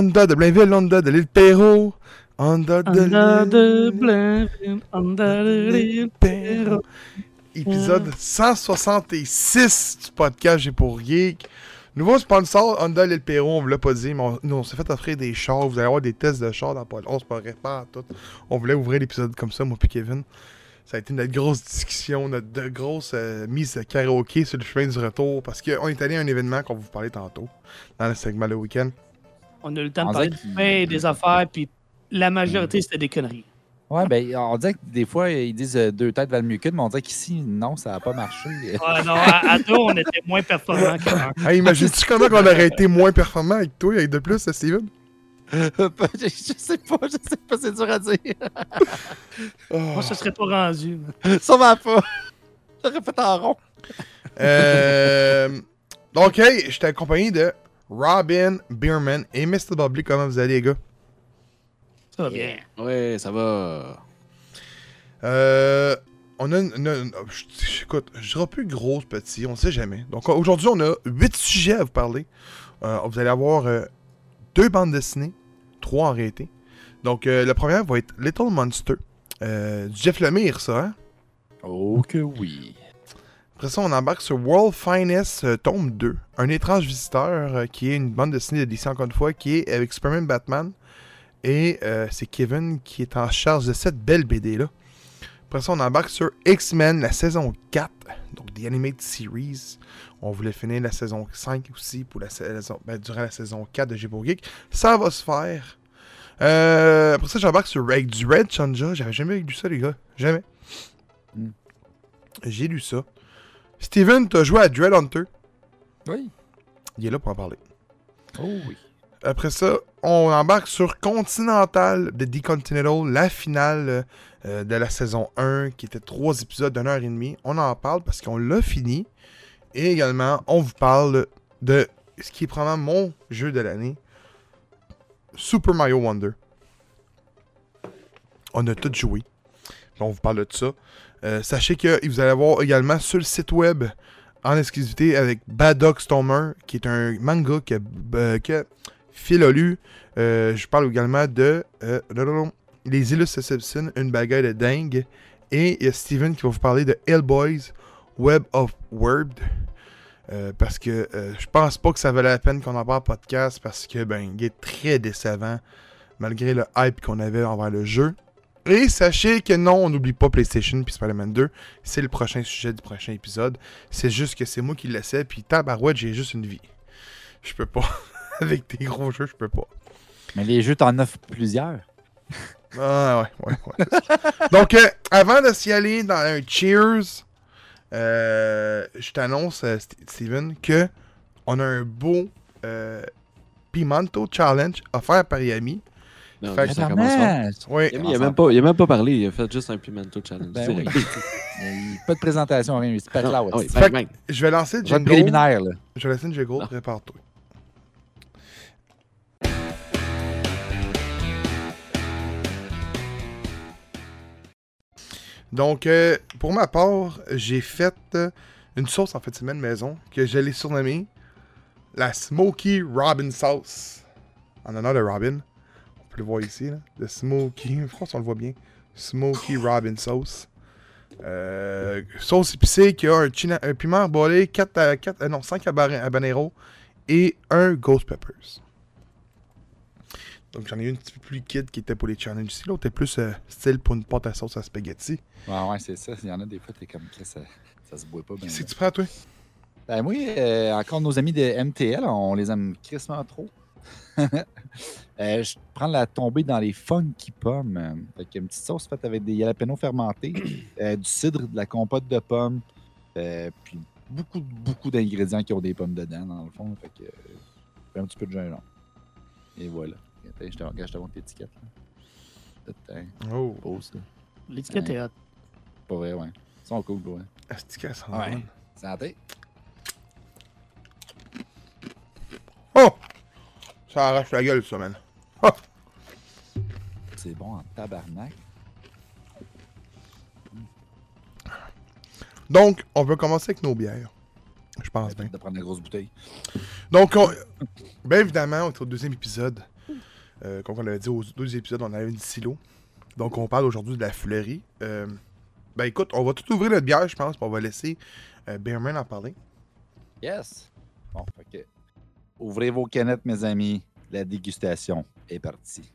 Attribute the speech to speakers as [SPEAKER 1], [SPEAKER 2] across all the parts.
[SPEAKER 1] Honda de Blainville, Honda de l'île Perrault. Honda de
[SPEAKER 2] Blainville, Honda de l'île Perrault.
[SPEAKER 1] Épisode 166 du podcast J'ai pour Geek. Nouveau sponsor, Honda l'île Perrault, on vous l'a pas dit, mais on, nous, on s'est fait offrir des chars. Vous allez avoir des tests de chars dans pas On se paraît pas à tout. On voulait ouvrir l'épisode comme ça, moi puis Kevin. Ça a été notre grosse discussion, notre grosse euh, mise de karaoké sur le chemin du retour. Parce qu'on est allé à un événement qu'on va vous parler tantôt, dans le segment le week-end.
[SPEAKER 2] On a eu le temps
[SPEAKER 3] On
[SPEAKER 2] de parler de des affaires, puis la majorité, c'était des conneries.
[SPEAKER 3] Ouais, ben, on dirait que des fois, ils disent euh, deux têtes valent mieux qu'une, mais on dirait qu'ici, non, ça n'a pas marché.
[SPEAKER 2] Ouais, non, à, à deux, on était moins performants qu'un.
[SPEAKER 1] Hey, imagines-tu comment on aurait été moins performant avec toi et de plus, Steven?
[SPEAKER 3] je, je sais pas, je sais pas, c'est dur à dire.
[SPEAKER 1] Oh.
[SPEAKER 2] Moi, ça serait pas rendu.
[SPEAKER 3] Sûrement pas. J'aurais fait en rond.
[SPEAKER 1] Euh, donc, hey, j'étais accompagné de Robin Bierman et Mr. Bubbly. Comment vous allez, les gars?
[SPEAKER 2] Ça va bien.
[SPEAKER 4] Ouais, ça va.
[SPEAKER 1] Euh, on a une. une- une- je- écoute, je dirais plus grosse, petit, on sait jamais. Donc, aujourd'hui, on a huit sujets à vous parler. Euh, vous allez avoir euh, deux bandes dessinées, trois en réalité. Donc, euh, la première va être Little Monster. Euh, Jeff Lemire, ça, hein?
[SPEAKER 3] Oh que oui.
[SPEAKER 1] Après ça, on embarque sur World Finest euh, tome 2. Un étrange visiteur euh, qui est une bande dessinée de DC encore une fois, qui est avec Superman Batman. Et euh, c'est Kevin qui est en charge de cette belle BD-là. Après ça, on embarque sur X-Men, la saison 4, donc The Animated Series. On voulait finir la saison 5 aussi pour la saison, ben, durant la saison 4 de Gébo Geek. Ça va se faire. Euh, après ça, j'embarque sur Reg du Red Chanja. J'avais jamais lu ça, les gars. Jamais.
[SPEAKER 3] Hmm.
[SPEAKER 1] J'ai lu ça. Steven, t'as joué à Dread Hunter?
[SPEAKER 3] Oui.
[SPEAKER 1] Il est là pour en parler.
[SPEAKER 3] Oh oui.
[SPEAKER 1] Après ça, on embarque sur Continental de The Continental, la finale euh, de la saison 1, qui était trois épisodes d'une heure et demie. On en parle parce qu'on l'a fini. Et également, on vous parle de ce qui est probablement mon jeu de l'année, Super Mario Wonder. On a tout joué. On vous parle de ça. Euh, sachez que vous allez avoir également sur le site web en exclusivité avec Baddock Stormer, qui est un manga que, euh, Phil a lu. Euh, je parle également de Les Illustres Simpson, une bagaille de dingue. Et il y a Steven qui va vous parler de Hellboys Web of Word. Parce que je pense pas que ça valait la peine qu'on en parle podcast parce que ben il est très décevant malgré le hype qu'on avait envers le jeu. Et sachez que non, on n'oublie pas PlayStation puis Spider-Man 2. C'est le prochain sujet du prochain épisode. C'est juste que c'est moi qui le laissais, puis tabarouette, j'ai juste une vie. Je peux pas. Avec tes gros jeux, je peux pas.
[SPEAKER 3] Mais les jeux, t'en offres plusieurs.
[SPEAKER 1] Ah ouais, ouais, ouais. Donc, euh, avant de s'y aller dans un Cheers, euh, je t'annonce, euh, St- Steven, que on a un beau Pimento Challenge offert par Yami.
[SPEAKER 4] Non,
[SPEAKER 1] Fait
[SPEAKER 4] mais
[SPEAKER 1] que-
[SPEAKER 4] ça commence pas.
[SPEAKER 1] Oui,
[SPEAKER 4] Yami, il, a même pas, même parlé, il a fait juste un pimento challenge.
[SPEAKER 3] Ben oui. Il Pas de présentation, rien. C'est pas
[SPEAKER 4] Non,
[SPEAKER 3] là.
[SPEAKER 4] oui,
[SPEAKER 1] Fait
[SPEAKER 4] bang,
[SPEAKER 1] que-
[SPEAKER 4] bang.
[SPEAKER 1] je vais lancer le jingle.
[SPEAKER 3] préliminaire, là.
[SPEAKER 1] Je vais lancer le jingle, prépare-toi. Donc, euh, pour ma part, j'ai fait euh, une sauce en fait de semaine maison que je l'ai surnommée la Smoky Robin Sauce. En honneur de Robin. On peut le voir ici, là. Le Smoky. Je pense qu'on le voit bien. Smoky Robin Sauce. Euh, sauce épicée qui a un, china- un piment 4 à, 4, non, 5 habaneros et un Ghost Peppers. Donc j'en ai une un petit peu plus liquide qui était pour les challenges ici. L'autre est plus euh, style pour une pâte à sauce à spaghetti.
[SPEAKER 3] Ouais, ouais, c'est ça. Il y en a des fois, t'es comme que ça, ça se boit pas bien.
[SPEAKER 1] Qu'est-ce que tu prends, toi?
[SPEAKER 3] Ben oui, euh, encore nos amis de MTL, on les aime crissement trop. Euh, je prends la tombée dans les funky pommes. euh, Fait qu'il y a une petite sauce faite avec des jalapenos fermentés, euh, du cidre, de la compote de pommes, euh, puis beaucoup, beaucoup d'ingrédients qui ont des pommes dedans, dans le fond. Fait que, euh, un petit peu de gingembre. Et voilà. Attends, je te regarde, je te montre l'étiquette. là. Attends,
[SPEAKER 1] Oh,
[SPEAKER 3] beau, ça.
[SPEAKER 2] L'étiquette est hot.
[SPEAKER 3] Pas vrai, ouais. Ils sont cool, ouais.
[SPEAKER 1] qu'elle sent
[SPEAKER 3] Ouais. Santé.
[SPEAKER 1] Oh! Ça arrache la gueule, ça, man.
[SPEAKER 3] C'est bon en tabarnak.
[SPEAKER 1] Donc, on peut commencer avec nos bières. Je pense bien.
[SPEAKER 3] de prendre la grosse bouteille.
[SPEAKER 1] Donc, on- bien évidemment, on est au deuxième épisode Euh, comme on l'avait dit aux deux épisodes, on avait une silo. Donc, on parle aujourd'hui de la fleurie. Euh, ben écoute, on va tout ouvrir notre bière, je pense, puis on va laisser euh, Bearman en parler.
[SPEAKER 3] Yes. Bon, que. Ouvrez vos canettes, mes amis. La dégustation est partie.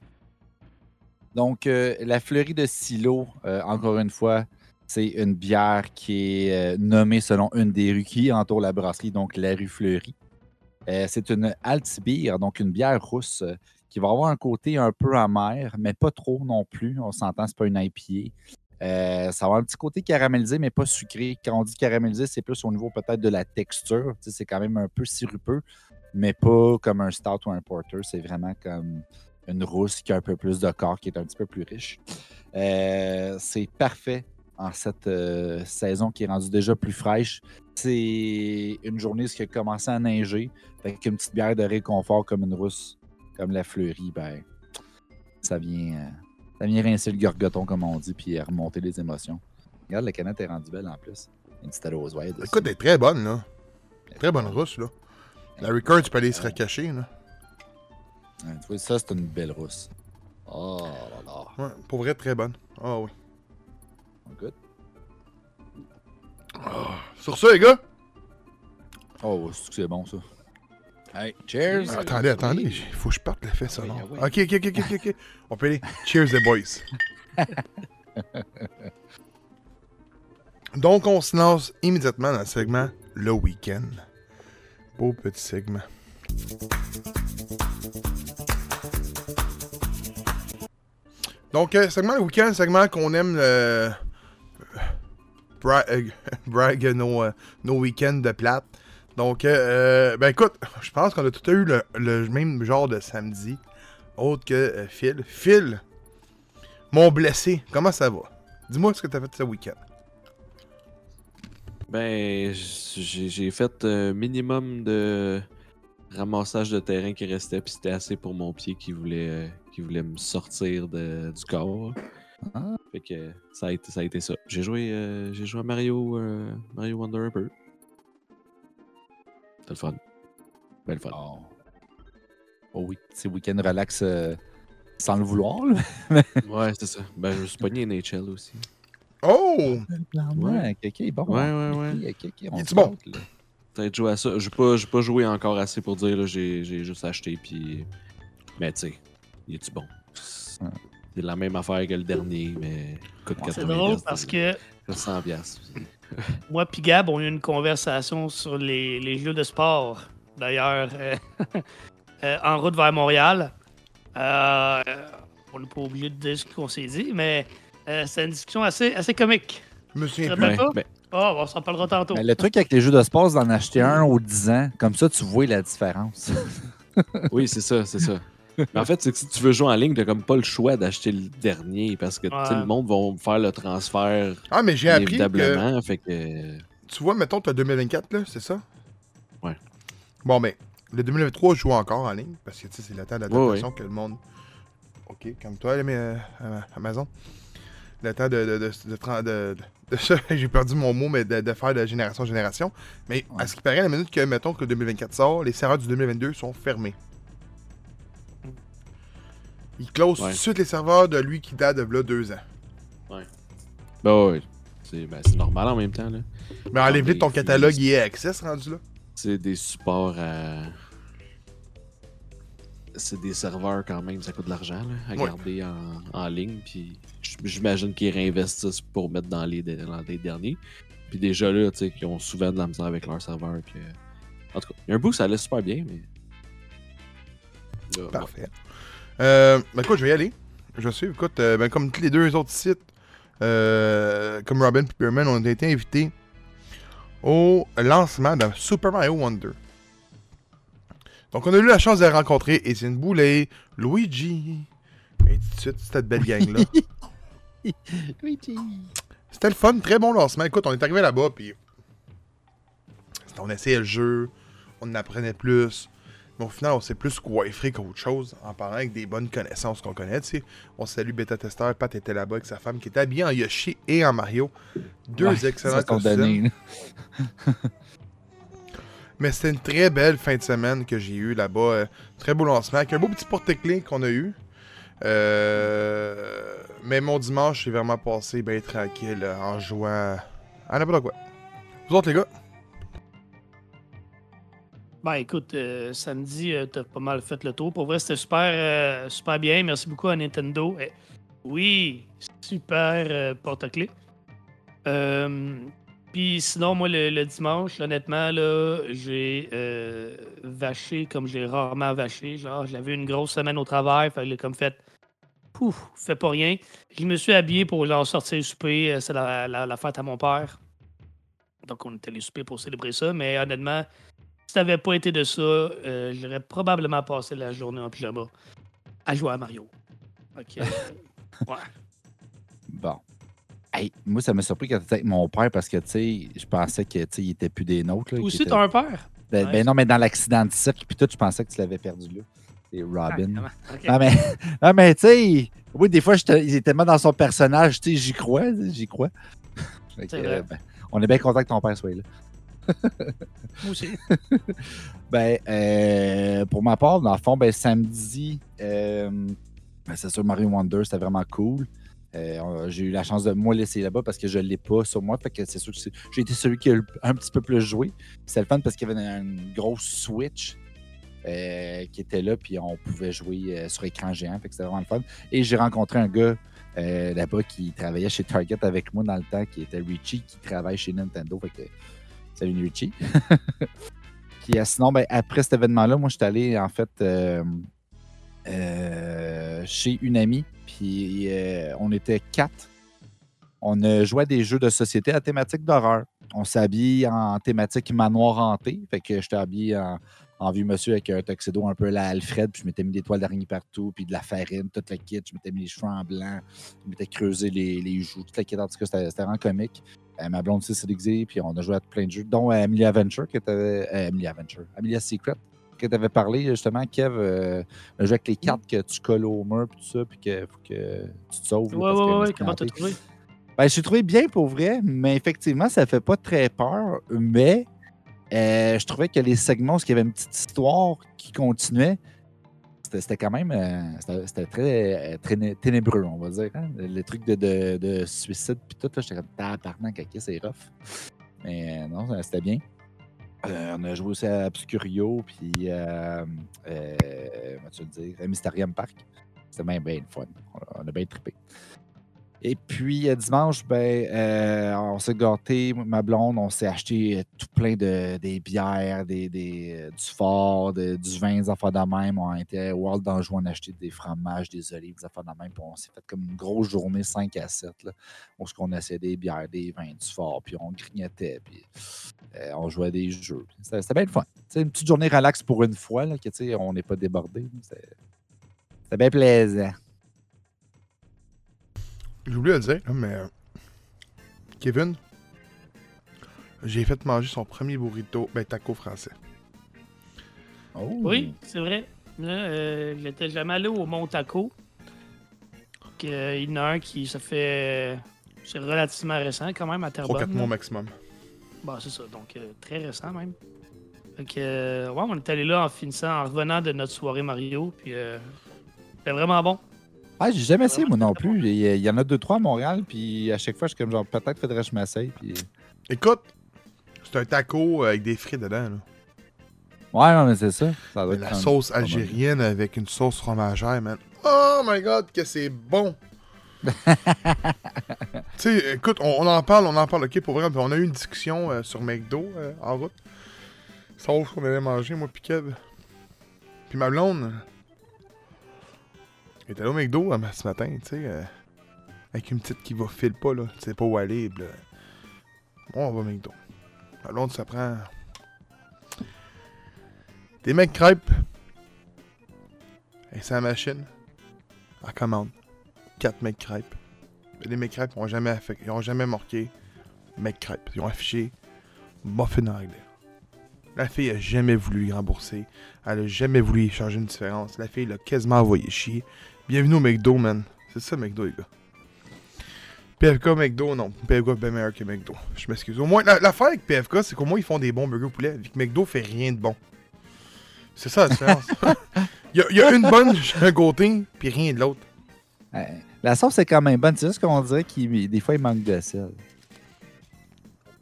[SPEAKER 3] Donc, euh, la fleurie de Silo, euh, encore une fois, c'est une bière qui est euh, nommée selon une des rues qui entourent la brasserie, donc la rue Fleury. C'est une Altbier, donc une bière rousse qui va avoir un côté un peu amer, mais pas trop non plus. On s'entend, c'est pas une IPA. Ça va un petit côté caramélisé, mais pas sucré. Quand on dit caramélisé, c'est plus au niveau peut-être de la texture. C'est quand même un peu sirupeux, mais pas comme un stout ou un porter. C'est vraiment comme une rousse qui a un peu plus de corps, qui est un petit peu plus riche. Euh, c'est parfait en cette euh, saison qui est rendue déjà plus fraîche. C'est une journée qui a commencé à neiger. Avec une petite bière de réconfort comme une rousse, comme la fleurie, ben, ça vient, euh, ça vient rincer le gorgoton, comme on dit, puis remonter les émotions. Regarde, la canette est rendue belle en plus. Une petite rose.
[SPEAKER 1] Écoute, elle est très bonne, là. Très bonne rousse, là. La Record, tu peux aller se recacher, là.
[SPEAKER 3] Ouais, tu vois, ça, c'est une belle rousse. Oh là là.
[SPEAKER 1] Ouais, pour vrai, très bonne. Ah oui.
[SPEAKER 3] Good.
[SPEAKER 1] Sur ça, les gars,
[SPEAKER 3] Oh, c'est bon, ça. Hey, cheers!
[SPEAKER 1] Ah, attendez, attendez, il faut que je parte
[SPEAKER 3] ah oui.
[SPEAKER 1] Ok, ok, ok, ok, ok. On peut aller. Cheers, les boys. Donc, on se lance immédiatement dans le segment Le Week-end. Beau petit segment. Donc, euh, segment Week-end, segment qu'on aime euh, bra- euh, brag nos, euh, week-ends de plate. Donc, euh, euh, ben écoute, je pense qu'on a tout eu le, le même genre de samedi, autre que euh, Phil. Phil, mon blessé, comment ça va? Dis-moi ce que t'as fait ce week-end.
[SPEAKER 4] Ben, j'ai fait un minimum de ramassage de terrain qui restait, puis c'était assez pour mon pied qui voulait, euh, qui voulait me sortir de- du corps.
[SPEAKER 3] Ah.
[SPEAKER 4] Fait que ça a été ça. A été ça. J'ai joué, euh, j'ai joué à Mario, euh, Mario Wonder un peu. C'était le fun. Ben le fun.
[SPEAKER 3] Oh. Oh oui, c'est week-end relax euh, sans le vouloir.
[SPEAKER 4] Ouais, c'est ça. Ben, je me suis pogné NHL aussi.
[SPEAKER 1] Oh!
[SPEAKER 3] Ouais, ok, bon.
[SPEAKER 4] Ouais, ouais, ouais.
[SPEAKER 3] On se
[SPEAKER 1] bon?
[SPEAKER 4] Peut-être jouer à ça. J'ai pas, j'ai pas joué encore assez pour dire, là, j'ai, j'ai juste acheté, puis... Mais tu sais, il est-tu bon? C'est
[SPEAKER 3] Ouais.
[SPEAKER 4] la même affaire que le dernier, mais coûte 80
[SPEAKER 2] C'est drôle parce que
[SPEAKER 4] 100 piastres.
[SPEAKER 2] moi et Gab, on a eu une conversation sur les, les jeux de sport. D'ailleurs, euh, euh, en route vers Montréal. Euh, on n'est pas obligé de dire ce qu'on s'est dit, mais c'est une discussion assez, assez comique.
[SPEAKER 1] Je me souviens
[SPEAKER 2] Très
[SPEAKER 1] plus.
[SPEAKER 2] bien. Pas? Oh, on s'en parlera tantôt.
[SPEAKER 3] Mais le truc avec les jeux de sport, c'est d'en acheter un ou 10 ans. Comme ça, tu vois la différence.
[SPEAKER 4] oui, c'est ça, c'est ça. Mais en fait, c'est que si tu veux jouer en ligne, t'as comme pas le choix d'acheter le dernier, parce que
[SPEAKER 2] Ouais.
[SPEAKER 4] le monde va faire le transfert
[SPEAKER 1] Ah, mais j'ai appris que,
[SPEAKER 4] inévitablement, fait que...
[SPEAKER 1] tu vois, mettons, t'as 2024, là, c'est ça?
[SPEAKER 4] Ouais.
[SPEAKER 1] Bon, ben, le 2023 joue encore en ligne, parce que, tu sais, c'est le temps d'adaptation que le monde... Ok, comme toi, mais, euh, Amazon. Le temps de... de, de, j'ai perdu mon mot, mais de, faire de génération en génération. Mais à
[SPEAKER 3] Ouais.
[SPEAKER 1] ce qui paraît, la minute que, mettons, que le 2024 sort, les serveurs du 2022 sont fermés. Il close
[SPEAKER 4] Ouais.
[SPEAKER 1] tout de suite les serveurs de lui qui date de là deux ans.
[SPEAKER 4] Ben ouais, c'est ben, c'est normal en même temps, là.
[SPEAKER 1] Mais enlève vite ton catalogue EA Access rendu là.
[SPEAKER 4] C'est des supports à. C'est des serveurs quand même, ça coûte de l'argent à
[SPEAKER 1] Ouais.
[SPEAKER 4] garder en, en ligne. Puis j'imagine qu'ils réinvestissent pour mettre dans les, dans les derniers. Puis déjà là, tu sais, qu'ils ont souvent de la misère avec leur serveur. Puis, euh, En tout cas, il y a un bout, ça allait super bien, mais. Là, ouais.
[SPEAKER 1] Parfait. Euh, ben écoute, je vais y aller. Je suis. Écoute, euh, ben, comme tous les deux autres sites, euh, comme Robin et Spearman, on a été invités au lancement de Super Mario Wonder. Donc, on a eu la chance de rencontrer Étienne Boulet, Luigi, et tout de suite, cette belle gang-là. C'était le fun, très bon lancement. Écoute, on est arrivé là-bas, puis on essayait le jeu, on en apprenait plus. Mais au final, on s'est plus coiffé qu'autre chose en parlant avec des bonnes connaissances qu'on connaît. tu sais. On salue Beta Tester, Pat était là-bas avec sa femme qui était habillée en Yoshi et en Mario. Deux
[SPEAKER 3] Ouais,
[SPEAKER 1] excellents costumes. Mais c'était une très belle fin de semaine que j'ai eue là-bas. euh, très beau lancement, avec un beau petit porte-clés qu'on a eu. Euh, mais mon dimanche, c'est vraiment passé bien tranquille, euh, en jouant à n'importe quoi. Vous autres, les gars?
[SPEAKER 2] Ben écoute, euh, samedi, t'as pas mal fait le tour. Pour vrai, c'était super, super bien. Merci beaucoup à Nintendo. Eh, oui, super porte-clés. Euh, Puis sinon, moi, le, le dimanche, honnêtement, là, j'ai euh, vaché comme j'ai rarement vaché. Genre, j'avais une grosse semaine au travail. Fallait comme fait, pouf, fait pas rien. Je me suis habillé pour leur sortir souper. euh, C'est la, la- la fête à mon père. Donc, on était allé souper pour célébrer ça. Mais honnêtement, si ça n'avait pas été de ça, euh, j'aurais probablement passé la journée en pyjama à jouer à Mario. Ok. ouais.
[SPEAKER 3] Hey, moi, ça m'a surpris quand t'étais avec mon père parce que, tu sais, je pensais que, tu était plus des nôtres. là,
[SPEAKER 2] aussi,
[SPEAKER 3] était-
[SPEAKER 2] t'as un père?
[SPEAKER 3] Ben, ben non, mais dans l'accident de cirque, puis tout, je pensais que tu l'avais perdu là. C'est Robin.
[SPEAKER 2] Ah.
[SPEAKER 3] Non, mais, non, mais tu sais, oui, des fois, il est tellement dans son personnage, tu sais, j'y crois, j'y crois. Euh, ben, on est bien content que ton père soit là.
[SPEAKER 2] Moi aussi.
[SPEAKER 3] Ben, euh, pour ma part, dans le fond, ben, samedi, euh, ben, c'est sûr, Mario Wonder, c'était vraiment cool. Euh, j'ai eu la chance de moi laisser là-bas parce que je ne l'ai pas sur moi. Fait que c'est sûr que j'ai été celui qui a un petit peu plus joué. C'est le fun parce qu'il y avait une, une grosse Switch euh, qui était là, puis on pouvait jouer euh, sur écran géant. Fait c'était vraiment le fun. Et j'ai rencontré un gars là-bas qui travaillait chez Target avec moi dans le temps, qui était Richie, qui travaille chez Nintendo. Fait salut Richie. Sinon, ben, après cet événement-là, moi, je suis allé en fait chez une amie. Puis euh, on était quatre. On à des jeux de société à thématique d'horreur. On s'habille en thématique manoir hanté. Fait que j'étais habillé en, en vieux monsieur avec un tuxedo un peu la Alfred. Puis je m'étais mis des toiles d'araignée partout. Puis de la farine, toute la kit. Je m'étais mis les cheveux en blanc. Je m'étais creusé les, joues. Toute la kit. En tout cas, c'était vraiment comique. Euh, ma blonde aussi s'est déguisée, puis on a joué à plein de jeux, dont euh, Amelia Adventure, qui Amelia Adventure. Amelia Secret, que tu avais parlé, justement, Kev, euh, le jeu avec les cartes que tu colles au mur, puis tout ça, puis qu'il faut que tu te sauves. là,
[SPEAKER 2] Ouais,
[SPEAKER 3] parce qu'il
[SPEAKER 2] ouais, ouais. Comment t'as trouvé?
[SPEAKER 3] Ben, je l'ai trouvé bien pour vrai, mais effectivement, ça fait pas très peur. Mais euh, je trouvais que les segments où il y avait une petite histoire qui continuait, c'était quand même euh, c'était très, euh, très né- ténébreux, on va dire. hein. Le truc de, de, de suicide, puis tout, j'étais comme tabarnak, ok, c'est rough. Mais euh, non, c'était bien. Euh, on a joué aussi à Obscurio, puis euh, euh, comment tu dire, à Mysterium Park. C'était bien, bien fun. On a, bien trippé. Et puis dimanche, ben, on s'est gâté, ma blonde, on s'est acheté tout plein de des bières, des, du fort, du vin, des affaires de même. On était au World d'Anjou, on a acheté des fromages, des olives, des affaires de même. Puis on s'est fait comme une grosse journée 5 à 7, là, où on essayait des bières, des vins, du fort, puis on grignotait, puis euh, on jouait à des jeux. C'était bien le fun. C'est une petite journée relax pour une fois, là, que, on n'est pas débordé. C'était bien plaisant.
[SPEAKER 1] J'ai oublié de le dire, mais. euh, Kevin, j'ai fait manger son premier burrito, ben taco français.
[SPEAKER 3] Oh.
[SPEAKER 2] Oui, c'est vrai. Là, euh, j'étais jamais allé au Mont Taco. Donc, euh, il y en a un qui se fait. C'est relativement récent quand même à
[SPEAKER 1] 3-4
[SPEAKER 2] Terrebonne.
[SPEAKER 1] mois
[SPEAKER 2] là.
[SPEAKER 1] maximum.
[SPEAKER 2] Bon, c'est ça. Donc, euh, très récent même. Fait que, euh, ouais, on est allé là en finissant, en revenant de notre soirée Mario. Puis, euh, c'était vraiment bon.
[SPEAKER 3] Ah, j'ai jamais essayé, moi non plus. Il y, il y en a deux, trois à Montréal, puis à chaque fois, je suis comme genre, peut-être faudrait que je m'essaye. Puis...
[SPEAKER 1] Écoute, c'est un taco avec des frites dedans. Là.
[SPEAKER 3] Ouais, non, mais c'est ça. ça doit
[SPEAKER 1] Mais
[SPEAKER 3] être
[SPEAKER 1] la
[SPEAKER 3] un-
[SPEAKER 1] sauce algérienne avec une sauce fromagère, man. Oh my god, que c'est bon! tu sais, écoute, on, en parle, on en parle, ok, pour vrai. On a eu une discussion euh, sur McDo euh, en route. Sauf qu'on allait manger, moi, Kev. Puis ma blonde. Elle était allée au McDo euh, ce matin, tu sais. euh, avec une petite qui va file pas, là. Tu sais pas où aller, là. Bon, on va au McDo. Ma blonde, ça prend. Des mecs crêpes. Et la machine. En commande. 4 mecs crêpes. Mais les mecs crêpes, ils ont jamais, ils ont jamais marqué mecs crêpes. Ils ont affiché muffin anglais. La fille a jamais voulu y rembourser. Elle a jamais voulu y changer une différence. La fille l'a quasiment envoyé chier. Bienvenue au McDo, man. C'est ça, McDo, les gars. PFK, McDo, non. PFK est bien meilleur que McDo. Je m'excuse. Au moins, la- l'affaire avec PFK, c'est qu'au moins, ils font des bons burgers au poulet, vu que McDo fait rien de bon. C'est ça la différence. Il y, a- il y a une bonne un Goating, puis rien de l'autre.
[SPEAKER 3] Ouais. La sauce est quand même bonne. C'est juste qu'on dirait qu'il des fois il manque de sel.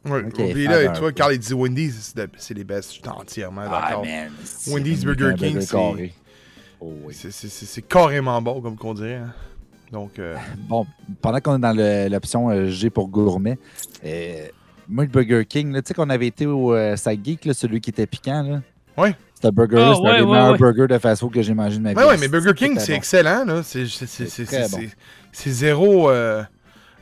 [SPEAKER 1] Ouais.
[SPEAKER 3] Ok,
[SPEAKER 1] puis
[SPEAKER 3] faire
[SPEAKER 1] là, vois,
[SPEAKER 3] peu.
[SPEAKER 1] Carl, il dit Wendy's, c'est les best. Je suis entièrement d'accord.
[SPEAKER 3] man. c'est
[SPEAKER 1] Wendy's, Burger King, c'est-.
[SPEAKER 3] Oh, oui.
[SPEAKER 1] C'est- C'est carrément bon, comme qu'on dirait. hein. Donc, euh,
[SPEAKER 3] Bon, pendant qu'on est dans l'option euh, G pour gourmet, euh, moi, le Burger King, tu sais qu'on avait été au euh, Side Geek, là, celui qui était piquant. Là. Burger-là,
[SPEAKER 2] Ah,
[SPEAKER 3] c'est un des
[SPEAKER 2] ouais,
[SPEAKER 3] meilleurs
[SPEAKER 2] ouais.
[SPEAKER 3] burgers de fast-food que j'ai mangé de ma vie.
[SPEAKER 1] Ouais, ouais, mais Burger King, c'est
[SPEAKER 3] bon.
[SPEAKER 1] excellent, là. C'est c'est- c'est-
[SPEAKER 3] C'est
[SPEAKER 1] c'est- c'est- c'est zéro. Euh...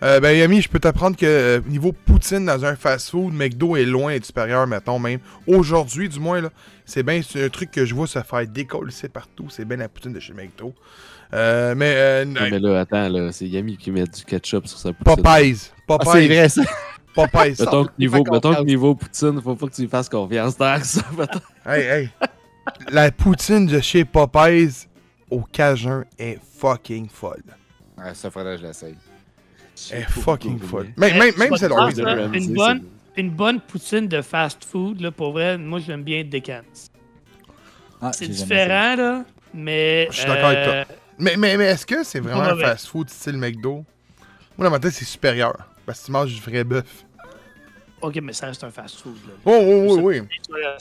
[SPEAKER 1] euh, ben, Yami, je peux t'apprendre que euh, niveau poutine dans un fast-food, McDo est loin d'être supérieur, mettons, même. Aujourd'hui, du moins, là. C'est bien c'est un truc que je vois se faire décoller partout. C'est bien la poutine de chez McDo. Euh, mais, euh,
[SPEAKER 4] Non, mais là, attends, là, c'est Yami qui met du ketchup sur sa poutine.
[SPEAKER 1] Popeyes.
[SPEAKER 3] Ah, c'est
[SPEAKER 1] Popeyes.
[SPEAKER 3] vrai, ça.
[SPEAKER 1] Popeyes.
[SPEAKER 4] Mettons que, niveau, mettons que niveau poutine, faut pas que tu lui fasses confiance tant que ça. mettons.
[SPEAKER 1] hey, hey. La poutine de chez Popeyes au Cajun est fucking folle.
[SPEAKER 3] Ouais, ça, faudrait que je l'essaye.
[SPEAKER 1] Elle est fucking folle.
[SPEAKER 4] hein.
[SPEAKER 1] Même, même, même celle de
[SPEAKER 4] Ramsay,
[SPEAKER 2] une
[SPEAKER 4] c'est-
[SPEAKER 2] bonne- Une bonne poutine de fast-food, là, pour vrai, moi, j'aime bien Decans.
[SPEAKER 3] Ah,
[SPEAKER 2] C'est différent, là, mais...
[SPEAKER 1] Je suis d'accord avec toi.
[SPEAKER 2] euh,
[SPEAKER 1] Mais, mais, mais est-ce que c'est vraiment un
[SPEAKER 2] mauvais.
[SPEAKER 1] fast-food style McDo? Moi, dans ma tête, c'est supérieur. Parce que tu manges du vrai bœuf.
[SPEAKER 2] Ok, mais ça reste un fast-food, là.
[SPEAKER 1] Oh, oui, oui, oui.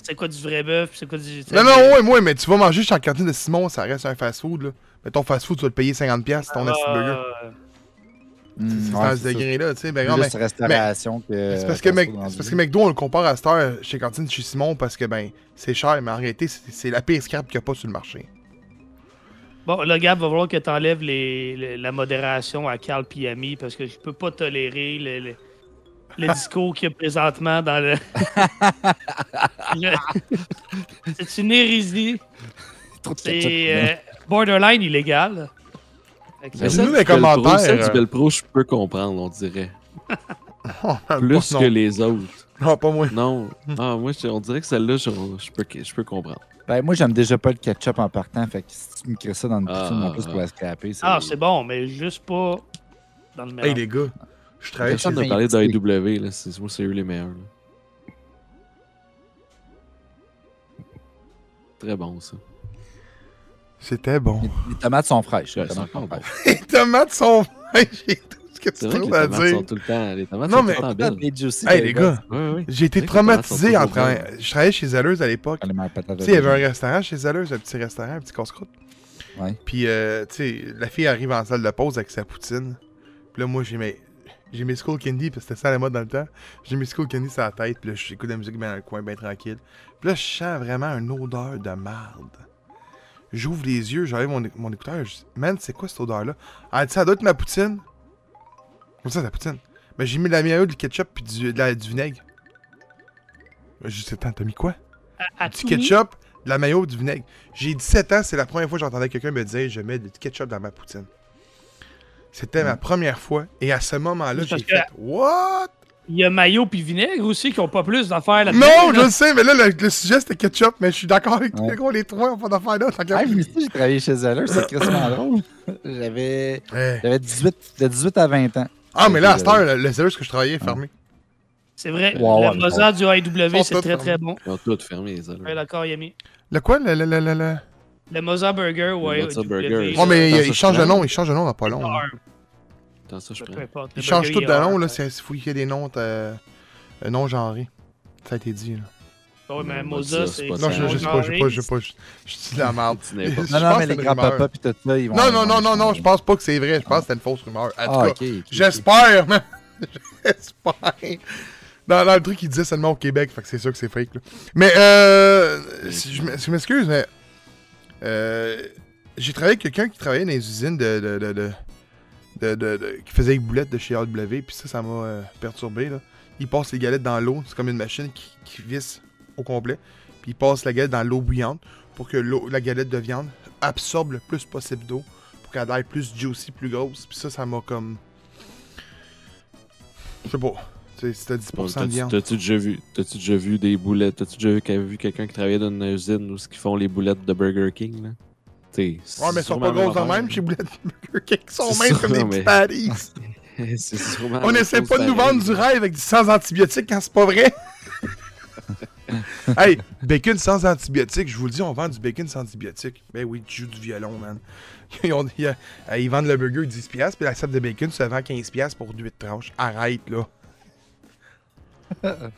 [SPEAKER 2] C'est quoi du vrai bœuf, c'est quoi du...
[SPEAKER 1] Non, non, oui, oui, mais tu vas manger chez la cantine de Simon, ça reste un fast-food, là. Mais ton fast-food, tu vas le payer 50$ c'est ton de burger.
[SPEAKER 2] euh,
[SPEAKER 3] Hmm,
[SPEAKER 1] C'est
[SPEAKER 3] ouais,
[SPEAKER 1] dans ce degré-là, tu sais. Ben, mais
[SPEAKER 3] restauration que.
[SPEAKER 1] c'est parce, que Mc- parce que McDo, on le compare à cette heure chez cantine chez Simon parce que, ben, c'est cher, mais en réalité, c'est c'est la pire scrap qu'il n'y a pas sur le marché.
[SPEAKER 2] Bon, là, Gab, va falloir que tu enlèves les, les- la modération à Carl Piami parce que je peux pas tolérer le, le- le discours qu'il y a présentement dans le. C'est une hérésie.
[SPEAKER 3] Trop de ketchup,
[SPEAKER 2] C'est euh, borderline illégal. Fait que
[SPEAKER 1] Mais
[SPEAKER 2] ça,
[SPEAKER 1] nous,
[SPEAKER 4] celle
[SPEAKER 1] les commentaires,
[SPEAKER 4] celle
[SPEAKER 1] euh,
[SPEAKER 4] du Bel Pro, je peux comprendre, on dirait.
[SPEAKER 1] Oh,
[SPEAKER 4] Plus
[SPEAKER 1] non.
[SPEAKER 4] que les autres.
[SPEAKER 1] Non, pas moi.
[SPEAKER 4] Non. Ah, moi, on dirait que celle-là, je, je peux, je peux comprendre.
[SPEAKER 3] Ben, moi, j'aime déjà pas le ketchup en partant. Fait que si tu me crées ça dans une
[SPEAKER 4] Ah,
[SPEAKER 3] poutine en plus pour la scraper, c'est.
[SPEAKER 2] Ah, c'est bon, mais juste pas dans le mélange.
[SPEAKER 1] Hey, les gars, je travaille chez
[SPEAKER 4] parlé
[SPEAKER 3] Saint-Étienne.
[SPEAKER 4] d'AEW, là. C'est, moi, c'est eux les meilleurs. là. Très bon, ça.
[SPEAKER 1] C'était bon.
[SPEAKER 3] Les tomates sont fraîches.
[SPEAKER 4] Ouais,
[SPEAKER 3] les tomates sont fraîches.
[SPEAKER 1] Les tomates sont fraîches, que tu trouves à
[SPEAKER 4] tomates
[SPEAKER 1] dire?
[SPEAKER 4] sont tout le temps... Les tomates
[SPEAKER 1] Non,
[SPEAKER 4] sont
[SPEAKER 1] mais-
[SPEAKER 4] tout le temps belles.
[SPEAKER 1] Hey,
[SPEAKER 3] les
[SPEAKER 1] gars, j'ai été traumatisé en train. Je travaillais chez Zelleuse à l'époque. Tu sais, il y avait un restaurant chez Zelleuse, un petit restaurant, un petit casse-croûte.
[SPEAKER 3] Ouais.
[SPEAKER 1] Puis, euh, tu sais, la fille arrive en salle de pause avec sa poutine. Puis là, moi, j'ai mes, j'ai mes Skull Candy, parce que c'était ça la mode dans le temps. J'ai mes Skull Candy sur la tête, puis là, j'écoute la musique bien dans le coin, bien tranquille. Puis là, je sens vraiment une odeur de marde. J'ouvre les yeux, j'enlève mon, mon écouteur, je dis, man, c'est quoi cette odeur-là? Elle dit, ça doit être ma poutine. Comme ça, ta poutine. Mais j'ai mis de la mayo, du ketchup, puis du, de la- du vinaigre. Je dis, attends, t'as mis quoi?
[SPEAKER 2] À, à
[SPEAKER 1] du ketchup, de la mayo, du vinaigre. J'ai 17 ans, c'est la première fois que j'entendais quelqu'un me dire je mets du ketchup dans ma poutine. C'était ma première fois. Et à ce moment-là, j'ai fait What?
[SPEAKER 2] Il y a maillot puis vinaigre aussi qui ont pas plus d'affaires là-dedans.
[SPEAKER 1] Non, je
[SPEAKER 2] là.
[SPEAKER 1] le sais, mais là, le, le sujet c'était ketchup, mais je suis d'accord avec
[SPEAKER 3] Ouais.
[SPEAKER 1] les gros, les trois, on pas d'affaires là.
[SPEAKER 3] Ah, moi aussi, j'ai travaillé chez Zeller, c'est crissement drôle. J'avais
[SPEAKER 1] Ouais.
[SPEAKER 3] j'avais 18, de 18 à 20 ans.
[SPEAKER 1] Ah, mais là, à cette heure, le, service que je travaillais est fermé.
[SPEAKER 2] C'est vrai,
[SPEAKER 3] Ouais,
[SPEAKER 2] le
[SPEAKER 3] ouais,
[SPEAKER 2] Mozart du AEW, c'est très très bon.
[SPEAKER 4] Ils ont tout fermé, là.
[SPEAKER 2] Ouais, d'accord, Yami.
[SPEAKER 1] Le quoi? Le, le, le, le, le-
[SPEAKER 2] Le Mozart Burger ou
[SPEAKER 4] Le Burger.
[SPEAKER 1] Oh, mais il,
[SPEAKER 4] ça,
[SPEAKER 1] il
[SPEAKER 4] je
[SPEAKER 1] change de nom, il change de nom dans pas long. là.
[SPEAKER 4] Attends, ça, je prends.
[SPEAKER 1] Il
[SPEAKER 2] le
[SPEAKER 1] change tout de nom, là, c'est il faut qu'il y ait des noms euh, euh, non genrés. Ça a été dit, là.
[SPEAKER 2] Ouais, mais
[SPEAKER 4] Non, ça, c'est
[SPEAKER 2] c'est.
[SPEAKER 1] Non, je, je sais pas, je sais pas, je sais pas, je dis de la merde.
[SPEAKER 3] Non, non, mais les
[SPEAKER 1] c'est
[SPEAKER 3] grands-papas pis tout ça, ils vont.
[SPEAKER 1] Non, non, non, non, non, je pense pas que c'est vrai. Je pense que c'était une fausse rumeur. En tout
[SPEAKER 3] Ah,
[SPEAKER 1] cas, j'espère, man. J'espère. Dans, dans le truc, il disait seulement au Québec, fait que c'est sûr que c'est fake. Là. Mais, euh. je m'excuse, mais. Euh. J'ai travaillé avec quelqu'un qui travaillait dans les usines de. de, de, de, de- de- de- qui faisait les boulettes de chez AW, puis ça, ça m'a euh, perturbé. Là. Il passe les galettes dans l'eau, c'est comme une machine qui, qui visse au complet, puis il passe la galette dans l'eau bouillante pour que l'eau- la galette de viande absorbe le plus possible d'eau pour qu'elle aille plus juicy, plus grosse. Puis ça, ça m'a comme. Je sais pas. C'était 10% de
[SPEAKER 4] T'as-tu
[SPEAKER 1] viande.
[SPEAKER 4] t'as-tu déjà vu, déjà vu des boulettes, t'as-tu déjà vu, vu quelqu'un qui travaillait dans une usine où ils font les boulettes de Burger King là? T'sais,
[SPEAKER 1] Ouais, mais elles sont pas grosses de même chez Boulettes Burger King. Ils sont même comme des
[SPEAKER 4] mais-
[SPEAKER 1] patties. On essaie pas de nous vendre du rêve avec du sans antibiotiques quand c'est pas vrai. hey, bacon sans antibiotiques, je vous le dis, on vend du bacon sans antibiotiques. Ben oui, tu joues du violon, man. Ils, ont- ils, euh, ils vendent le burger 10$, piastres, puis la salle de bacon, ça vend 15$ piastres pour 8 tranches. Arrête, là.
[SPEAKER 3] Euh,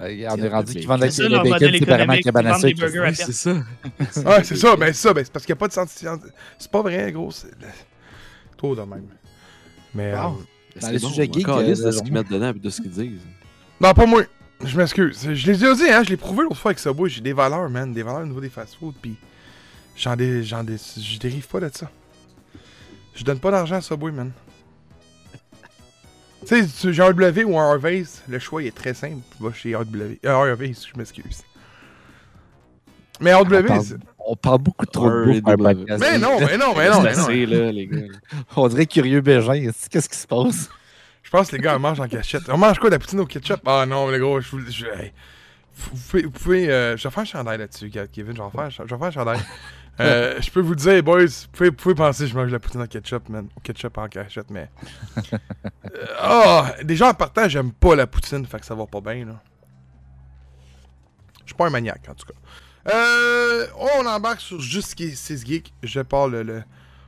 [SPEAKER 3] on est rendu qu'ils vendent
[SPEAKER 2] C'est
[SPEAKER 3] le
[SPEAKER 2] ça, leur
[SPEAKER 3] bacon séparément à
[SPEAKER 2] des
[SPEAKER 3] sucre.
[SPEAKER 2] burgers à
[SPEAKER 4] Oui, c'est ça.
[SPEAKER 1] Ouais, c'est ça, ben c'est ça, ben c'est parce qu'il n'y a pas de santi- C'est pas vrai, gros. C'est trop de même. Mais.
[SPEAKER 3] Wow.
[SPEAKER 1] euh,
[SPEAKER 3] Dans
[SPEAKER 4] c'est
[SPEAKER 3] les
[SPEAKER 4] bon,
[SPEAKER 3] sujets geeks, euh, de la
[SPEAKER 4] ce qu'ils mettent dedans et de ce qu'ils disent.
[SPEAKER 1] Non, pas moi. Je m'excuse. Je l'ai déjà dit, hein. Je l'ai prouvé l'autre fois avec Subway. J'ai des valeurs, man. Des valeurs au niveau des fast-food. Puis j'en dé... j'en dé... je dérive pas de ça. Je donne pas d'argent à Subway, man. tu sais, j'ai un W ou un Harvey's, le choix il est très simple. Tu vas chez RW. Euh, Harvey's, je m'excuse. Mais
[SPEAKER 3] On
[SPEAKER 1] RW,
[SPEAKER 3] on parle beaucoup trop de bouffe
[SPEAKER 1] mais non, mais non, mais non, mais non.
[SPEAKER 4] C'est là, les gars.
[SPEAKER 3] On dirait curieux Bégin. Qu'est-ce qui se passe?
[SPEAKER 1] Je pense que les gars en mangent en cachette. On mange quoi, de la poutine au ketchup? Ah non, les gros, je vous je, hey. Vous pouvez, vous pouvez, euh, je vais faire un chandail là-dessus, Kevin. Je vais faire, je vais faire un chandail. Euh, je peux vous le dire, boys, vous pouvez, vous pouvez penser que je mange de la poutine au ketchup, man. Au ketchup en cachette, mais. Euh, Ah! déjà en partant, j'aime pas la poutine, fait que ça va pas bien, là. Je suis pas un maniaque, en tout cas. Euh, on embarque sur Juste 6 Geeks. Je parle le, le-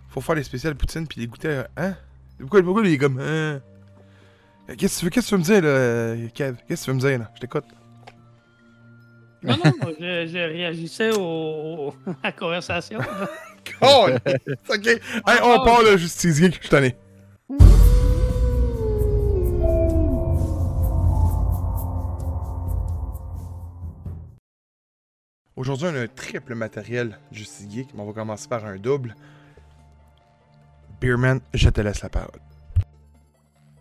[SPEAKER 1] Faut faire les spéciales poutine puis les goûter. Hein? Pourquoi, pourquoi il est comme. Hein? Qu'est-ce que tu veux, qu'est-ce que tu veux me dire, là, Kev? Qu'est-ce que tu veux me dire, là? Je t'écoute.
[SPEAKER 2] Non, non, moi, je, je réagissais au, à la conversation.
[SPEAKER 1] Oh! ok. Hey, on part, là, Juste 6 Geeks, je suis tanné. Aujourd'hui, on a un triple matériel Justice Geek, mais on va commencer par un double. Beerman, je te laisse la parole.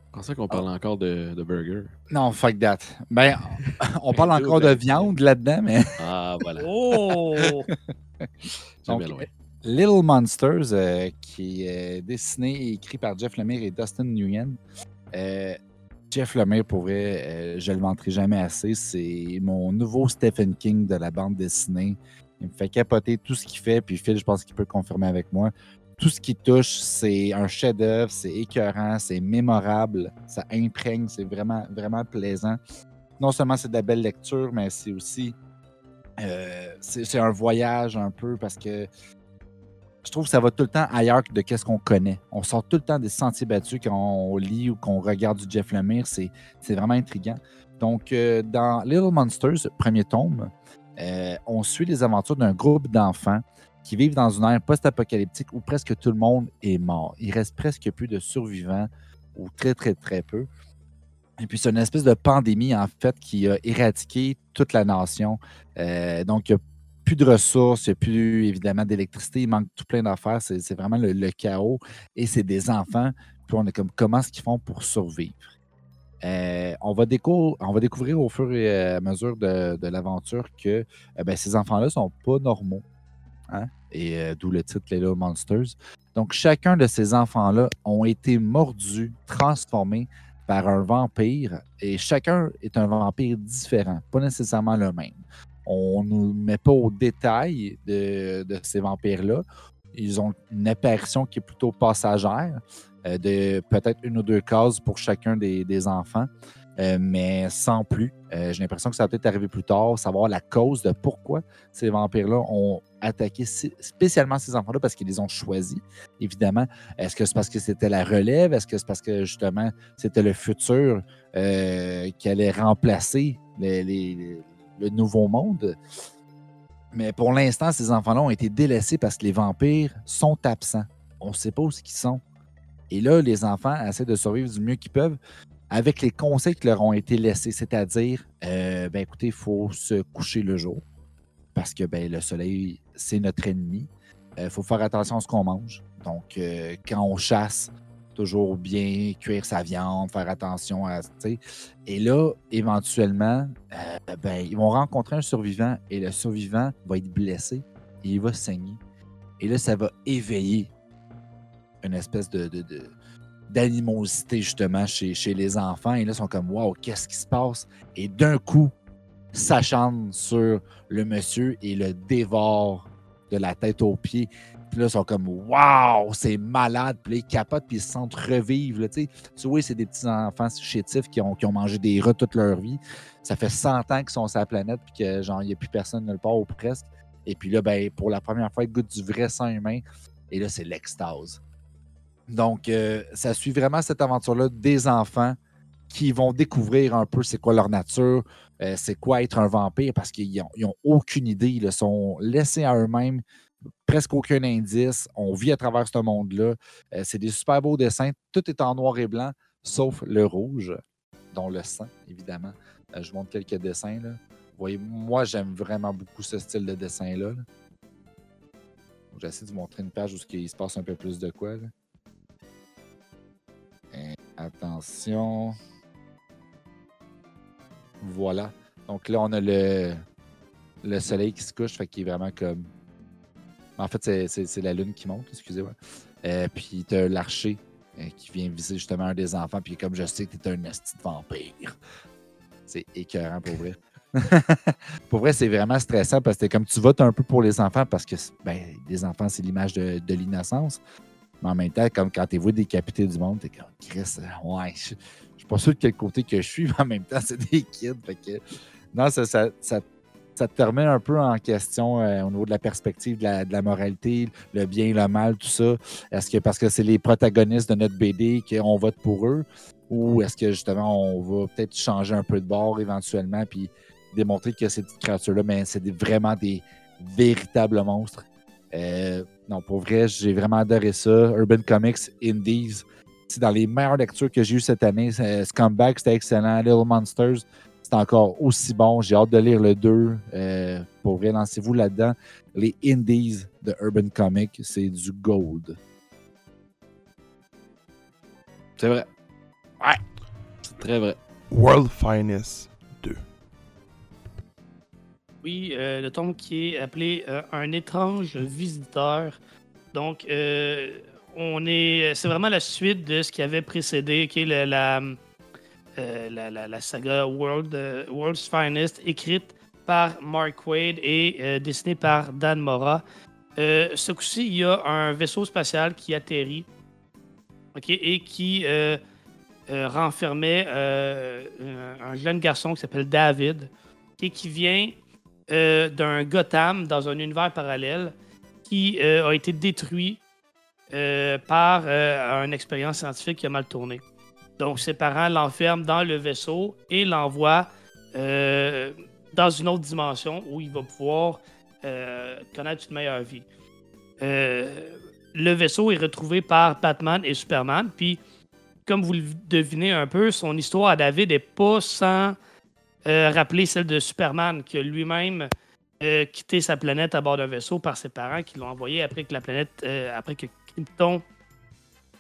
[SPEAKER 4] Je pensais qu'on parlait encore de, de burger?
[SPEAKER 3] Non, fuck that. Ben, on parle encore de viande là-dedans, mais
[SPEAKER 4] Ah, voilà.
[SPEAKER 2] Oh!
[SPEAKER 3] Donc,
[SPEAKER 4] loin.
[SPEAKER 3] Little Monsters, euh, qui est dessiné et écrit par Jeff Lemire et Dustin Nguyen. Euh, Jeff Lemire, pour vrai, euh, je le vanterai jamais assez. C'est mon nouveau Stephen King de la bande dessinée. Il me fait capoter tout ce qu'il fait, puis Phil, je pense qu'il peut confirmer avec moi. Tout ce qu'il touche, c'est un chef-d'œuvre, c'est écœurant, c'est mémorable, ça imprègne, c'est vraiment, vraiment plaisant. Non seulement c'est de la belle lecture, mais c'est aussi euh, c'est un voyage un peu parce que je trouve que ça va tout le temps ailleurs que de qu'est-ce qu'on connaît. On sort tout le temps des sentiers battus quand on lit ou qu'on regarde du Jeff Lemire. C'est c'est vraiment intriguant. Donc, euh, dans Little Monsters, premier tome, euh, on suit les aventures d'un groupe d'enfants qui vivent dans une ère post-apocalyptique où presque tout le monde est mort. Il reste presque plus de survivants ou très, très, très peu. Et puis, c'est une espèce de pandémie, en fait, qui a éradiqué toute la nation. Euh, donc, il n'y a plus de ressources, il n'y a plus, évidemment, d'électricité, il manque tout plein d'affaires. C'est vraiment le, chaos. Et c'est des enfants. Puis, on est comme, comment est-ce qu'ils font pour survivre? Euh, on, va on va découvrir au fur et à mesure de, l'aventure que euh, ben, ces enfants-là ne sont pas normaux. Hein? Et euh, d'où le titre Little Monsters. Donc, chacun de ces enfants-là ont été mordus, transformés par un vampire. Et chacun est un vampire différent, pas nécessairement le même. On ne nous met pas au détail de, ces vampires-là. Ils ont une apparition qui est plutôt passagère, euh, de peut-être une ou deux cases pour chacun des enfants, euh, mais sans plus. Euh, J'ai l'impression que ça va peut-être arriver plus tard, savoir la cause de pourquoi ces vampires-là ont attaqué spécialement ces enfants-là parce qu'ils les ont choisis, évidemment. Est-ce que c'est parce que c'était la relève? Est-ce que c'est parce que justement c'était le futur euh, qui allait remplacer le nouveau monde? Mais pour l'instant, ces enfants-là ont été délaissés parce que les vampires sont absents. On ne sait pas où ils sont. Et là, les enfants essaient de survivre du mieux qu'ils peuvent avec les conseils qui leur ont été laissés, c'est-à-dire, euh, ben écoutez, il faut se coucher le jour parce que ben, le soleil, c'est notre ennemi. Il faut faire attention à ce qu'on mange. Donc, euh, quand on chasse, toujours bien cuire sa viande, faire attention à. tu sais. Et là, éventuellement, euh, ben, ils vont rencontrer un survivant et le survivant va être blessé et il va saigner. Et là, ça va éveiller une espèce de- d'animosité justement chez, les enfants et là ils sont comme waouh qu'est-ce qui se passe? Et d'un coup s'acharne sur le monsieur et le dévore de la tête aux pieds Puis là, ils sont comme Waouh, c'est malade. Puis là, ils capotent, puis ils se sentent revivre. là, Tu vois, c'est des petits enfants chétifs qui ont, qui ont mangé des rats toute leur vie. Ça fait 100 ans qu'ils sont sur la planète, puis que genre, il n'y a plus personne nulle part ou presque. Et puis là, ben, pour la première fois, ils goûtent du vrai sang humain. Et là, c'est l'extase. Donc, euh, ça suit vraiment cette aventure-là des enfants qui vont découvrir un peu c'est quoi leur nature, euh, c'est quoi être un vampire, parce qu'ils n'ont aucune idée. Ils sont laissés à eux-mêmes, presque aucun indice. On vit à travers ce monde-là. Euh, c'est des super beaux dessins. Tout est en noir et blanc, sauf le rouge, dont le sang, évidemment. Je vous montre quelques dessins. Vous voyez, moi, j'aime vraiment beaucoup ce style de dessin-là. là. J'essaie de vous montrer une page où il se passe un peu plus de quoi. Attention. Voilà. Donc là, on a le, le soleil qui se couche, fait qu'il est vraiment comme. En fait, c'est- la lune qui monte, excusez-moi. Euh, puis t'as l'archer euh, qui vient viser justement un des enfants, puis comme je sais que t'es un esti de vampire. C'est écœurant pour vrai. pour vrai, c'est vraiment stressant parce que comme tu votes un peu pour les enfants parce que ben, les enfants, c'est l'image de, de l'innocence. Mais en même temps, comme quand t'es vu décapiter du monde, t'es comme Chris, euh, ouais, je je suis pas sûr de quel côté que je suis, mais en même temps, c'est des kids. Non, ça, te remet un peu en question euh, au niveau de la perspective de la, moralité, le bien, le mal, tout ça. Est-ce que parce que c'est les protagonistes de notre BD qu'on vote pour eux, ou est-ce que justement on va peut-être changer un peu de bord éventuellement, puis démontrer que ces créatures-là, mais c'est des- vraiment des véritables monstres? Euh, non, pour vrai, j'ai vraiment adoré ça. Urban Comics, Indies, c'est dans les meilleures lectures que j'ai eues cette année. Euh, Scumbag, c'était excellent. Little Monsters, c'est encore aussi bon. J'ai hâte de lire le 2. Euh, pour vrai, lancez-vous là-dedans. Les Indies de Urban Comics, c'est du gold.
[SPEAKER 4] C'est vrai. Ouais. C'est très vrai.
[SPEAKER 1] World Finest 2.
[SPEAKER 2] Oui, euh, le tome qui est appelé euh, Un étrange visiteur. Donc, euh, on est, c'est vraiment la suite de ce qui avait précédé, qui est la, la, la- saga World, World's Finest, écrite par Mark Wade et dessinée par Dan Mora. Ce coup-ci, il y a un vaisseau spatial qui atterrit et qui renfermait un jeune garçon qui s'appelle David et qui vient euh, d'un Gotham dans un univers parallèle qui euh, a été détruit euh, par une expérience scientifique qui a mal tourné. Donc, ses parents l'enferment dans le vaisseau et l'envoient dans une autre dimension où il va pouvoir connaître une meilleure vie. Le vaisseau est retrouvé par Batman et Superman, puis comme vous le devinez un peu, son histoire à David n'est pas sans euh, rappeler celle de Superman, qui a lui-même euh, quitté sa planète à bord d'un vaisseau par ses parents qui l'ont envoyé après que la planète, euh, après que Krypton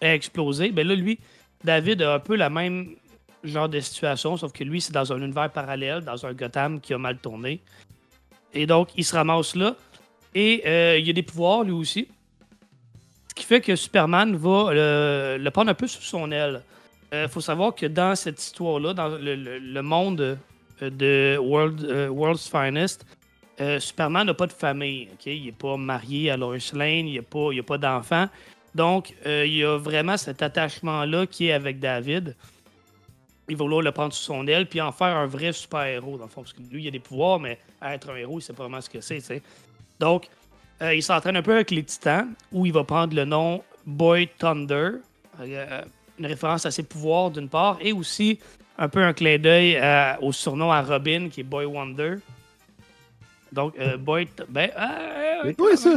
[SPEAKER 2] a explosé. Ben là, lui, David a un peu la même genre de situation, sauf que lui, c'est dans un univers parallèle, dans un Gotham qui a mal tourné. Et donc, il se ramasse là. Et euh, il a des pouvoirs, lui aussi. Ce qui fait que Superman va le, prendre un peu sous son aile. Il faut savoir que dans cette histoire-là, dans le, le- monde de World, euh, World's Finest, euh, Superman n'a pas de famille. Il n'est pas marié à Lois Lane, il n'a pas, a pas d'enfant. Donc, euh, il y a vraiment cet attachement-là qui est avec David. Il va vouloir le prendre sous son aile puis en faire un vrai super-héros, dans le fond. Parce que lui, il a des pouvoirs, mais être un héros, il sait pas vraiment ce que c'est. Donc, il s'entraîne un peu avec les Titans, où il va prendre le nom Boy Thunder, une référence à ses pouvoirs d'une part, et aussi un peu un clin d'œil à- au surnom à Robin, qui est Boy Wonder. Donc, euh, Boy. Ben, euh,
[SPEAKER 3] C'est toi, ça?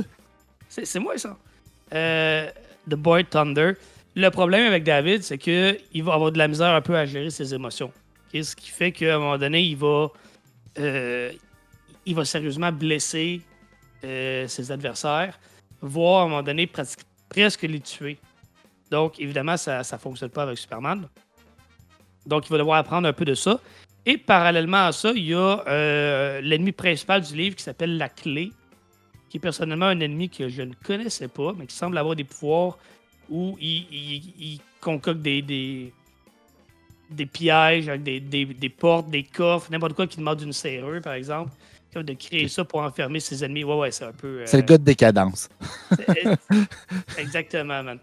[SPEAKER 2] c'est c'est moi, ça. Euh, The Boy Thunder. Le problème avec David, c'est que il va avoir de la misère un peu à gérer ses émotions. Ce qui fait qu'à un moment donné, il va, euh, il va sérieusement blesser euh, ses adversaires, voire à un moment donné presque les tuer. Donc, évidemment, ça ne fonctionne pas avec Superman. Donc, il va devoir apprendre un peu de ça. Et parallèlement à ça, il y a euh, l'ennemi principal du livre qui s'appelle La Clé, qui est personnellement un ennemi que je ne connaissais pas, mais qui semble avoir des pouvoirs où il, il- il concocte des, des, des pièges avec des, des- des portes, des coffres, n'importe quoi qui demande une serrure, par exemple. De créer ça pour enfermer ses ennemis. Ouais, ouais, c'est un peu. euh,
[SPEAKER 3] C'est le gars de décadence.
[SPEAKER 2] Exactement, man.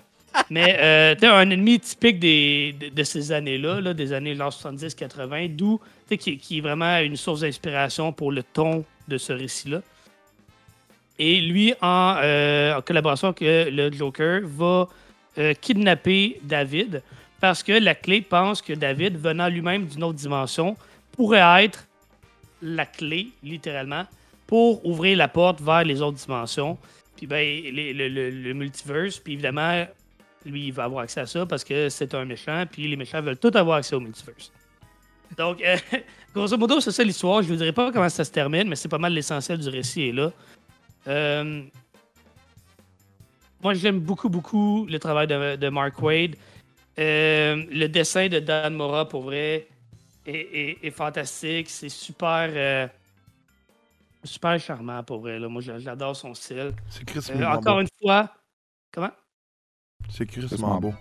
[SPEAKER 2] Mais euh, tu un ennemi typique des, de, ces années-là, là, des années genre 70-80, d'où qui, qui est vraiment une source d'inspiration pour le ton de ce récit-là. Et lui, en, euh, collaboration avec euh, le Joker, va euh, kidnapper David parce que la clé pense que David, venant lui-même d'une autre dimension, pourrait être la clé, littéralement, pour ouvrir la porte vers les autres dimensions. Puis ben, le multiverse, puis évidemment, lui, il va avoir accès à ça parce que c'est un méchant, puis les méchants veulent tous avoir accès au multiverse. Donc, euh, grosso modo, c'est ça l'histoire. Je ne vous dirai pas comment ça se termine, mais c'est pas mal l'essentiel du récit est là. Euh, moi, j'aime beaucoup, beaucoup le travail de, de Mark Wade. Euh, le dessin de Dan Mora, pour vrai, est, est- est fantastique. C'est super, super charmant, pour vrai. là. Moi, j'adore son style.
[SPEAKER 1] C'est Chris
[SPEAKER 2] Euh, encore une fois, comment?
[SPEAKER 1] C'est
[SPEAKER 3] Crissement
[SPEAKER 1] beau.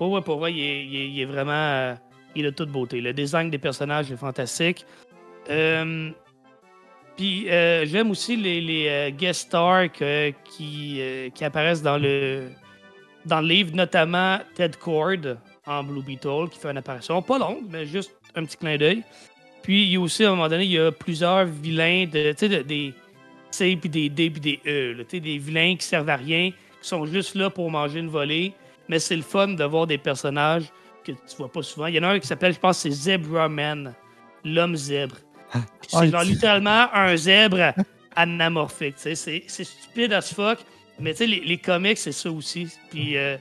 [SPEAKER 2] Ouais, ouais, pour vrai, il est, il est- il est vraiment. euh, il de toute beauté. Le design des personnages est fantastique. Euh, Puis euh, j'aime aussi les, les, guest stars que- qui, qui apparaissent dans le, dans le livre, notamment Ted Cord en Blue Beetle, qui fait une apparition, pas longue, mais juste un petit clin d'œil. Puis il y a aussi, à un moment donné, il y a plusieurs vilains, de, tu sais, de- des C, puis des D, puis des E. là, des vilains qui servent à rien, qui sont juste là pour manger une volée. Mais c'est le fun de voir des personnages que tu vois pas souvent. Il y en a un qui s'appelle, je pense, c'est Zebra Man, l'homme zèbre. Puis C'est
[SPEAKER 3] Ah,
[SPEAKER 2] genre littéralement un zèbre anamorphique. C'est stupide as fuck. Mais tu sais, les, les comics, c'est ça aussi. Puis euh,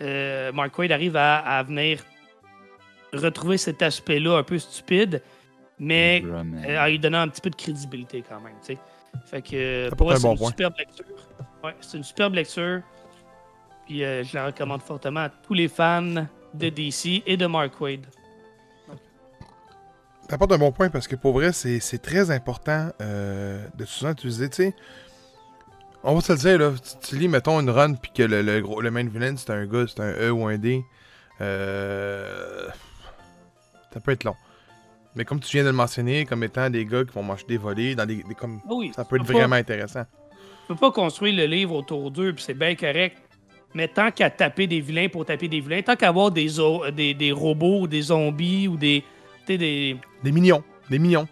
[SPEAKER 2] euh, Mark Waid arrive à, à venir retrouver cet aspect-là un peu stupide, mais euh, en lui donnant un petit peu de crédibilité quand même. tu sais. Fait que pour moi, c'est une
[SPEAKER 1] point.
[SPEAKER 2] superbe lecture. Ouais, c'est une superbe lecture. Puis euh, je la recommande fortement à tous les fans de DC et de Mark Waid.
[SPEAKER 1] T'apportes un bon point parce que pour vrai, c'est très important euh, de souvent utiliser, tu sais. On va se le dire, là. Tu, tu lis, mettons, une run, puis que le, le, gros, le main villain, c'est un gars, c'est un E ou un D. Euh, ça peut être long. Mais comme tu viens de le mentionner, comme étant des gars qui vont manger des volets, dans des, des- comme,
[SPEAKER 2] Ah oui,
[SPEAKER 1] ça peut être
[SPEAKER 2] pas-
[SPEAKER 1] vraiment intéressant.
[SPEAKER 2] Tu peux pas construire le livre autour d'eux, puis c'est bien correct. Mais tant qu'à taper des vilains pour taper des vilains, tant qu'à avoir des, des, des robots ou des zombies ou des. des.
[SPEAKER 1] Des millions. Des millions.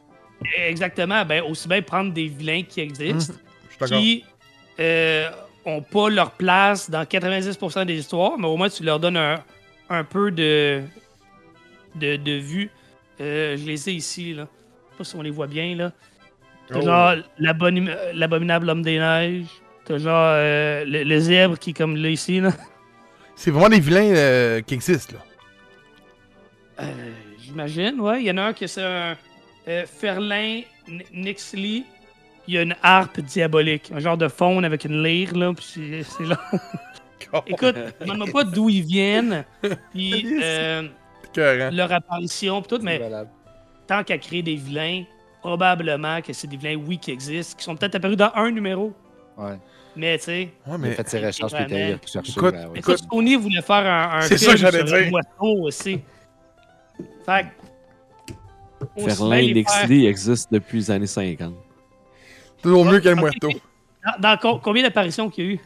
[SPEAKER 2] Exactement, ben aussi bien prendre des vilains qui existent,
[SPEAKER 1] d'accord.
[SPEAKER 2] qui euh, ont pas leur place dans 90% des histoires, mais au moins tu leur donnes un, un peu de, de, de vue. Euh, je les ai ici, là. Je sais pas si on les voit bien, là. T'as
[SPEAKER 1] Oh.
[SPEAKER 2] genre l'abominable homme des neiges. T'as genre euh, le, le zèbre qui est comme là ici, là.
[SPEAKER 1] C'est vraiment des vilains euh, qui existent, là.
[SPEAKER 2] Euh, J'imagine, ouais. Il y en a un qui c'est un euh, Ferlin Nixley. Il y a une harpe diabolique, un genre de faune avec une lyre, là. Puis c'est- c'est là. Écoute, demande-moi pas d'où ils viennent, puis euh, leur apparition, puis tout, mais tant qu'à créer des vilains, probablement que c'est des vilains, oui, qui existent, qui sont peut-être apparus dans un numéro.
[SPEAKER 3] Ouais.
[SPEAKER 2] Mais tu sais,
[SPEAKER 1] Ouais,
[SPEAKER 3] Il a
[SPEAKER 1] mais
[SPEAKER 3] fait ses recherches puis il chercher.
[SPEAKER 1] Écoute,
[SPEAKER 3] ben oui.
[SPEAKER 2] écoute, Sony voulait faire un, un
[SPEAKER 1] C'est
[SPEAKER 2] film
[SPEAKER 1] ça que j'allais
[SPEAKER 2] sur un
[SPEAKER 1] dire.
[SPEAKER 2] oiseau aussi. Fait que,
[SPEAKER 4] Ferlin Nixley existe depuis les années 50.
[SPEAKER 1] toujours mieux qu'un moito.
[SPEAKER 2] Dans, dans co- combien d'apparitions qu'il y a eu?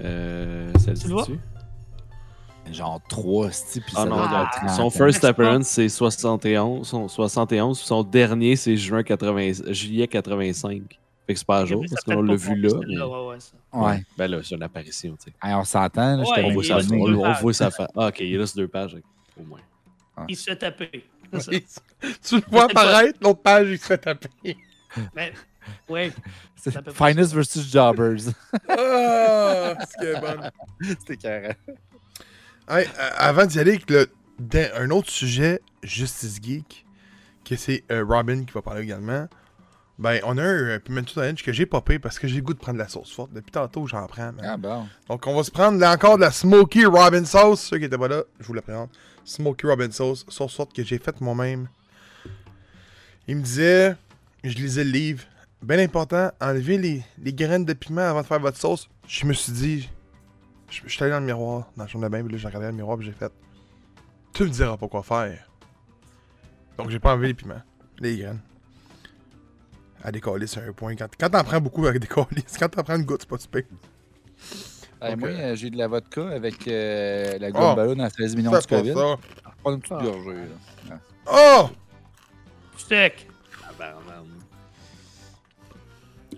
[SPEAKER 4] Euh, ça
[SPEAKER 3] Genre 3 styles,
[SPEAKER 4] Ah non, Son
[SPEAKER 3] 30 ans.
[SPEAKER 4] first appearance, c'est 71. Son 71. puis Son dernier, c'est juin 80, juillet 85. Fait que c'est pas à jour, parce qu'on l'a vu là. mais-
[SPEAKER 2] ouais, ouais, ça.
[SPEAKER 3] Ouais.
[SPEAKER 4] Ben là, c'est une apparition, tu sais.
[SPEAKER 3] Hey, on s'entend, là,
[SPEAKER 2] Ouais,
[SPEAKER 4] On voit sa, on, voit sa fa- Ah, ok, il sur deux pages, au moins.
[SPEAKER 2] Il se fait taper.
[SPEAKER 1] Tu le vois apparaître, l'autre page, il se fait taper.
[SPEAKER 2] Mais, peut pas
[SPEAKER 3] Finest versus Jobbers.
[SPEAKER 1] Ah, c'est qu'elle est bonne.
[SPEAKER 3] C'était carré.
[SPEAKER 1] Hey, euh, avant d'y aller avec le, un autre sujet, Justice Geek, que c'est euh, Robin qui va parler également, ben on a un Pimento Challenge que j'ai popé parce que j'ai le goût de prendre la sauce forte. Depuis tantôt, j'en prends. man.
[SPEAKER 3] Ah bon.
[SPEAKER 1] Donc on va se prendre là encore de la Smoky Robin Sauce. Ceux qui étaient pas là, je vous la présente. Smoky Robin Sauce, sauce forte que j'ai faite moi-même. Il me disait, je lisais le livre, bien important, enlevez les, les graines de piment avant de faire votre sauce. Je me suis dit, je, je suis allé dans le miroir, dans la chambre de bain, puis là j'ai regardé dans le miroir, puis j'ai fait, tu me diras pas quoi faire. Donc j'ai pas enlevé les piments. Les graines. À décoller, c'est un point. Quand, quand t'en prends beaucoup à décoller, quand t'en prends une goutte, c'est pas super.
[SPEAKER 3] Hey,
[SPEAKER 1] Donc,
[SPEAKER 3] moi,
[SPEAKER 1] euh,
[SPEAKER 3] euh, j'ai de la vodka avec euh, la
[SPEAKER 1] Oh.
[SPEAKER 3] gomme ballon à 13 millions de COVID.
[SPEAKER 1] ça.
[SPEAKER 3] Prends une petite
[SPEAKER 2] Ah.
[SPEAKER 3] gorgée, là.
[SPEAKER 1] Oh!
[SPEAKER 2] Steak.
[SPEAKER 4] Ah, ben.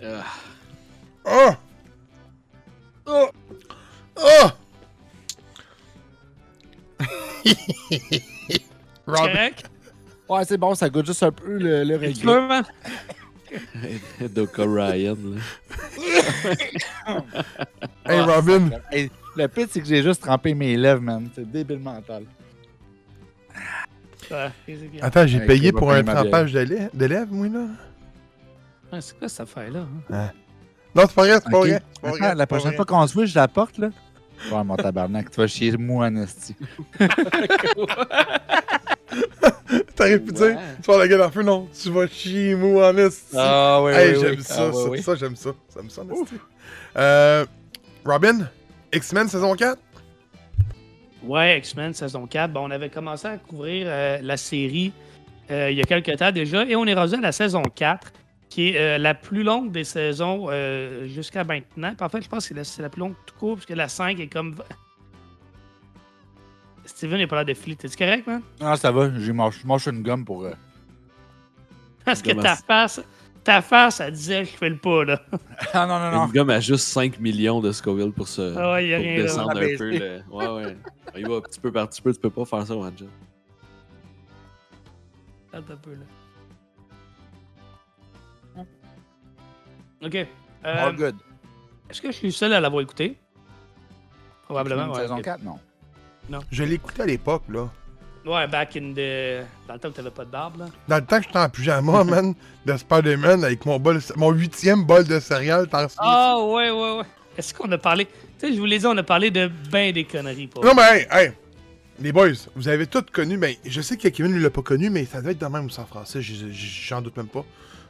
[SPEAKER 4] Ah,
[SPEAKER 1] Oh! Oh! Oh! Robin,
[SPEAKER 2] Correct?
[SPEAKER 3] Ouais, c'est bon, ça goûte juste un peu le, le
[SPEAKER 2] man?
[SPEAKER 4] Doka Ryan, là.
[SPEAKER 1] hey
[SPEAKER 3] Ah,
[SPEAKER 1] Robin,
[SPEAKER 3] Hey, le pire, c'est que j'ai juste trempé mes lèvres, man. C'est débile mental.
[SPEAKER 2] Bien.
[SPEAKER 1] attends, j'ai
[SPEAKER 3] Hey,
[SPEAKER 1] payé pour un trempage de lèvres, moi, là?
[SPEAKER 2] Ouais, c'est quoi cette affaire-là? hein?
[SPEAKER 1] Non, c'est pas vrai, c'est pas
[SPEAKER 3] Ok.
[SPEAKER 1] vrai. c'est pas
[SPEAKER 3] Attends,
[SPEAKER 1] vrai, c'est
[SPEAKER 3] la prochaine
[SPEAKER 1] vrai.
[SPEAKER 3] fois qu'on se voit, je la porte, là. Ouais, mon tabarnak, tu vas chier moi en esti.
[SPEAKER 1] T'aurais pu dire, tu vas la gueule en feu, non, tu vas chier en esti.
[SPEAKER 3] Ah, oui,
[SPEAKER 1] hey, j'aime ça, ça, ça, j'aime ça. J'aime. Euh, Robin, X-Men saison 4?
[SPEAKER 2] Ouais, X-Men saison 4. Bon, on avait commencé à couvrir euh, la série euh, il y a quelques temps déjà et on est rendu à la saison 4, qui est euh, la plus longue des saisons euh, jusqu'à maintenant. Puis en fait, je pense que c'est la, c'est la plus longue tout court, parce que la 5 est comme. Steven n'est pas là de filer. T'es-tu correct, man?
[SPEAKER 3] Ah, ça va, je mâche une gomme pour. euh,
[SPEAKER 2] Parce que ta face, ta face, elle disait, je fais le pas, là.
[SPEAKER 3] Ah, non, non, non.
[SPEAKER 4] Une gomme a juste 5 millions de Scoville pour se
[SPEAKER 2] Ah ouais, y a
[SPEAKER 4] pour
[SPEAKER 2] rien là.
[SPEAKER 4] descendre un
[SPEAKER 3] Abaisser.
[SPEAKER 4] peu. Le... Ouais, ouais. On y va petit peu par petit peu, tu peux pas faire ça, Wanja.
[SPEAKER 2] Attends un peu, là. Ok. Euh,
[SPEAKER 3] All good.
[SPEAKER 2] Est-ce que je suis le seul à l'avoir écouté? Probablement, ouais.
[SPEAKER 3] Saison
[SPEAKER 2] ok.
[SPEAKER 3] 4, non.
[SPEAKER 1] Je l'ai écouté à l'époque, là.
[SPEAKER 2] Ouais, back in the. Dans le temps où t'avais pas de barbe, là.
[SPEAKER 1] Dans le temps que j'étais en pyjama, man, de Spider-Man, avec mon bol, mon huitième bol de céréales, t'en souviens?
[SPEAKER 2] Ah, ouais, ouais, ouais. Est-ce qu'on a parlé. Tu sais, je vous l'ai dit, on a parlé de ben des conneries, pas.
[SPEAKER 1] Non, mais hey, hey, les boys, vous avez tous connu, ben, je sais que Kevin ne l'a pas connu, mais ça doit être de même aussi en français, j'en doute même pas.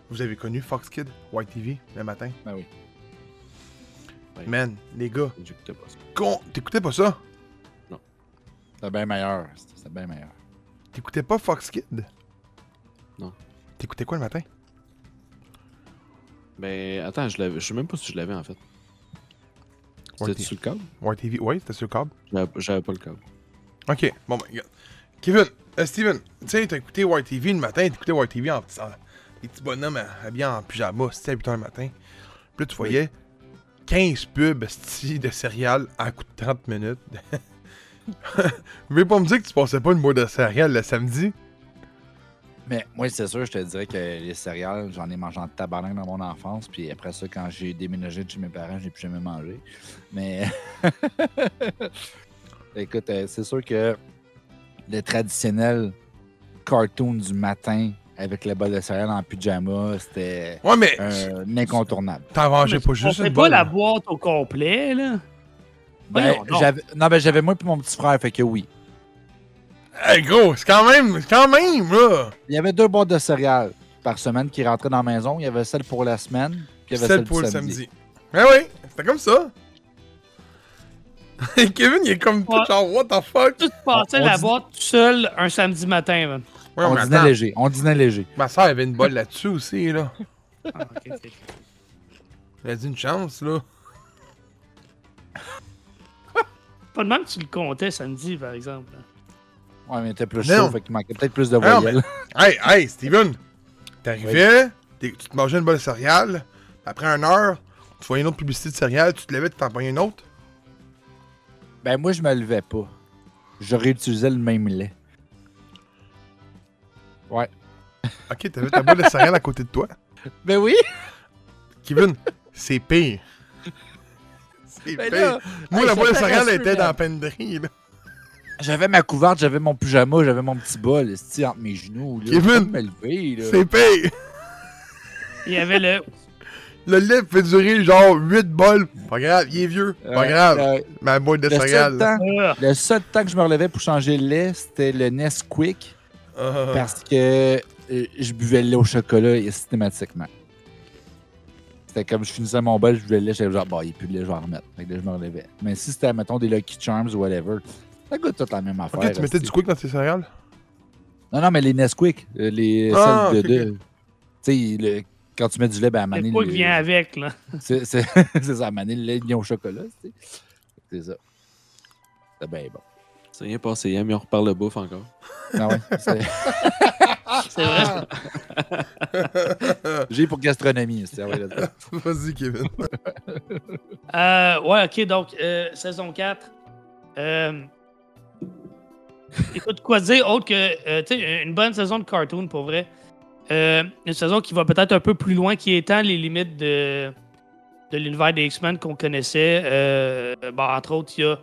[SPEAKER 1] Vous avez connu Fox Kid, White TV, le matin?
[SPEAKER 3] Ben oui.
[SPEAKER 4] Ouais.
[SPEAKER 1] Man, les gars,
[SPEAKER 4] J'écoutais pas ça.
[SPEAKER 1] con... t'écoutais pas ça?
[SPEAKER 3] C'est bien meilleur. C'est bien meilleur.
[SPEAKER 1] T'écoutais pas Fox Kid?
[SPEAKER 4] Non.
[SPEAKER 1] T'écoutais quoi le matin?
[SPEAKER 4] Ben, attends, je l'avais. Je sais même pas si je l'avais en fait.
[SPEAKER 1] Ouais,
[SPEAKER 4] C'était sur le câble?
[SPEAKER 1] White TV, ouais, c'était sur le câble.
[SPEAKER 4] J'avais j'avais pas le câble.
[SPEAKER 1] Ok, bon, ben, regarde. Kevin, euh, Steven, tu sais, t'as écouté White TV le matin, t'écoutais White TV en, en des petits bonhommes habillés en pyjama, c'était à 8h le matin. Puis là, tu voyais 15 pubs de céréales à coup de 30 minutes. Vous pas me dire que tu passais pas une boîte de céréales le samedi?
[SPEAKER 3] Mais moi, c'est sûr, je te dirais que les céréales, j'en ai mangé en tabarnak dans mon enfance. Puis après ça, quand j'ai déménagé de chez mes parents, j'ai plus jamais mangé. Mais. Écoute, euh, c'est sûr que le traditionnel cartoon du matin avec le bol de céréales en pyjama, c'était
[SPEAKER 1] Ouais, mais
[SPEAKER 3] un incontournable.
[SPEAKER 1] t'en mangeais pas
[SPEAKER 2] on
[SPEAKER 1] juste une
[SPEAKER 2] pas la boîte au complet, là.
[SPEAKER 3] Ben, j'avais- non, ben j'avais moi et mon petit frère, fait que oui.
[SPEAKER 1] Hey, gros, c'est quand même, c'est quand même, là!
[SPEAKER 3] Il y avait deux boîtes de céréales par semaine qui rentraient dans la maison. Il y avait celle pour la semaine, puis il y avait
[SPEAKER 1] Celle
[SPEAKER 3] celle,
[SPEAKER 1] pour le
[SPEAKER 3] samedi.
[SPEAKER 1] samedi. Ouais, ouais, c'était comme ça. Kevin, il est comme tout
[SPEAKER 2] Ouais.
[SPEAKER 1] genre, what the fuck?
[SPEAKER 2] Tout passait
[SPEAKER 3] on
[SPEAKER 2] la
[SPEAKER 3] dit-
[SPEAKER 2] boîte tout seul un samedi matin, man.
[SPEAKER 1] Ouais,
[SPEAKER 3] On dînait
[SPEAKER 1] attends,
[SPEAKER 3] léger. On dînait léger.
[SPEAKER 1] ma soeur avait une bolle là-dessus aussi, là.
[SPEAKER 2] Ah.
[SPEAKER 1] Elle a dit une chance, là.
[SPEAKER 2] Pas de même que tu le comptais samedi, par exemple.
[SPEAKER 3] Ouais, mais il était plus
[SPEAKER 1] Non.
[SPEAKER 3] chaud, fait qu'il manquait peut-être plus de voyelles.
[SPEAKER 1] Hey, hey, Steven! T'arrivais, t'es- tu te mangeais une bolle de céréales, après une heure, tu voyais une autre publicité de céréales, tu te levais, tu t'en prenais une autre?
[SPEAKER 3] Ben, moi, je me levais pas. Je réutilisais le même lait. Ouais.
[SPEAKER 1] Ok, t'avais ta bolle de céréales à côté de toi?
[SPEAKER 3] Ben oui!
[SPEAKER 1] Kevin, c'est pire. C'est
[SPEAKER 3] Ben
[SPEAKER 1] pire.
[SPEAKER 3] là,
[SPEAKER 1] Moi,
[SPEAKER 3] hey,
[SPEAKER 1] la
[SPEAKER 3] ça
[SPEAKER 1] bolle de céréales était dans la penderie, là.
[SPEAKER 3] J'avais ma couverte, j'avais mon pyjama, j'avais mon petit bol, esti, entre mes genoux. Là.
[SPEAKER 1] Kevin. C'est pire.
[SPEAKER 2] Il y avait le.
[SPEAKER 1] Le lait fait durer genre 8 bols. Pas grave, il est vieux. Pas
[SPEAKER 3] Ouais,
[SPEAKER 1] grave.
[SPEAKER 3] ouais.
[SPEAKER 1] Ma boîte de
[SPEAKER 3] le,
[SPEAKER 1] céréales.
[SPEAKER 3] seul temps,
[SPEAKER 2] Ah,
[SPEAKER 3] le seul temps que je me relevais pour changer le lait, c'était le Nesquik.
[SPEAKER 1] Ah.
[SPEAKER 3] Parce que euh, je buvais le lait au chocolat systématiquement. C'était comme je finissais mon bol, je buvais le lait, j'étais genre, bah, il n'y a plus de lait, je vais en remettre. Fait que là, je me relevais. Mais si c'était, mettons, des Lucky Charms ou whatever, ça goûte toute la même affaire.
[SPEAKER 1] Ok, tu mettais du quick dans tes céréales?
[SPEAKER 3] Non, non, mais les Nesquik, euh, les
[SPEAKER 1] Ah,
[SPEAKER 3] celles de. de- Tu sais, le- quand tu mets du lait, ben, à
[SPEAKER 2] Le
[SPEAKER 3] Mané.
[SPEAKER 2] quoi qui vient avec, là.
[SPEAKER 3] C'est ça, à Mané, le lait de au chocolat. tu sais. C'est ça. C'est bien bon.
[SPEAKER 4] C'est rien passé, hier, mais on reparle de bouffe encore.
[SPEAKER 3] Ah ouais, c'est-
[SPEAKER 2] C'est vrai.
[SPEAKER 3] J'ai pour gastronomie. c'est- là-dedans.
[SPEAKER 1] Vas-y, Kevin.
[SPEAKER 2] Euh, ouais, ok, donc, euh, saison 4. Euh, écoute, quoi dire autre que, euh, tu sais, une bonne saison de cartoon, pour vrai. Euh, une saison qui va peut-être un peu plus loin, qui étend les limites de, de l'univers des X-Men qu'on connaissait. Euh, bon, entre autres, il y a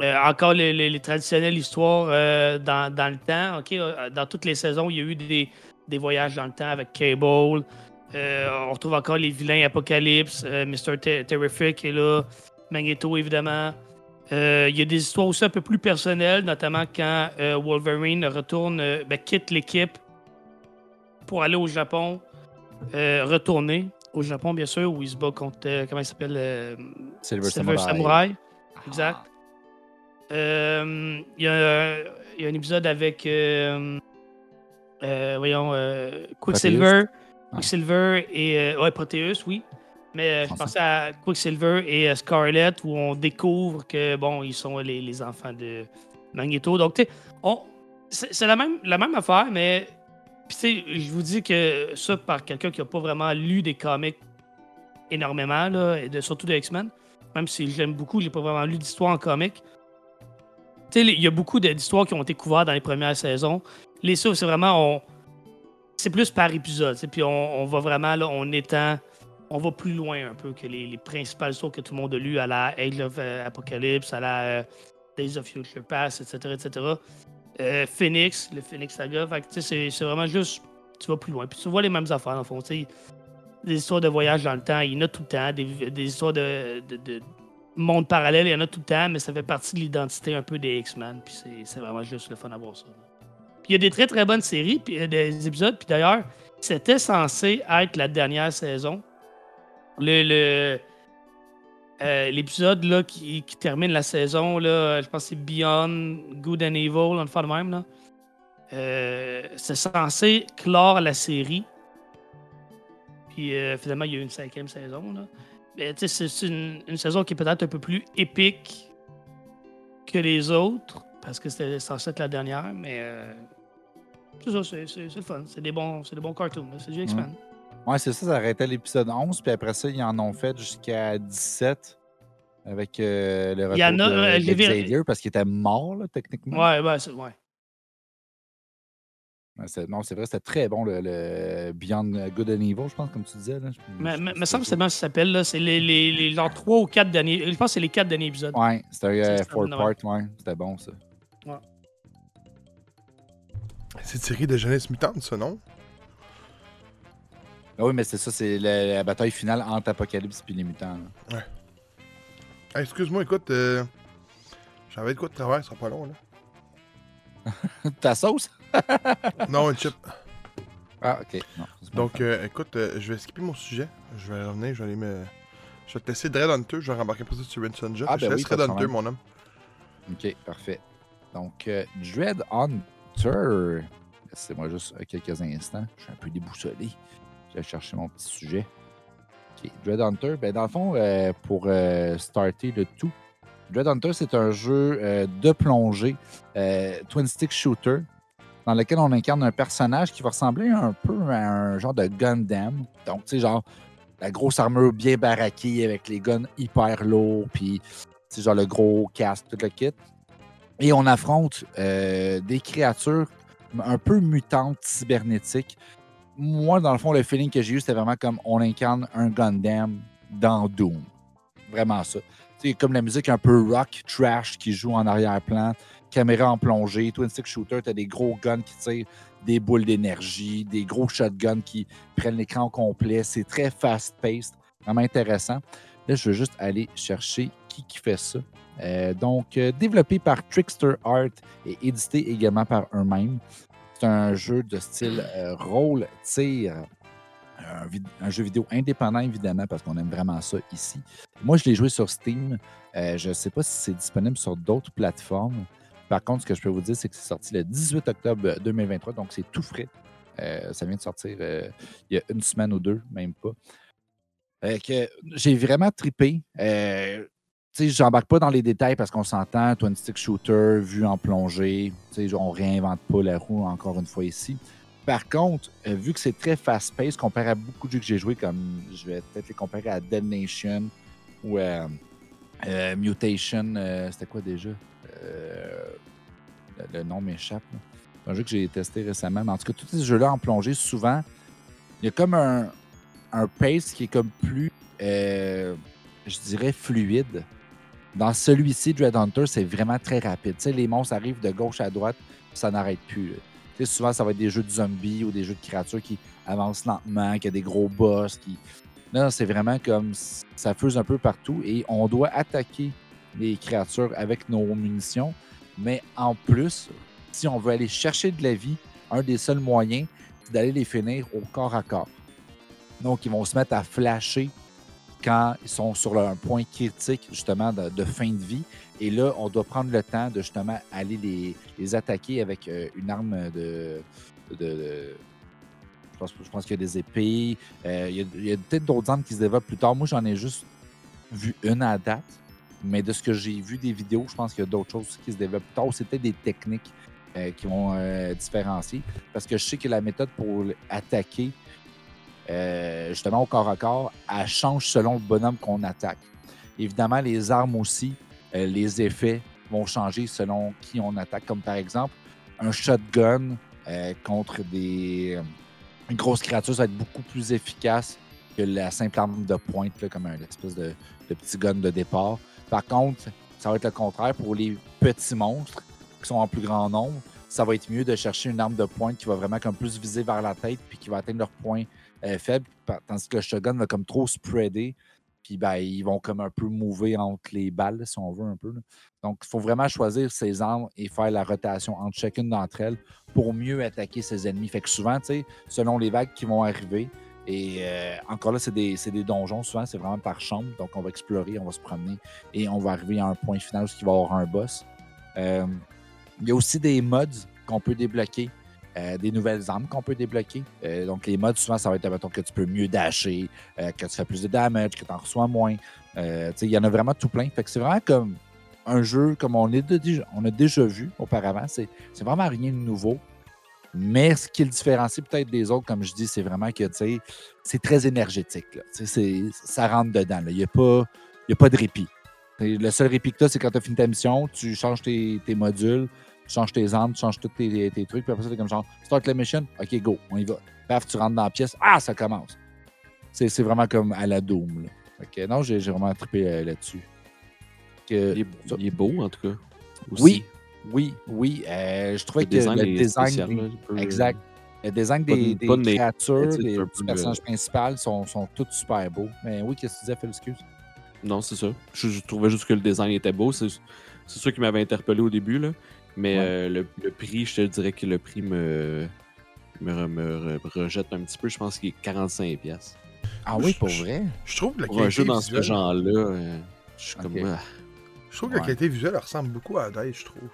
[SPEAKER 2] euh, encore les, les- les traditionnelles histoires euh, dans, dans le temps. ok? Euh, Dans toutes les saisons, il y a eu des, des voyages dans le temps avec Cable. Euh, on retrouve encore les vilains Apocalypse, Mr. Ter- Terrific est là, Magneto évidemment. Il y a des histoires aussi un peu plus personnelles, notamment quand Wolverine retourne, ben, quitte l'équipe pour aller au Japon, retourner au Japon bien sûr, où il se bat contre, comment il s'appelle,
[SPEAKER 3] Silver,
[SPEAKER 2] Silver
[SPEAKER 3] Samurai.
[SPEAKER 2] Samurai. Exact. Il y, a il y a un épisode avec, euh, euh, voyons, euh, Quicksilver. Quicksilver et. euh, ouais, Proteus, oui. Mais euh, je pensais à Quicksilver et euh, Scarlet où on découvre que, bon, ils sont les, les enfants de Magneto. Donc, tu sais, c'est la même, la même affaire, mais. Puis, tu sais, je vous dis que ça, par quelqu'un qui n'a pas vraiment lu des comics énormément, là, et de, surtout de X-Men, même si je l'aime beaucoup, j'ai pas vraiment lu d'histoire en comics. Tu sais, il y a beaucoup d'histoires qui ont été couvertes dans les premières saisons. Les ça, c'est vraiment. On, c'est plus par épisode. Puis on, va vraiment, là, on étend. On va plus loin un peu que les, les principales histoires que tout le monde a lues à la Age of euh, Apocalypse, à la euh, Days of Future Past, etc. etc. Euh, Phoenix, le Phoenix Saga. Fait que, c'est, vraiment juste. Tu vas plus loin. Puis tu vois les mêmes affaires, dans le fond. Des histoires de voyage dans le temps, il y en a tout le temps. Des, histoires de monde parallèle, il y en a tout le temps, mais ça fait partie de l'identité un peu des X-Men. Puis c'est, vraiment juste le fun à voir ça. Puis il y a des très très bonnes séries, puis euh, des épisodes. Puis d'ailleurs, c'était censé être la dernière saison. Le, euh, l'épisode qui, qui termine la saison, là, je pense que c'est Beyond Good and Evil, on le fait de même. Là. Euh, c'est censé clore la série. Puis finalement, il y a eu une cinquième saison. Là. C'est une, une saison qui est peut-être un peu plus épique que les autres, parce que c'était censé être la dernière, mais euh, c'est ça, c'est c'est- c'est le fun. C'est des bons, c'est des bons cartoons, c'est du X-Men.
[SPEAKER 3] Ouais, c'est ça, ça arrêtait l'épisode 11, puis après ça, ils en ont fait jusqu'à 17 avec euh, le retour
[SPEAKER 2] Il y en a,
[SPEAKER 3] de,
[SPEAKER 2] euh, vu-
[SPEAKER 3] Xavier parce qu'il était mort, là, techniquement.
[SPEAKER 2] Ouais, ouais, c'est- ouais.
[SPEAKER 3] Ouais, non, c'est vrai, c'était très bon, le, le Beyond Good and Evil, je pense, comme tu disais. Là.
[SPEAKER 2] Mais me semble que c'est bien ça s'appelle. là. C'est les, les, les 3 ou 4 derniers. Je pense que c'est les 4 derniers épisodes.
[SPEAKER 3] Ouais, c'était euh, four part, ouais. C'était bon, ça.
[SPEAKER 1] C'est tiré de jeunesse mutante, ça, non?
[SPEAKER 3] Ah oui, mais c'est ça, c'est la, la bataille finale entre Apocalypse et les mutants. là.
[SPEAKER 1] Hey, Excuse-moi, écoute, euh, j'avais de quoi de travail, ça sera pas long, là.
[SPEAKER 3] Ta sauce?
[SPEAKER 1] non, une chip.
[SPEAKER 3] Ah, ok. Non,
[SPEAKER 1] Donc, euh, écoute, euh, je vais skipper mon sujet. Je vais revenir, je vais aller me. Je vais te laisser Dread Hunter, je vais rembarquer pour ça sur Red Sonja.
[SPEAKER 3] Ah,
[SPEAKER 1] je
[SPEAKER 3] ben
[SPEAKER 1] te
[SPEAKER 3] oui,
[SPEAKER 1] laisse
[SPEAKER 3] pas
[SPEAKER 1] Dread Hunter, mon homme.
[SPEAKER 3] Ok, parfait. Donc, euh, Dread Hunter. Laissez-moi juste euh, quelques instants. Je suis un peu déboussolé. Je vais chercher mon petit sujet. Ok, Dread Hunter. Ben, dans le fond, pour starter le tout, Dread Hunter, c'est un jeu de plongée, twin stick shooter, dans lequel on incarne un personnage qui va ressembler un peu à un genre de Gundam. Donc, tu sais, genre, la grosse armure bien baraquée avec les guns hyper lourds, puis, sais, genre le gros casque, tout le kit. Et on affronte euh, des créatures un peu mutantes, cybernétiques. Moi, dans le fond, le feeling que j'ai eu, c'était vraiment comme on incarne un Gundam dans Doom. Vraiment ça. Comme la musique un peu rock, trash qui joue en arrière-plan, caméra en plongée, twin stick shooter, t'as des gros guns qui tirent des boules d'énergie, des gros shotguns qui prennent l'écran complet. C'est très fast-paced, vraiment intéressant. Là, je veux juste aller chercher qui fait ça. Euh, donc, euh, développé par Trickster Art et édité également par eux-mêmes. C'est un jeu de style euh, rôle-tir. Un, jeu vidéo indépendant, évidemment, parce qu'on aime vraiment ça ici. Moi, je l'ai joué sur Steam. Euh, je ne sais pas si c'est disponible sur d'autres plateformes. Par contre, ce que je peux vous dire, c'est que c'est sorti le 18 octobre 2023, donc c'est tout frais. Euh, ça vient de sortir euh, il y a une semaine ou deux, même pas. J'ai vraiment trippé. Tu sais, j'embarque pas dans les détails parce qu'on s'entend, twin stick shooter, vue en plongée. On réinvente pas la roue encore une fois ici. Par contre, euh, vu que c'est très fast-paced, comparé à beaucoup de jeux que j'ai joués, comme je vais peut-être les comparer à Dead Nation ou à euh, Mutation, euh, c'était quoi déjà? Euh, le, nom m'échappe. C'est un jeu que j'ai testé récemment. Mais en tout cas, tous ces jeux-là en plongée, souvent, il y a comme un, pace qui est comme plus, euh, je dirais, fluide. Dans celui-ci, Dread Hunter, c'est vraiment très rapide. Tu sais, les monstres arrivent de gauche à droite, ça n'arrête plus. Souvent, ça va être des jeux de zombies ou des jeux de créatures qui avancent lentement, qui a des gros boss. Qui... Là, c'est vraiment comme ça fuse un peu partout et on doit attaquer les créatures avec nos munitions. Mais en plus, si on veut aller chercher de la vie, un des seuls moyens, c'est d'aller les finir au corps à corps. Donc, ils vont se mettre à flasher quand ils sont sur un point critique, justement, de, fin de vie. Et là, on doit prendre le temps de, justement, aller les, attaquer avec euh, une arme de... je pense, qu'il y a des épées. Euh, il y a, peut-être d'autres armes qui se développent plus tard. Moi, j'en ai juste vu une à date. Mais de ce que j'ai vu des vidéos, je pense qu'il y a d'autres choses qui se développent plus tard. peut-être des techniques euh, qui vont euh, différencier. Parce que je sais que la méthode pour attaquer euh, justement au corps à corps, elle change selon le bonhomme qu'on attaque. Évidemment, les armes aussi, euh, les effets vont changer selon qui on attaque. Comme par exemple, un shotgun euh, contre des une grosse créature, ça va être beaucoup plus efficace que la simple arme de pointe, comme un espèce de, de petit gun de départ. Par contre, ça va être le contraire pour les petits monstres qui sont en plus grand nombre. Ça va être mieux de chercher une arme de pointe qui va vraiment comme plus viser vers la tête puis qui va atteindre leur point faible, tandis que le va comme trop spreader. Puis ben, ils vont comme un peu mouver entre les balles, si on veut un peu. Donc, il faut vraiment choisir ses armes et faire la rotation entre chacune d'entre elles pour mieux attaquer ses ennemis. Fait que souvent, tu sais, selon les vagues qui vont arriver, et euh, encore là, c'est des, des donjons, souvent, c'est vraiment par chambre. Donc, on va explorer, on va se promener et on va arriver à un point final où il va y avoir un boss. Euh, il y a aussi des mods qu'on peut débloquer, euh, des nouvelles armes qu'on peut débloquer. Euh, donc, les mods, souvent, ça va être, mettons, que tu peux mieux dasher, euh, que tu fais plus de damage, que tu en reçois moins. Il y en a vraiment tout plein. Fait que c'est vraiment comme un jeu comme on, est on a déjà vu auparavant. C'est c'est vraiment rien de nouveau. Mais ce qui le différencie peut-être des autres, comme je dis, c'est vraiment que c'est très énergétique. c'est- ça rentre dedans. Il n'y a, pas- a pas de répit. Le seul répit que tu as, c'est quand tu as fini ta mission, tu changes tes modules, tu changes tes armes, tu changes tous tes, tes trucs, puis après ça, tu comme genre, start la mission, ok, go, on y va. Paf, tu rentres dans la pièce, ah, ça commence. C'est c'est vraiment comme à la Doom. Là. Fait que non, j'ai j'ai vraiment trippé euh, là-dessus.
[SPEAKER 4] Il est, il est beau, en tout cas. aussi.
[SPEAKER 3] Oui, oui, oui. euh, je trouvais
[SPEAKER 4] Le
[SPEAKER 3] que
[SPEAKER 4] design
[SPEAKER 3] le design.
[SPEAKER 4] spécial,
[SPEAKER 3] des-
[SPEAKER 4] peu,
[SPEAKER 3] exact. Le design
[SPEAKER 4] pas
[SPEAKER 3] des,
[SPEAKER 4] de-
[SPEAKER 3] des
[SPEAKER 4] pas
[SPEAKER 3] créatures, des,
[SPEAKER 4] c'est un
[SPEAKER 3] du
[SPEAKER 4] peu,
[SPEAKER 3] personnage
[SPEAKER 4] euh,
[SPEAKER 3] principal sont, sont tous super beaux. Mais oui, qu'est-ce que tu disais, Phil, excuse?
[SPEAKER 4] Non, c'est ça. Je, je trouvais juste que le design était beau. C'est c'est ça qui m'avait interpellé au début. Là. Mais
[SPEAKER 3] Ouais.
[SPEAKER 4] euh, le, le prix, je te dirais que le prix me, me, me re- rejette un petit peu. Je pense qu'il est 45$. piastres.
[SPEAKER 3] Ah oui,
[SPEAKER 1] Je-
[SPEAKER 3] pour vrai?
[SPEAKER 1] Je trouve que la
[SPEAKER 4] Pour un
[SPEAKER 1] qualité
[SPEAKER 4] jeu dans ce
[SPEAKER 1] visuelle,
[SPEAKER 4] genre-là, euh, je suis comme. Ah,
[SPEAKER 1] je trouve que la qualité visuelle elle ressemble beaucoup à Hades, je trouve.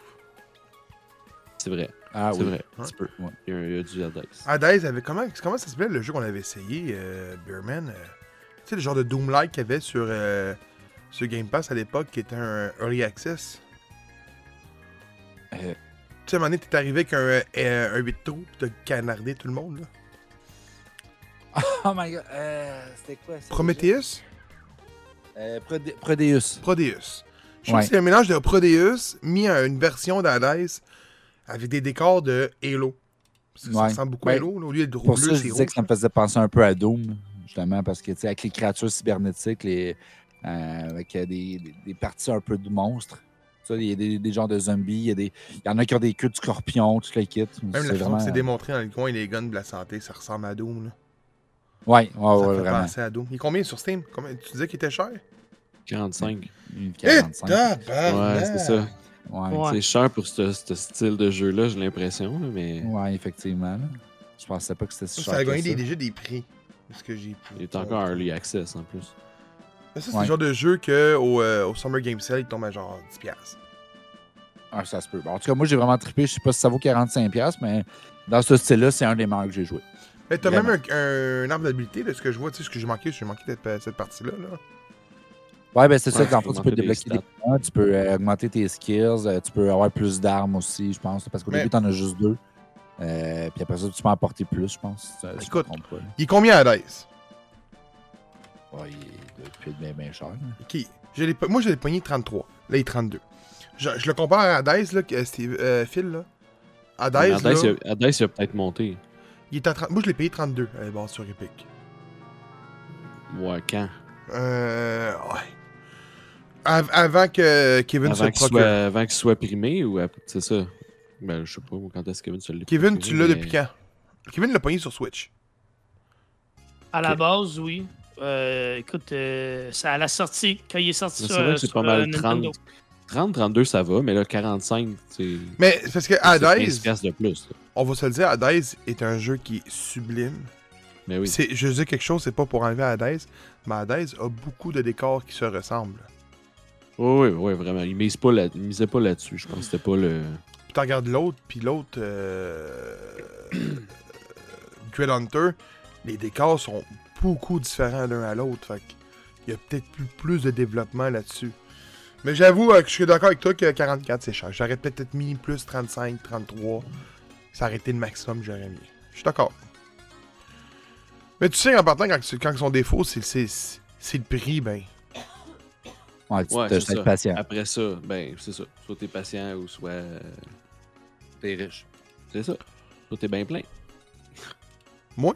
[SPEAKER 4] c'est vrai.
[SPEAKER 3] Ah
[SPEAKER 4] c'est
[SPEAKER 3] oui.
[SPEAKER 4] vrai. Un petit peu.
[SPEAKER 3] Ouais.
[SPEAKER 4] Il y a, il y a du Hades.
[SPEAKER 1] Hades avait comment, comment ça s'appelait le jeu qu'on avait essayé, euh, Bearman? Euh, Tu sais, le genre de Doom-like qu'il y avait sur, euh, sur Game Pass à l'époque, qui était un Early Access?
[SPEAKER 3] Euh.
[SPEAKER 1] Tu sais, à un moment donné, t'es arrivé avec un, euh, un 8 trous, pis t'as canardé tout le monde, là.
[SPEAKER 3] Oh my god, euh, c'était quoi ça?
[SPEAKER 1] Prometheus?
[SPEAKER 3] Euh, Prode- Prodeus.
[SPEAKER 1] Prodeus. Je trouve
[SPEAKER 3] Ouais.
[SPEAKER 1] que c'est un mélange de Prodeus mis à une version d'Hades avec des décors de Halo. Ça, ça
[SPEAKER 3] Ouais.
[SPEAKER 1] ressemble beaucoup à
[SPEAKER 3] Ben,
[SPEAKER 1] Halo. là. Au lieu de
[SPEAKER 3] Pour
[SPEAKER 1] bleu,
[SPEAKER 3] ça, je
[SPEAKER 1] c'est
[SPEAKER 3] disais que ça me faisait penser un peu à Doom, justement, parce que, tu sais, avec les créatures cybernétiques, les, euh, avec euh, des, des- des parties un peu de monstres. Ça, il y a des, des genres de zombies, il y, a des, il y en a qui ont des queues de scorpions, tout le kit.
[SPEAKER 1] Même la façon
[SPEAKER 3] vraiment...
[SPEAKER 1] que c'est démontré dans le coin, les guns de la santé, ça ressemble à Doom. Là.
[SPEAKER 3] Ouais, ouais,
[SPEAKER 1] ça
[SPEAKER 3] ouais,
[SPEAKER 1] fait
[SPEAKER 3] vraiment.
[SPEAKER 1] penser à Doom. Il est combien sur Steam? Combien- Tu disais qu'il était cher?
[SPEAKER 4] 45.
[SPEAKER 3] Une
[SPEAKER 1] Eh,
[SPEAKER 3] 45.
[SPEAKER 1] tabarnak!
[SPEAKER 4] Ouais, c'est ça.
[SPEAKER 3] Ouais,
[SPEAKER 2] Ouais.
[SPEAKER 4] C'est cher pour ce, ce style de jeu-là, j'ai l'impression. Mais
[SPEAKER 3] ouais, effectivement. là. Je pensais pas que c'était si
[SPEAKER 1] Ça,
[SPEAKER 3] cher
[SPEAKER 1] ça a gagné déjà des prix. Parce que j'ai
[SPEAKER 4] il est encore early access en plus.
[SPEAKER 1] Mais ça, c'est
[SPEAKER 3] Ouais.
[SPEAKER 1] le genre de jeu que au, euh, au Summer Game Sale, il tombe à genre 10$. piastres.
[SPEAKER 3] Ah, ça se peut. Bon, en tout cas, moi, j'ai vraiment trippé. Je sais pas si ça vaut 45$, mais dans ce style-là, c'est un des meilleurs que j'ai joué.
[SPEAKER 1] Mais t'as même
[SPEAKER 3] Vraiment.
[SPEAKER 1] un, un arbre d'habilité, de ce que je vois, tu sais, ce que j'ai manqué, j'ai manqué cette, cette partie-là. Là.
[SPEAKER 3] Ouais, ben c'est ça.
[SPEAKER 4] Ouais,
[SPEAKER 3] Dans le
[SPEAKER 4] tu
[SPEAKER 3] fond,
[SPEAKER 4] peux
[SPEAKER 3] tu peux
[SPEAKER 4] augmenter
[SPEAKER 3] débloquer des points, tu peux euh, augmenter tes skills, euh, tu peux avoir plus d'armes aussi, je pense. Parce qu'au
[SPEAKER 1] Mais-
[SPEAKER 3] début, t'en as juste deux. Euh, puis après ça, tu peux en porter plus, je pense. me
[SPEAKER 1] Écoute.
[SPEAKER 3] trompe pas, là.
[SPEAKER 1] Il est combien à Dice
[SPEAKER 3] Ouais, il doit être bien, bien cher.
[SPEAKER 1] Je moi, je l'ai pogné 33. Là, il est 32. Je, je le compare à Dice, là, que Steve, euh, Phil, là. À Dice,
[SPEAKER 4] Mais
[SPEAKER 1] là,
[SPEAKER 4] il a- peut-être monté.
[SPEAKER 1] il est à 30... Moi, je l'ai payé 32 à la base sur Epic.
[SPEAKER 4] Ouais, quand?
[SPEAKER 1] Euh. Ouais. Av- avant que Kevin
[SPEAKER 4] avant
[SPEAKER 1] se le
[SPEAKER 4] qu'il
[SPEAKER 1] procure.
[SPEAKER 4] soit, avant qu'il soit primé ou après- c'est ça? Ben, je sais pas, moi, quand est-ce que Kevin se l'a
[SPEAKER 1] Kevin,
[SPEAKER 4] procuré,
[SPEAKER 1] tu l'as
[SPEAKER 4] mais-
[SPEAKER 1] depuis quand? Kevin l'a pogné sur Switch.
[SPEAKER 2] À la base, oui. Euh, écoute, euh, ça à la sortie, quand il est sorti sur,
[SPEAKER 4] C'est vrai que c'est
[SPEAKER 2] sur,
[SPEAKER 4] pas mal
[SPEAKER 2] euh,
[SPEAKER 4] 30.
[SPEAKER 2] Nintendo.
[SPEAKER 4] 30, 32, ça va, mais là, 45, c'est.
[SPEAKER 1] Mais c'est parce que
[SPEAKER 4] c'est 15
[SPEAKER 1] Hades,
[SPEAKER 4] piastres de plus. là.
[SPEAKER 1] on va se le dire, Hades est un jeu qui est sublime.
[SPEAKER 4] Mais oui.
[SPEAKER 1] C'est, je dis quelque chose, c'est pas pour enlever Hades, mais Hades a beaucoup de décors qui se ressemblent.
[SPEAKER 4] Oui, oui, oui, vraiment. Il, mise pas là, il misait pas là-dessus. Je pense que c'était pas le.
[SPEAKER 1] Puis tu regardes l'autre, puis l'autre, euh... Dread Hunter, les décors sont beaucoup différents l'un à l'autre. Fait il y a peut-être plus, plus de développement là-dessus. Mais j'avoue euh, que je suis d'accord avec toi que 44 c'est cher. J'aurais peut-être mis plus 35, 33. Ça aurait été le maximum que j'aurais mis. Je suis d'accord. Mais tu sais, en partant, quand, quand ils sont défauts, c'est, c'est, c'est le prix, ben.
[SPEAKER 3] Ouais, tu
[SPEAKER 4] Ouais, ça.
[SPEAKER 3] patient.
[SPEAKER 4] Après ça, ben, c'est ça. Soit t'es patient ou soit. euh, T'es riche. C'est ça. Soit t'es bien plein.
[SPEAKER 1] Moi?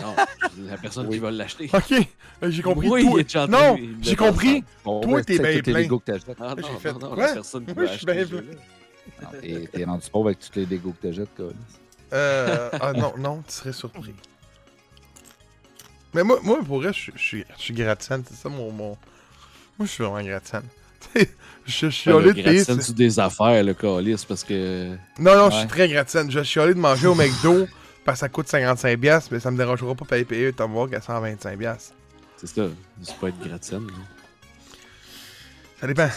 [SPEAKER 4] Non, la personne qui va l'acheter.
[SPEAKER 1] Ok, j'ai compris.
[SPEAKER 4] Oui,
[SPEAKER 1] toi-
[SPEAKER 4] il est déjà
[SPEAKER 1] Non, j'ai compris.
[SPEAKER 3] Bon,
[SPEAKER 1] Toi,
[SPEAKER 3] ouais,
[SPEAKER 1] t'es
[SPEAKER 3] tu
[SPEAKER 1] bien plein.
[SPEAKER 3] Que t'achètes.
[SPEAKER 4] Ah
[SPEAKER 1] J'ai
[SPEAKER 4] non,
[SPEAKER 1] fait,
[SPEAKER 4] non, non, la personne qui va acheter.
[SPEAKER 3] Non, T'es rendu pauvre avec tous les Legos que t'achètes, quoi.
[SPEAKER 1] Euh, ah non, non, tu serais surpris. Mais moi, moi pour vrai, je, je suis, je suis gratte-scène, c'est ça mon, mon... Moi, je suis vraiment. Tu sais, je suis allé de payer...
[SPEAKER 4] sur des affaires, le calice, parce que.
[SPEAKER 1] Non, non, je suis très gratte-scène. Je suis allé de manger au McDo parce que ça coûte 55$, piastres, mais ça me dérangera pas de payer payer un Tomahawk à 125$. piastres.
[SPEAKER 4] C'est ça. C'est pas être là.
[SPEAKER 1] Ça dépend.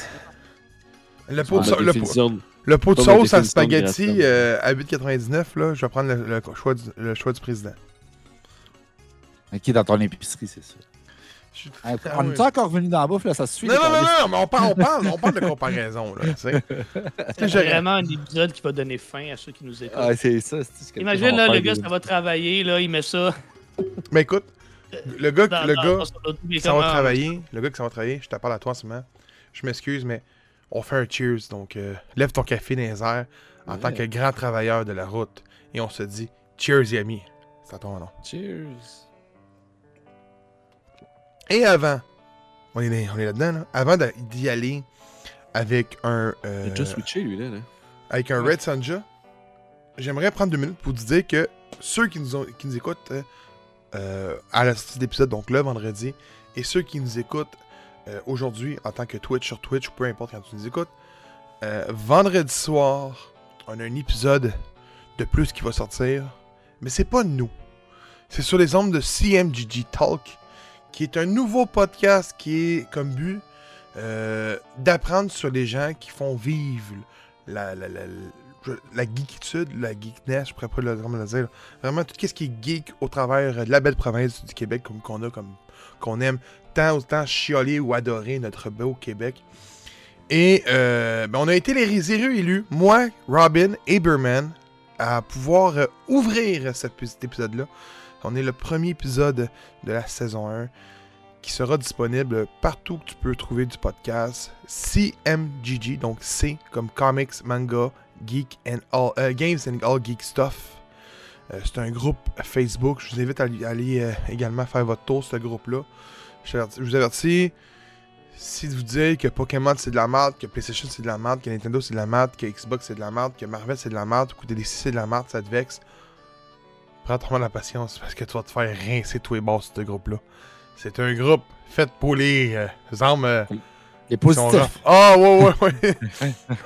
[SPEAKER 1] Le pot, de, le, pot, le pot sauce à spaghetti euh, à 8,99$, là, je vais prendre le, le choix du, le choix du président.
[SPEAKER 3] Qui est dans ton épicerie, c'est ça?
[SPEAKER 1] Je suis
[SPEAKER 3] on est encore revenu dans la bouffe, là, ça se suit.
[SPEAKER 1] Non, non, non, non, mais on parle, on parle, on parle de comparaison, là, tu sais.
[SPEAKER 2] C'est vraiment un épisode qui va donner fin à ceux qui nous écoutent.
[SPEAKER 3] Ah, c'est ça. c'est ce que
[SPEAKER 2] Imagine, là, le gars, ça va travailler, là, il met ça
[SPEAKER 1] Mais écoute, le gars,
[SPEAKER 2] dans,
[SPEAKER 1] le
[SPEAKER 2] dans-
[SPEAKER 1] gars qui s'en va
[SPEAKER 2] ah,
[SPEAKER 1] travailler, le gars qui s'en va travailler, je te parle à toi en ce moment, je m'excuse, mais on fait un cheers, donc euh, lève ton café dans les airs en
[SPEAKER 4] Ouais.
[SPEAKER 1] tant que grand travailleur de la route, et on se dit, cheers, Yami. C'est à ton nom.
[SPEAKER 4] Cheers.
[SPEAKER 1] Et avant, on est, on est là-dedans, là, avant d'y aller avec un, euh,
[SPEAKER 4] Il a déjà switché, lui, là. là.
[SPEAKER 1] avec un
[SPEAKER 2] Ouais.
[SPEAKER 1] Red Sanja, j'aimerais prendre deux minutes pour te dire que ceux qui nous, ont- qui nous écoutent euh, euh, à la sortie d'épisode, donc le vendredi, et ceux qui nous écoutent aujourd'hui en tant que Twitch sur Twitch, ou peu importe quand tu nous écoutes, vendredi soir, on a un épisode de plus qui va sortir, mais c'est pas nous. C'est sur les ondes de CMGG Talk, qui est un nouveau podcast qui est comme but euh, d'apprendre sur les gens qui font vivre la, la, geekitude, la geekness, je pourrais pas le, le dire. Vraiment tout ce qui est geek au travers de la belle province du Québec comme qu'on a, comme qu'on aime tant autant chialer ou adorer notre beau Québec. Et euh, ben, on a été les réservés élus, moi, Robin et Berman, à pouvoir euh, ouvrir cet épisode-là. On est le premier épisode de la saison 1 qui sera disponible partout que tu peux trouver du podcast. CMGG, donc C comme Comics, Manga, Geek and All, euh, Games and All Geek Stuff. Euh, c'est un groupe Facebook. Je vous invite à aller, euh, également faire votre tour ce groupe-là. Je vous avertis, si vous dites que Pokémon c'est de la merde, que PlayStation c'est de la merde, que Nintendo c'est de la merde, que Xbox c'est de la merde, que Marvel c'est de la merde, que DC c'est de la merde, ça te vexe. Prends-toi la patience parce que tu vas te faire rincer tous les bords ce groupe-là. C'est un groupe fait pour les euh, armes, euh,
[SPEAKER 3] Les positifs.
[SPEAKER 1] Ah, ouais, ouais, ouais.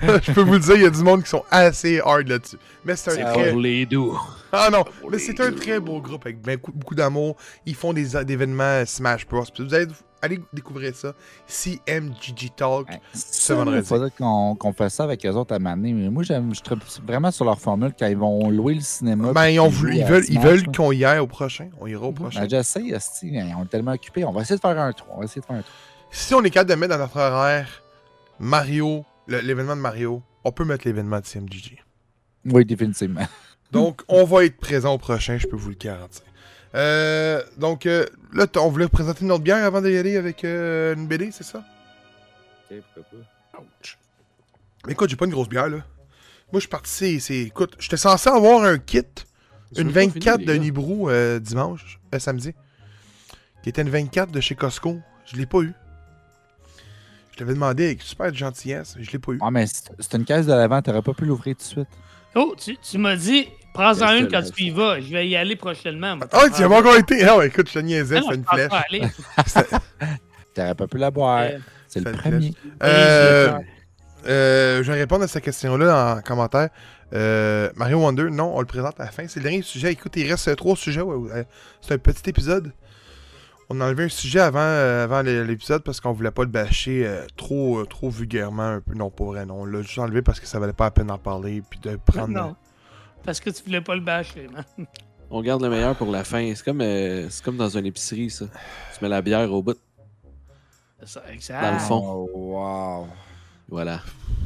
[SPEAKER 1] Je peux vous le dire, il y a du monde qui sont assez hard là-dessus. Mais c'est un
[SPEAKER 4] C'est
[SPEAKER 1] très.
[SPEAKER 4] pour les doux.
[SPEAKER 1] Ah non,
[SPEAKER 4] pour
[SPEAKER 1] mais
[SPEAKER 4] les
[SPEAKER 1] c'est un très beau groupe avec ben- beaucoup d'amour. Ils font des, des événements Smash Bros. Vous allez aller découvrir ça. CMGG Talk.
[SPEAKER 3] Ouais.
[SPEAKER 1] Ce vendredi.
[SPEAKER 3] Il faudrait qu'on qu'on fasse ça avec eux autres à m'amener. Mais moi, j'aime- je serais vraiment sur leur formule quand ils vont louer le cinéma.
[SPEAKER 1] Ben, ils, ont voulu, veulent, ils qu'on y aille au prochain. On ira au prochain.
[SPEAKER 3] Ben, j'essaie, on est tellement occupés. On va essayer de faire un tour. On va essayer de faire un tour.
[SPEAKER 1] Si on est capable de mettre dans notre horaire Mario, l'événement de Mario, on peut mettre l'événement de CMGG.
[SPEAKER 3] Oui, définitivement.
[SPEAKER 1] Donc, on va être présent au prochain, je peux vous le garantir. Euh, donc, euh, là, on voulait présenter notre bière avant d'y aller avec euh, une BD, c'est ça?
[SPEAKER 3] Ok, pourquoi pas.
[SPEAKER 1] Mais écoute, j'ai pas une grosse bière, là. Moi, je suis parti, c'est-. Écoute, j'étais censé avoir un kit, une 24 de Nibrou euh, dimanche, euh, samedi, qui était une 24 de chez Costco. Je l'ai pas eu. Je l'avais demandé avec super gentillesse, mais je l'ai pas eu.
[SPEAKER 3] Ah, mais c'est c'est une caisse de l'avant. T'aurais pas pu l'ouvrir tout de suite.
[SPEAKER 2] Oh, tu, tu m'as dit, prends-en une quand tu y vas. Je vais y aller prochainement.
[SPEAKER 1] Ah, tu y as pas encore été? Non, écoute, je te niaisais,
[SPEAKER 2] Ah
[SPEAKER 1] fais
[SPEAKER 2] je
[SPEAKER 1] une flèche.
[SPEAKER 2] pas aller.
[SPEAKER 3] T'aurais pas pu la boire.
[SPEAKER 2] Euh,
[SPEAKER 3] c'est le premier.
[SPEAKER 1] Euh, euh, je vais répondre à cette question-là en commentaire. Euh, Mario Wonder, non, on le présente à la fin. C'est le dernier sujet. Écoute, il reste trois sujets. ouais, ouais. C'est un petit épisode. On a enlevé un sujet avant, euh, avant l'épisode parce qu'on voulait pas le bâcher euh, trop, euh, trop vulgairement. Un peu. Non, pas vrai. Non, on l'a juste enlevé parce que ça valait pas la peine d'en parler. Puis de prendre.
[SPEAKER 2] Non. Parce que tu voulais pas le bâcher, man.
[SPEAKER 4] On garde le meilleur pour la fin. C'est comme, euh, c'est comme dans une épicerie, ça. Tu mets la bière au bout.
[SPEAKER 2] C'est ça, exact.
[SPEAKER 4] Dans le fond.
[SPEAKER 3] Oh, wow.
[SPEAKER 4] Voilà.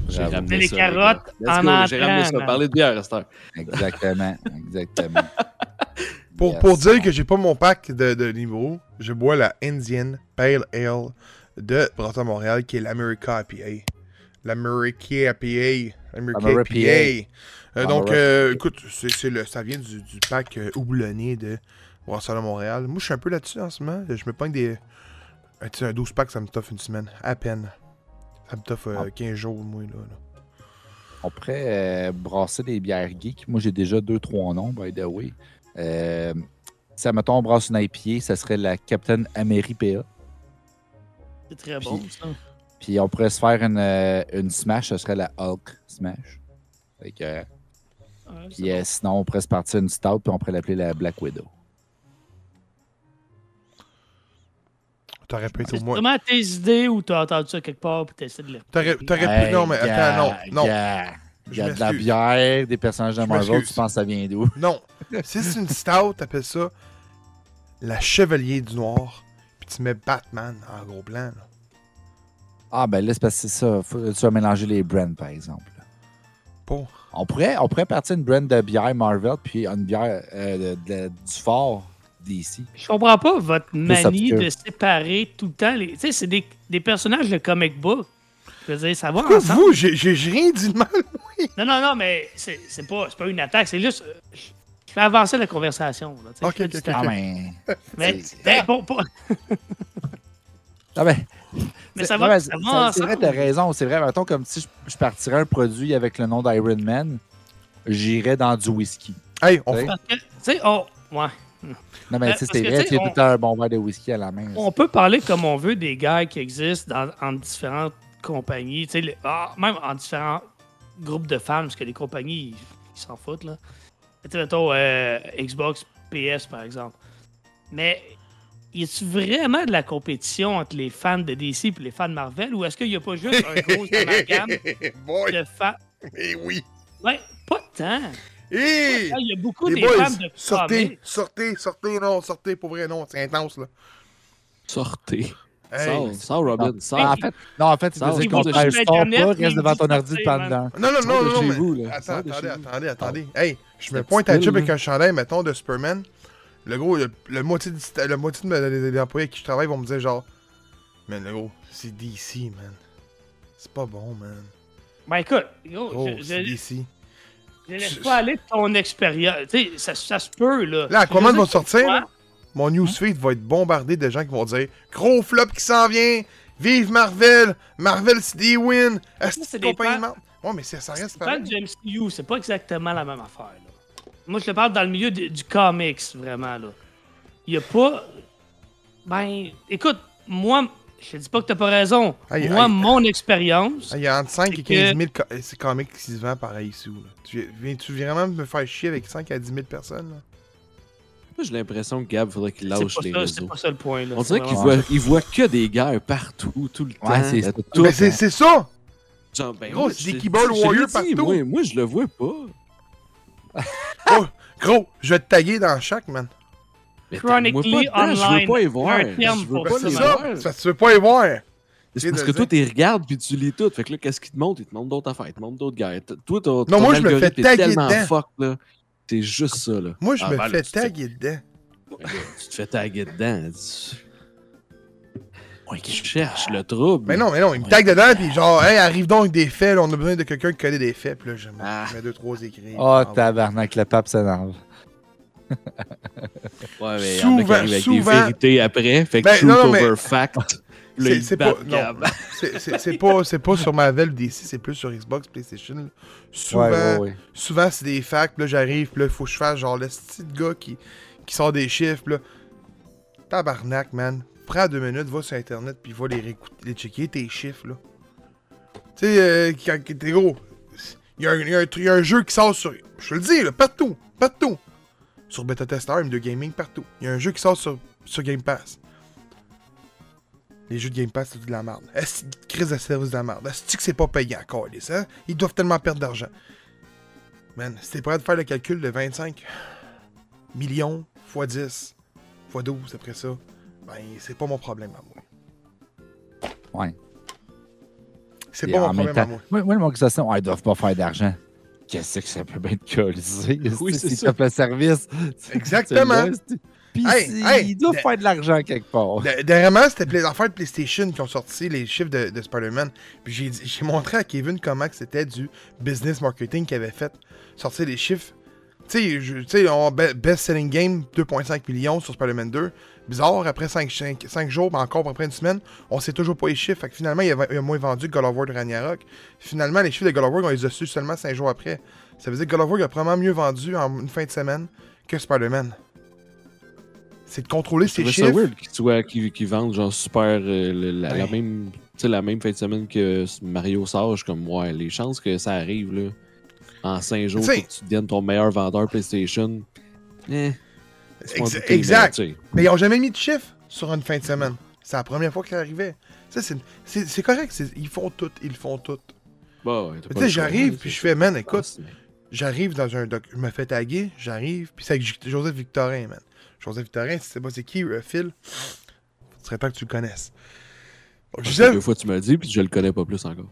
[SPEAKER 4] J'ai ramené
[SPEAKER 2] les
[SPEAKER 4] ça,
[SPEAKER 2] carottes en
[SPEAKER 4] J'ai ramené ça. Parler de bière à cette heure.
[SPEAKER 3] Exactement. Exactement.
[SPEAKER 1] Pour,
[SPEAKER 3] Yes.
[SPEAKER 1] pour dire que j'ai pas mon pack de, de niveau, je bois la Indian Pale Ale de Brata Montréal qui est l'America IPA. L'America IPA. L'America
[SPEAKER 3] Ameri
[SPEAKER 1] IPA. Euh, donc, euh, écoute, c'est, le, ça vient du, du pack euh, houblonné de Brasserie Montréal. Moi, je suis un peu là-dessus en ce moment. Je me pogne des. Un, tu sais, un 12 pack, ça me toffe une semaine. À peine. Ça me toffe euh,
[SPEAKER 3] Ah.
[SPEAKER 1] 15 jours, moi, là. là.
[SPEAKER 3] On pourrait euh, brasser des bières geeks. Moi, j'ai déjà deux, trois noms, by the way. Euh, si, mettons, on brasse une IPA, ça serait la Captain Ameri PA.
[SPEAKER 2] C'est très bon,
[SPEAKER 3] Puis-
[SPEAKER 2] ça.
[SPEAKER 3] Puis on pourrait se faire une, euh, une Smash, ça serait la Hulk Smash. Fait que, euh,
[SPEAKER 2] Ouais,
[SPEAKER 3] puis euh, sinon, on pourrait se partir une Stout, puis on pourrait l'appeler la Black Widow.
[SPEAKER 1] T'aurais pu être au moins.
[SPEAKER 2] vraiment tes idées ou t'as entendu ça quelque part puis t'essaies de le.
[SPEAKER 1] T'aurais, pu. Non, mais attends, non. Non.
[SPEAKER 3] Il y a de la bière, des personnages de Marvel, tu penses que ça vient d'où?
[SPEAKER 1] Non. si c'est une stout, t'appelles ça la Chevalier du Noir. Puis tu mets Batman en gros plan. Là.
[SPEAKER 3] Ah, ben là, c'est parce que c'est ça. Faut, tu vas mélanger les brands, par exemple. On pourrait, on pourrait partir une brand de bière Marvel, puis une bière euh, de- de- du fort d'ici.
[SPEAKER 2] Je comprends pas votre manie de séparer tout le temps les. Tu sais, c'est des, des personnages de comic book. Je veux dire, ça va
[SPEAKER 1] Pourquoi
[SPEAKER 2] ensemble.
[SPEAKER 1] vous, j'ai rien dit de mal.
[SPEAKER 2] Non, non, non, mais c'est c'est pas, c'est pas une attaque, c'est juste. euh, Je fais avancer la conversation. Là,
[SPEAKER 1] Ok, ok,
[SPEAKER 2] temps.
[SPEAKER 3] Ah, mais.
[SPEAKER 2] Mais,
[SPEAKER 3] c'est-
[SPEAKER 2] mais pour- pour-
[SPEAKER 3] Ah, ben,
[SPEAKER 2] mais ça
[SPEAKER 3] c'est-
[SPEAKER 2] va,
[SPEAKER 3] ouais,
[SPEAKER 2] ça
[SPEAKER 3] c'est-
[SPEAKER 2] va
[SPEAKER 3] C'est vrai, t'as raison. C'est vrai, mettons, comme si je, je partirais un produit avec le nom d'Iron Man, j'irais dans du whisky.
[SPEAKER 1] Hey, on
[SPEAKER 2] tu sais, on, ouais.
[SPEAKER 3] Non, mais
[SPEAKER 2] Ben, parce
[SPEAKER 3] c'est vrai,
[SPEAKER 2] tu
[SPEAKER 3] tout un bon verre de whisky à la main.
[SPEAKER 2] On peut parler comme on veut des gars qui existent dans, en différentes compagnies, tu sais, ah, même en différents groupes de fans, parce que les compagnies, ils s'en foutent, là. Tu mettons, euh, Xbox, PS, par exemple. Mais y a-tu vraiment de la compétition entre les fans de DC et les fans de Marvel, ou est-ce qu'il n'y a pas juste un gros amalgame
[SPEAKER 1] Boy,
[SPEAKER 2] de fans...
[SPEAKER 1] eh oui.
[SPEAKER 2] Ouais, pas tant.
[SPEAKER 1] Hey!
[SPEAKER 2] Il y a beaucoup des
[SPEAKER 1] boys,
[SPEAKER 2] fans de
[SPEAKER 1] sortez, sortez, sortez, non, sortez, pour vrai, non, c'est intense, là.
[SPEAKER 4] Sortez.
[SPEAKER 1] Hey.
[SPEAKER 4] Sors, sors, Robin, sors.
[SPEAKER 3] en fait, non, en fait,
[SPEAKER 4] Sors,
[SPEAKER 3] ne
[SPEAKER 2] sur
[SPEAKER 3] sort
[SPEAKER 2] Internet,
[SPEAKER 3] pas, reste devant ton ordi pendant.
[SPEAKER 1] Non, non,
[SPEAKER 4] Sors
[SPEAKER 1] non,
[SPEAKER 4] de
[SPEAKER 1] non,
[SPEAKER 4] vous, là.
[SPEAKER 1] Attends,
[SPEAKER 4] Sors de
[SPEAKER 1] attendez, attendez, attendez. Hey, je me
[SPEAKER 4] C'est
[SPEAKER 1] pointe à Chip avec un chandail, mettons, de Superman. Le gros, le, le moitié, du, sta- le moitié de mes- des des employés avec qui je travaille vont me dire genre... Man, le gros, c'est DC, man. C'est pas bon, man.
[SPEAKER 2] Ben écoute, gros,
[SPEAKER 1] Oh,
[SPEAKER 2] je,
[SPEAKER 1] c'est
[SPEAKER 2] je,
[SPEAKER 1] DC.
[SPEAKER 2] je laisse pas aller de ton expérience. Tu sais, ça, ça se peut, là.
[SPEAKER 1] Là, Aquaman va sortir, là? Mon newsfeed va être bombardé de gens qui vont dire Gros flop qui s'en vient, vive Marvel, Marvel c'est des wins, est-ce
[SPEAKER 2] c'est
[SPEAKER 1] que
[SPEAKER 2] des
[SPEAKER 1] compagnie de
[SPEAKER 2] fans-
[SPEAKER 1] Mar- Ouais, mais ça, ça reste pareil.
[SPEAKER 2] du MCU, c'est pas exactement la même affaire. Là. Moi, je te parle dans le milieu de- du comics, vraiment. là. Il y a pas. Ben, écoute, moi, je dis pas que t'as pas raison. Moi, mon expérience,
[SPEAKER 1] Il y a entre 5 et
[SPEAKER 2] C'est
[SPEAKER 1] 15
[SPEAKER 2] que-
[SPEAKER 1] 000 co- c'est comics qui se vendent pareil ici. Là. Tu viens-tu vraiment me faire chier avec 5 à 10 000 personnes? Là?
[SPEAKER 4] Moi, j'ai l'impression que Gab, faudrait qu'il lâche les
[SPEAKER 2] ça-
[SPEAKER 4] réseaux.
[SPEAKER 2] c'est pas ça le point. Là.
[SPEAKER 4] On dirait qu'il voit, il voit que des guerres partout, tout le temps.
[SPEAKER 3] Ouais, c'est-
[SPEAKER 4] à
[SPEAKER 3] c'est
[SPEAKER 4] tout.
[SPEAKER 1] Mais c'est c'est ça!
[SPEAKER 4] Genre, ben,
[SPEAKER 1] Gros,
[SPEAKER 4] moi,
[SPEAKER 1] c'est des
[SPEAKER 4] je-
[SPEAKER 1] keyboard
[SPEAKER 4] dit,
[SPEAKER 1] partout.
[SPEAKER 4] Moi, moi, je le vois pas.
[SPEAKER 1] Gros, je vais te taguer dans chaque, man.
[SPEAKER 4] Mais
[SPEAKER 2] Chronically
[SPEAKER 4] pas dedans, Je veux
[SPEAKER 2] online.
[SPEAKER 4] pas y voir. Je veux pas
[SPEAKER 2] ça,
[SPEAKER 4] les voir.
[SPEAKER 1] Tu veux pas y voir!
[SPEAKER 4] C'est parce que toi, tu regardes puis tu lis tout. Fait que là, qu'est-ce qu'il te montre? Il te montre d'autres affaires, il te montre d'autres. T- Toi, ton, ton
[SPEAKER 1] moi, je me fais
[SPEAKER 4] est
[SPEAKER 1] taguer
[SPEAKER 4] tellement
[SPEAKER 1] dedans.
[SPEAKER 4] fuck, là. C'est juste ça, là.
[SPEAKER 1] Moi, je
[SPEAKER 4] Ah,
[SPEAKER 1] me
[SPEAKER 4] ben,
[SPEAKER 1] fais taguer dedans.
[SPEAKER 4] Tu te fais taguer dedans. Tu... Ouais, qui cherche le trouble.
[SPEAKER 1] Mais non, mais non, il me
[SPEAKER 4] Ouais.
[SPEAKER 1] tag dedans, puis genre, hey, arrive donc avec des faits, là, on a besoin de quelqu'un qui connaît des faits, puis là, je mets,
[SPEAKER 4] Ah.
[SPEAKER 1] je mets deux, trois écrits.
[SPEAKER 3] Oh,
[SPEAKER 1] Ah, ouais.
[SPEAKER 3] tabarnak, le pape s'énerve.
[SPEAKER 4] Ouais, mais il y en a qui
[SPEAKER 1] Souvent-
[SPEAKER 4] arrivent avec des
[SPEAKER 1] souvent-
[SPEAKER 4] vérités après. Fait que
[SPEAKER 1] Ben,
[SPEAKER 4] truth
[SPEAKER 1] non, non, mais-
[SPEAKER 4] over fact.
[SPEAKER 1] C'est pas, non,
[SPEAKER 4] Gab.
[SPEAKER 1] c'est- c'est c'est pas, c'est pas sur Marvel ou DC, c'est plus sur Xbox, PlayStation. Souvent,
[SPEAKER 3] Ouais, ouais, ouais.
[SPEAKER 1] souvent c'est des facts, puis là j'arrive, puis là il faut que je fasse genre le style de gars qui, qui sort des chiffres, puis là. Tabarnak, man. Prends deux minutes, va sur internet, puis va les, réécouter, les checker, tes chiffres, là. Tu sais, euh, quand t'es gros, il y, a un- il y a un tru- il y a un jeu qui sort sur. Je te le dis, là, partout, partout. Sur Beta Tester, M2 Gaming, partout. Il y a un jeu qui sort sur, sur Game Pass. Les jeux de Game Pass, c'est de la merde. Est-ce que crise de service de la merde? Est-ce que c'est pas payant encore, les hein? Ils doivent tellement perdre d'argent. Man, si t'es prêt de faire le calcul de 25 millions x 10 x 12 après ça, ben c'est pas mon problème à moi.
[SPEAKER 3] Ouais.
[SPEAKER 1] C'est pas mon problème à moi.
[SPEAKER 3] Moi, moi, s'assure, ouais, ils doivent pas faire d'argent. Qu'est-ce que ça peut bien te coller?
[SPEAKER 4] Oui, c'est ça.
[SPEAKER 3] le service.
[SPEAKER 1] Exactement.
[SPEAKER 3] Puis
[SPEAKER 1] Hey, hey,
[SPEAKER 3] doivent
[SPEAKER 1] de-
[SPEAKER 3] faire de l'argent quelque part.
[SPEAKER 1] D- Dernièrement, c'était les affaires de PlayStation qui ont sorti les chiffres de, de Spider-Man. Puis j'ai montré à Kevin comment c'était du business marketing qu'il avait fait. Sortir les chiffres. Tu sais, on be- best selling game 2.5 millions sur Spider-Man 2. Bizarre, après 5, jours, mais encore après une semaine, on sait toujours pas les chiffres. Fait que finalement, il y a, il a moins vendu que God of War de Ragnarok. Finalement, les chiffres de God of War, on les a su seulement 5 jours après. Ça veut dire que God of War a probablement mieux vendu en une fin de semaine que Spider-Man. C'est de contrôler
[SPEAKER 4] ça
[SPEAKER 1] chiffres.
[SPEAKER 4] weird qu'ils soient- qu'ils vendent genre super euh, la, même la même fin de semaine que Mario Sage comme ouais les chances que ça arrive là en 5 jours que tu deviennes ton meilleur vendeur PlayStation eh, c'est
[SPEAKER 1] Ex- exact.
[SPEAKER 4] mais,
[SPEAKER 1] ils ont jamais mis de chiffre sur une fin de semaine. C'est la première fois que ça arrivait. C'est- c'est c'est correct. c'est- Ils font tout. Ils font tout.
[SPEAKER 4] bah, ouais,
[SPEAKER 1] Tu sais,
[SPEAKER 4] choix,
[SPEAKER 1] j'arrive, puis
[SPEAKER 4] c'est-
[SPEAKER 1] je fais, man, écoute,
[SPEAKER 4] c'est-
[SPEAKER 1] j'arrive dans un doc. Je me fais taguer, j'arrive, puis c'est avec Joseph Victorin, man. Joseph Victorin, si c'est pas c'est qui, euh, Phil, ce serait temps que tu le connaisses. Donc, Joseph,
[SPEAKER 4] Deux fois tu le dis puis je le connais pas plus encore.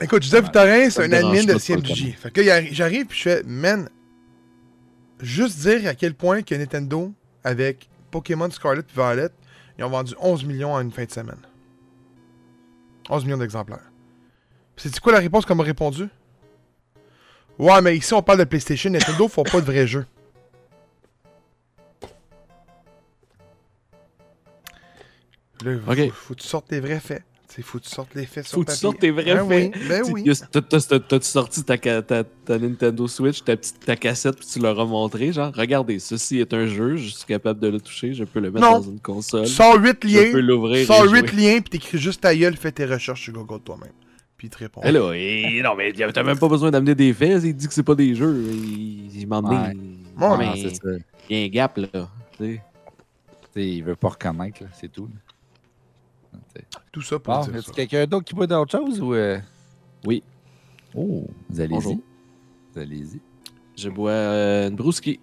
[SPEAKER 1] écoute, Joseph Victorin, c'est un admin de CMDG. Fait que là, j'arrive, puis je fais, man, juste dire à quel point que Nintendo, avec Pokémon Scarlet et Violet, ils ont vendu 11 millions en une fin de semaine. 11 millions d'exemplaires. Puis c'est quoi la réponse qu'on m'a répondu? Ouais, mais ici on parle de PlayStation, Nintendo font pas de vrais jeux. Là, faut,
[SPEAKER 4] Ok.
[SPEAKER 1] faut que tu sortes les vrais faits. T'sais, faut que tu sortes les faits sur
[SPEAKER 4] Faut que tu sortes tes vrais
[SPEAKER 1] Ben
[SPEAKER 4] faits.
[SPEAKER 1] Oui, ben oui.
[SPEAKER 4] Tu- t'as- t'as- t'as- T'as-tu sorti ta, ca- ta, ta Nintendo Switch, ta, petite, ta cassette, puis tu leur as montré, genre, regardez, ceci est un jeu, je suis capable de le toucher, je peux le mettre
[SPEAKER 1] Non.
[SPEAKER 4] dans une console,
[SPEAKER 1] Tu sors 8
[SPEAKER 4] je peux
[SPEAKER 1] liens,
[SPEAKER 4] l'ouvrir.
[SPEAKER 1] sors
[SPEAKER 4] et jouer.
[SPEAKER 1] 8 liens, puis t'écris juste ta gueule, fais tes recherches sur Google toi-même. Puis il te répond.
[SPEAKER 4] Eh là, et- non, mais t'as même pas besoin d'amener des faits, il dit que c'est pas des jeux, il, il m'a
[SPEAKER 3] Ouais.
[SPEAKER 4] emmené.
[SPEAKER 1] Ouais,
[SPEAKER 4] mais
[SPEAKER 3] c'est ça.
[SPEAKER 4] il y a un gap, là. tu sais.
[SPEAKER 3] Tu sais, il veut pas reconnaître, là, c'est tout. là.
[SPEAKER 1] Tout ça pour
[SPEAKER 3] Bon,
[SPEAKER 1] dire
[SPEAKER 3] y
[SPEAKER 1] ça.
[SPEAKER 3] a quelqu'un d'autre qui boit d'autre chose ou. euh?
[SPEAKER 4] Oui.
[SPEAKER 3] Oh, vous allez-y.
[SPEAKER 4] Bonjour.
[SPEAKER 3] Vous allez-y.
[SPEAKER 4] Je bois euh, une brouski.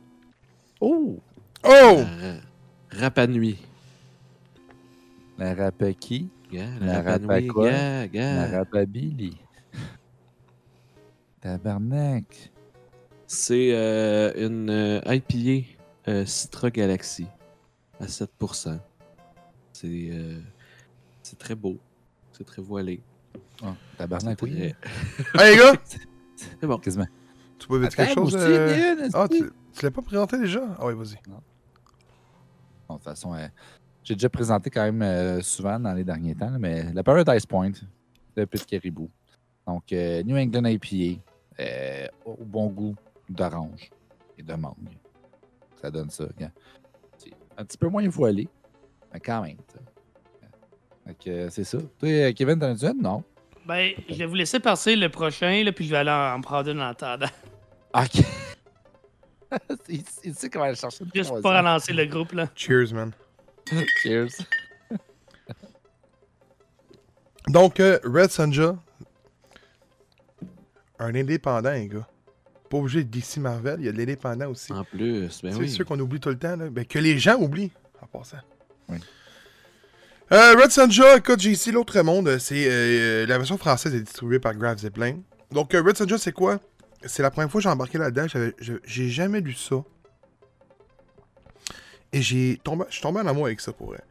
[SPEAKER 3] Oh!
[SPEAKER 1] Oh!
[SPEAKER 4] Euh, Rapanui.
[SPEAKER 3] La Rapaki,
[SPEAKER 4] Gars,
[SPEAKER 3] La
[SPEAKER 4] la Rapanui,
[SPEAKER 3] Rapakwa.
[SPEAKER 4] gars,
[SPEAKER 3] la. Rapabili. Tabarnak.
[SPEAKER 4] C'est euh, une euh, IPA euh, Citra Galaxy à 7%. C'est euh, c'est très beau. C'est très voilé.
[SPEAKER 3] Ah, tabarnak, oui.
[SPEAKER 4] très-
[SPEAKER 1] Hey les gars!
[SPEAKER 4] C'est bon.
[SPEAKER 3] Quasiment.
[SPEAKER 1] Tu peux mettre quelque chose? euh, Ah, tu, tu l'as pas présenté déjà? Ah oui, vas-y.
[SPEAKER 3] Bon, de toute façon, euh, j'ai déjà présenté quand même euh, souvent dans les derniers temps, mais la Paradise Point, le petit caribou. Donc, euh, New England IPA, euh, au bon goût d'orange et de mangue. Ça donne ça. un petit peu moins voilé, mais quand même. tu c'est ça. Toi, euh, Kevin, t'en as-tu une? Non.
[SPEAKER 2] Ben, je vais vous laisser passer le prochain, là, puis je vais aller en, en prendre une en attendant.
[SPEAKER 3] Ok. il, il sait comment aller chercher
[SPEAKER 2] Juste pour relancer le groupe, là.
[SPEAKER 1] Cheers, man.
[SPEAKER 3] Cheers.
[SPEAKER 1] Donc, euh, Red Sonja, un indépendant, les gars. Pas obligé de DC Marvel, il y a de l'indépendant aussi.
[SPEAKER 4] En plus, ben
[SPEAKER 1] c'est
[SPEAKER 4] oui.
[SPEAKER 1] sûr qu'on oublie tout le temps, là. Ben, que les gens oublient, en passant.
[SPEAKER 3] Oui.
[SPEAKER 1] Euh, Red Sonja, écoute, j'ai ici l'autre monde. C'est euh, la version française est distribuée par Grave Zeppelin. Donc, euh, Red Sonja, c'est quoi? C'est la première fois que j'ai embarqué là-dedans. J'ai jamais lu ça. Et j'ai tombé, je suis tombé en amour avec ça pour vrai.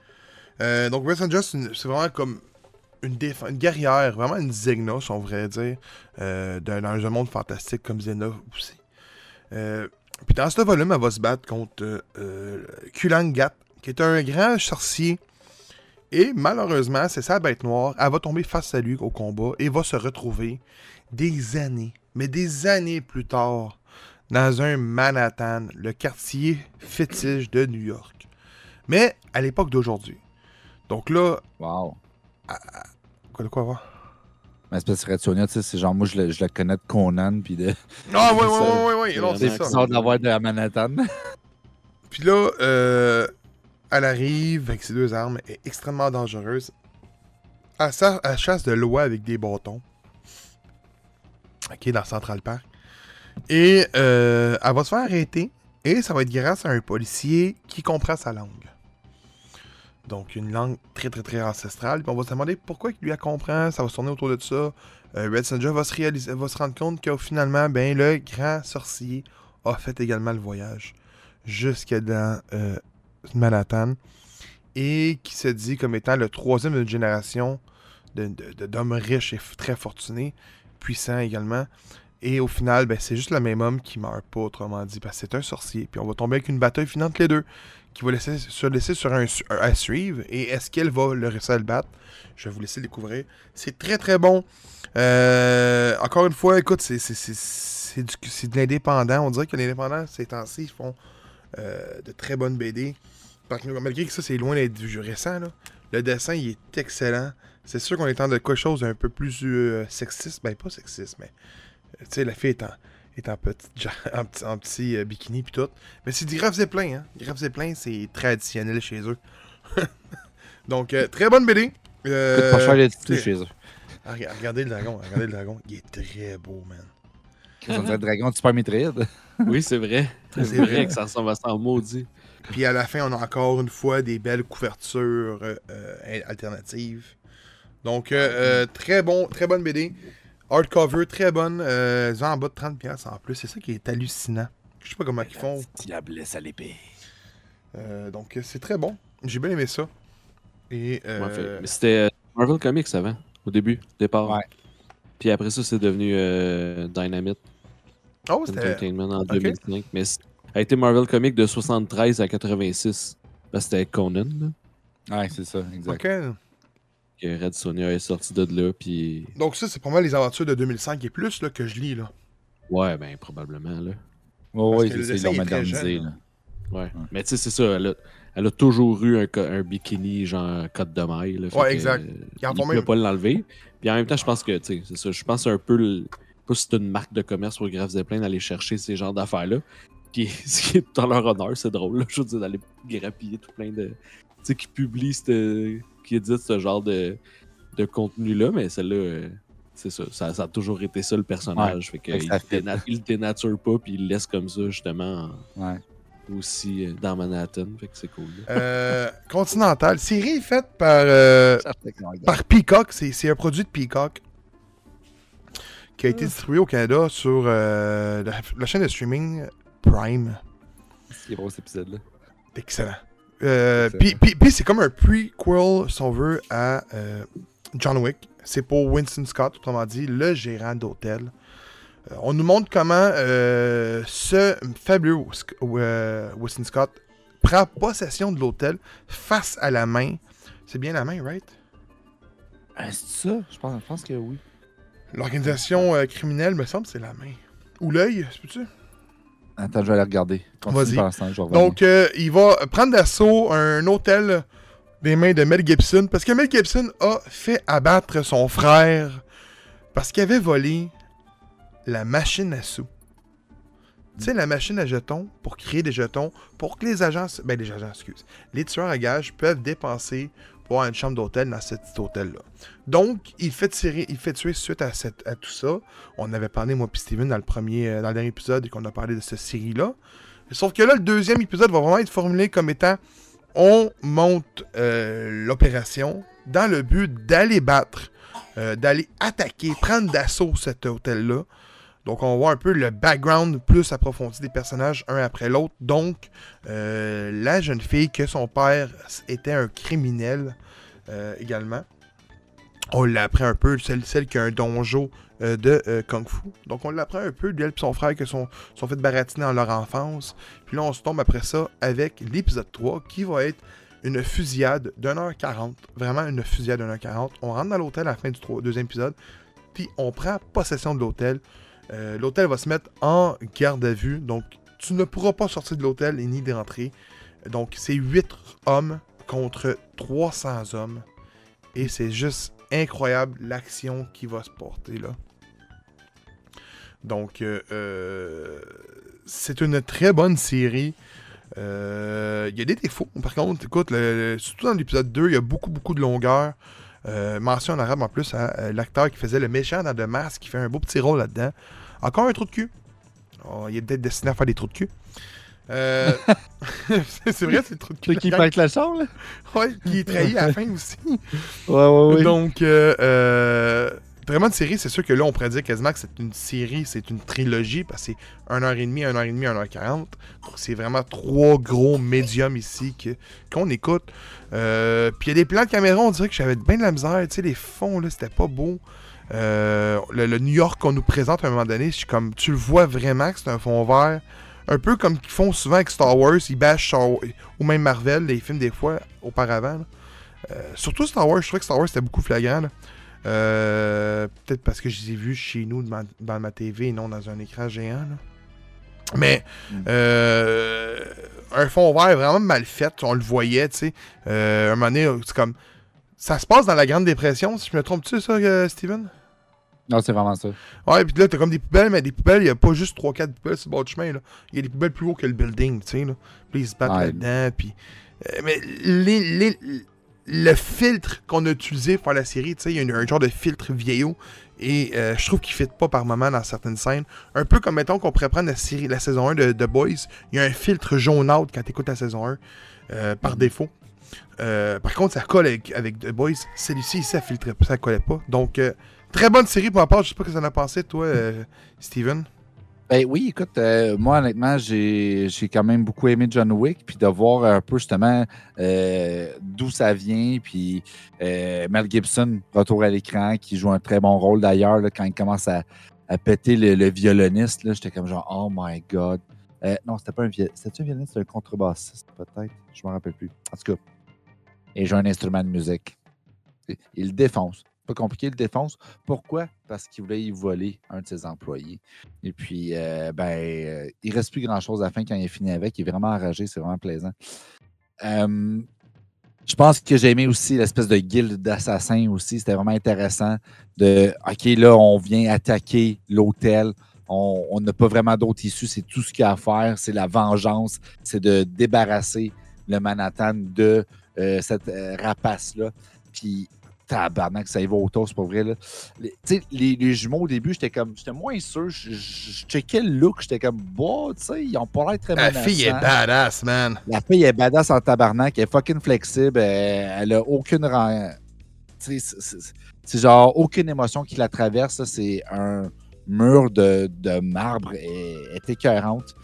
[SPEAKER 1] Euh, donc, Red Sonja, c'est vraiment comme une, guerrière, vraiment une Zegna, si on voudrait dire, euh, dans un monde fantastique comme Xena aussi. Euh, puis dans ce volume, elle va se battre contre euh, euh, Kulangat, qui est un grand sorcier. Et malheureusement, c'est sa bête noire. Elle va tomber face à lui au combat et va se retrouver des années, mais des années plus tard, dans un Manhattan, le quartier fétiche de New York. Mais à l'époque d'aujourd'hui. Donc là,
[SPEAKER 3] Wow.
[SPEAKER 1] quoi de quoi voir?
[SPEAKER 3] Mais c'est parce que tu sais, c'est genre, moi, je le, je le connais de Conan, puis de.
[SPEAKER 1] Ah, ouais,
[SPEAKER 3] C'est
[SPEAKER 1] ouais,
[SPEAKER 3] ça.
[SPEAKER 1] ouais, ouais, ouais, non,
[SPEAKER 4] C'est
[SPEAKER 1] ça.
[SPEAKER 3] de l'avoir de Manhattan.
[SPEAKER 1] Puis là, euh, elle arrive avec ses deux armes, est extrêmement dangereuse. Elle, chasse de l'oie avec des bâtons. Ok, dans Central Park. Et euh, elle va se faire arrêter. Et ça va être grâce à un policier qui comprend sa langue. Donc, une langue très, très, très ancestrale. Puis on va se demander pourquoi il lui a comprend. Ça va se tourner autour de ça. Euh, Red Sonja va se, va se rendre compte que finalement, ben, le grand sorcier a fait également le voyage jusque dans euh, Manhattan et qui se dit comme étant le troisième d'une génération d'hommes riches et très fortunés, puissants également. Et au final, ben, c'est juste le même homme qui meurt pas, autrement dit, parce que c'est un sorcier. Puis on va tomber avec une bataille finale les deux, qui va laisser, se laisser sur un, à suivre. Et est-ce qu'elle va le réussir à le battre? Je vais vous laisser le découvrir. C'est très très bon. Euh, encore une fois, écoute, c'est de l'indépendant. On dirait que l'indépendant, ces temps-ci, ils font euh, de très bonnes BD. Par contre, Malgré que ça, c'est loin d'être du jeu récent, là, le dessin, il est excellent. C'est sûr qu'on est en de quelque chose d'un peu plus euh, sexiste. Ben, pas sexiste, mais. euh, Tu sais, la fille est en, est en, petite ja- en petit, en petit, euh, bikini puis tout. Mais c'est du Graf Zeppelin, hein. Graf Zeppelin, c'est traditionnel chez eux. Donc, euh, très bonne BD. Euh,
[SPEAKER 3] pas cher
[SPEAKER 1] c'est-
[SPEAKER 3] chez eux.
[SPEAKER 1] ah, rega- regardez le dragon, regardez le dragon. Il est très beau, man.
[SPEAKER 3] On dirait le dragon de Super Metroid.
[SPEAKER 4] Oui, c'est vrai.
[SPEAKER 1] C'est
[SPEAKER 4] C'est
[SPEAKER 1] vrai.
[SPEAKER 4] vrai que ça ressemble à ça en maudit.
[SPEAKER 1] Puis à la fin, on a encore une fois des belles couvertures euh, euh, alternatives. Donc, euh, très bon, très bonne BD. Hardcover, très bonne. Euh, ils ont en bas de 30$ en plus. C'est ça qui est hallucinant. Je sais pas comment ils font.
[SPEAKER 3] La blesse à l'épée.
[SPEAKER 1] Euh, donc, c'est très bon. J'ai bien aimé ça. Et. euh,
[SPEAKER 4] Ouais, fait- Mais c'était Marvel Comics avant, au début, au départ.
[SPEAKER 3] Ouais.
[SPEAKER 4] Puis après ça, c'est devenu euh, Dynamite
[SPEAKER 1] Oh, c'était.
[SPEAKER 4] Entertainment en
[SPEAKER 1] ok.
[SPEAKER 4] 2005. Mais ça a été Marvel Comics de 73 à 86. Parce que c'était Conan, là,
[SPEAKER 3] Ouais, c'est ça, exact.
[SPEAKER 1] Ok.
[SPEAKER 4] que Red Sonja est sorti de là. Puis
[SPEAKER 1] Donc, ça, c'est pour moi les aventures de 2005 et plus là, que je lis. là.
[SPEAKER 4] ouais, ben probablement, là.
[SPEAKER 3] Ouais, ouais,
[SPEAKER 1] que le
[SPEAKER 3] c'est ça, ils modernisé.
[SPEAKER 1] jeune,
[SPEAKER 3] là.
[SPEAKER 4] Ouais. Mais tu sais, c'est ça. Elle a, elle a toujours eu un, bikini, genre cote de maille. Là,
[SPEAKER 1] Ouais,
[SPEAKER 4] que,
[SPEAKER 1] exact.
[SPEAKER 4] euh, il pouvait
[SPEAKER 1] même-
[SPEAKER 4] pas l'enlever. Puis en même temps, je pense que, tu sais, c'est ça. Je pense que c'est un peu. le- Pas si c'est une marque de commerce pour Graf Zeppelin d'aller chercher ces genres d'affaires-là. Puis ce qui est tout en leur honneur, c'est drôle. Là, je veux dire, d'aller grappiller tout plein de. Tu sais, qui publient, cette- qui éditent ce genre de, de contenu-là. Mais celle-là. euh, c'est ça, ça, ça a toujours été ça le personnage. fait que
[SPEAKER 3] Fait que
[SPEAKER 4] il, il le dénature pas, puis il le laisse comme ça, justement, en-
[SPEAKER 3] Ouais.
[SPEAKER 4] aussi euh, dans Manhattan. Fait que c'est cool.
[SPEAKER 1] Euh, Continental. Série faite par. euh, par Peacock, c'est c'est un produit de Peacock qui a été distribué au Canada sur euh, la, la chaîne de streaming Prime.
[SPEAKER 3] C'est gros cet épisode-là.
[SPEAKER 1] Excellent. Euh,
[SPEAKER 3] Excellent.
[SPEAKER 1] Puis puis- puis c'est comme un prequel, si on veut, à euh, John Wick. C'est pour Winston Scott, autrement dit, le gérant d'hôtel. Euh, on nous montre comment euh, ce fabuleux euh, Winston Scott prend possession de l'hôtel face à la main. C'est bien la main, right?
[SPEAKER 3] C'est ça? Je pense, je pense que oui.
[SPEAKER 1] L'organisation euh, criminelle, me semble, c'est la main. Ou l'œil, c'est tu
[SPEAKER 3] Attends, je vais aller regarder. Continue je.
[SPEAKER 1] Donc, euh, il va prendre d'assaut un hôtel des mains de Mel Gibson. Parce que Mel Gibson a fait abattre son frère parce qu'il avait volé la machine à sous. Tu sais, la machine à jetons, pour créer des jetons, pour que les agents, ben les agents, excuse, les tueurs à gages peuvent dépenser pour avoir une chambre d'hôtel dans cet hôtel-là. Donc, il fait, tirer, il fait tuer suite à tout ça. On avait parlé, moi et Steven, dans le, premier, euh, dans le dernier épisode, et qu'on a parlé de cette série-là. Sauf que là, le deuxième épisode va vraiment être formulé comme étant on monte euh, l'opération dans le but d'aller battre, euh, d'aller attaquer, prendre d'assaut cet hôtel-là. Donc, on voit un peu le background plus approfondi des personnages un après l'autre. Donc, euh, la jeune fille que son père était un criminel euh, également. On l'apprend un peu, celle, qui a un donjon euh, de Kung Fu. Donc, on l'apprend un peu, d'elle et son frère, qui sont, sont fait baratiner dans leur enfance. Puis là, on se tombe après ça avec l'épisode 3 qui va être une fusillade d'une heure 40. Vraiment une fusillade d'une heure 40. On rentre dans l'hôtel à la fin du deuxième épisode. Puis on prend possession de l'hôtel. Euh, l'hôtel va se mettre en garde à vue. Donc, tu ne pourras pas sortir de l'hôtel et ni d'entrer. Donc, c'est 8 hommes contre 300 hommes. Et c'est juste incroyable l'action qui va se porter là. Donc, euh, euh, c'est une très bonne série. Il y a des défauts, par contre. Écoute, surtout dans l'épisode 2, il y a beaucoup, beaucoup de longueur. Euh, mention en arabe en plus à euh, l'acteur qui faisait le méchant dans The Mask, qui fait un beau petit rôle là-dedans. Encore un trou de cul. Oh, il est peut-être destiné à faire des trous de cul. Euh, c'est c'est vrai, c'est le trou de cul.
[SPEAKER 3] Celui qui pète le char, là?
[SPEAKER 1] Ouais, qui est trahi à la fin aussi.
[SPEAKER 3] Ouais, ouais,
[SPEAKER 1] Donc, euh, vraiment de série, c'est sûr que là, on pourrait dire quasiment que c'est une série, c'est une trilogie, parce que c'est 1h30, 1h30, 1h40. Donc, c'est vraiment trois gros médiums ici que- qu'on écoute. Euh, Puis il y a des plans de caméra, on dirait que j'avais bien de la misère. Tu sais, les fonds, là, c'était pas beau. Euh, le, le New York qu'on nous présente à un moment donné, je suis comme, tu le vois vraiment que c'est un fond vert. Un peu comme qu'ils font souvent avec Star Wars, ils bâchent Star Wars, ou même Marvel, les films des fois, auparavant. Euh, surtout Star Wars, je trouvais que Star Wars c'était beaucoup flagrant. là. Euh, Peut-être parce que je les ai vus chez nous devant, devant ma TV et non dans un écran géant. là. Mais
[SPEAKER 3] Mm.
[SPEAKER 1] euh, un fond vert vraiment mal fait, on le voyait, tu sais. Euh, un moment donné, c'est comme. Ça se passe dans la Grande Dépression, si je me trompe-tu, ça, euh, Steven?
[SPEAKER 3] Non, c'est vraiment ça.
[SPEAKER 1] Ouais, puis là, t'as comme des poubelles, mais des poubelles, il n'y a pas juste 3-4 poubelles sur le bord du chemin, là. Il y a des poubelles plus haut que le building, tu sais, là. Puis ils se battent
[SPEAKER 3] Ouais.
[SPEAKER 1] là-dedans, puis... euh, mais les, les- le filtre qu'on a utilisé pour la série, tu sais, il y a une- un genre de filtre vieillot, et euh, je trouve qu'il ne fit pas par moment dans certaines scènes. Un peu comme, mettons, qu'on pourrait prendre la, série, la saison 1 de The Boys, il y a un filtre jaunâtre quand t'écoutes la saison 1, euh, par défaut. Euh, par contre, ça colle avec, avec The Boys. Celui-ci, ici, ça filtrait ça collait pas. Donc, très bonne série pour ma part. Je sais pas ce que ça en a pensé, toi, Steven.
[SPEAKER 3] Ben oui, écoute, euh, moi honnêtement, j'ai quand même beaucoup aimé John Wick, puis de voir un peu justement euh, d'où ça vient, puis euh, Mel Gibson, retour à l'écran, qui joue un très bon rôle d'ailleurs, quand il commence à, péter le, violoniste, j'étais comme genre, oh my god. Non, c'était pas un un violoniste, c'était un contrebassiste peut-être, je me rappelle plus. En tout cas, il joue un instrument de musique. Il défonce. Pas compliqué, le défonce. Pourquoi? Parce qu'il voulait y voler un de ses employés. Et puis, euh, ben, il reste plus grand-chose à la fin quand il est fini avec. Il est vraiment enragé, c'est vraiment plaisant. Euh, je pense que j'ai aimé aussi l'espèce de guilde d'assassins aussi. C'était vraiment intéressant de OK, là, on vient attaquer l'hôtel. On on n'a pas vraiment d'autre issue. C'est tout ce qu'il y a à faire. C'est la vengeance. C'est de débarrasser le Manhattan de euh, cette euh, rapace-là. Puis, tabarnak, ça y va autour, c'est pas vrai. Là. Les, les, les jumeaux au début, j'étais comme, j'étais moins sûr. Je, je, je checkais le look, j'étais comme, bah, tu sais, ils ont pas l'air très
[SPEAKER 1] La
[SPEAKER 3] menaçants.
[SPEAKER 1] fille est badass, man.
[SPEAKER 3] La fille est badass en tabarnak, elle est fucking flexible, elle, elle a aucune. c'est- genre aucune émotion qui la traverse. C'est un mur de, de marbre, elle est écœurante.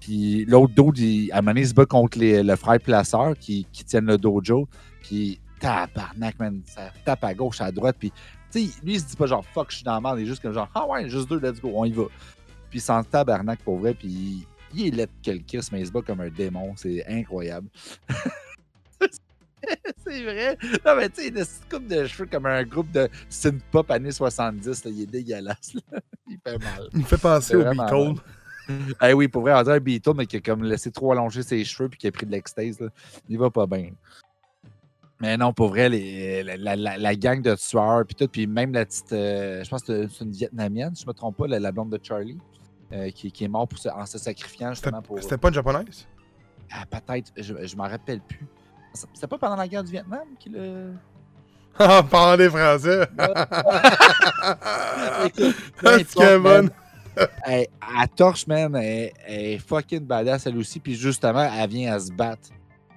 [SPEAKER 3] Puis l'autre il, à un moment donné, il se bat contre les- le frère placeur qui, qui tiennent le dojo. Puis tabarnak, man, ça tape à gauche, à droite. Puis, tu sais, lui, il se dit pas genre fuck, je suis dans la merde. Il est juste comme genre, ah ouais, juste deux, let's go, on y va. Puis, sans tabarnak pour vrai. Puis, il est laid que le kiss, mais il se bat comme un démon. C'est incroyable. c'est vrai. Non, mais tu sais, il a cette coupe de cheveux comme un groupe de synth-pop années 70. là, il est dégueulasse. là. Il fait mal.
[SPEAKER 1] Il me fait penser au Beatles.
[SPEAKER 3] Eh oui, pour vrai, on dirait un Beatle, mais qui a comme laissé trop allonger ses cheveux puis qui a pris de l'extase. Il va pas bien. Mais non, pour vrai, les- la, la- la- la gang de tueurs, puis tout, puis même la petite, euh, je pense que c'est une Vietnamienne, si je me trompe pas, la, la blonde de Charlie, euh, qui, qui est morte pour se- en se sacrifiant justement pour.
[SPEAKER 1] c'était pas une japonaise?
[SPEAKER 3] Ah, peut-être, je, je m'en rappelle plus. C'était pas pendant la guerre du Vietnam qu'il a.
[SPEAKER 1] Ah, parlant des Français!
[SPEAKER 3] Écoute, peu
[SPEAKER 1] Ah, bonne!
[SPEAKER 3] Elle, elle torche, man. Elle, elle est fucking badass, elle aussi. Puis justement, elle vient à se battre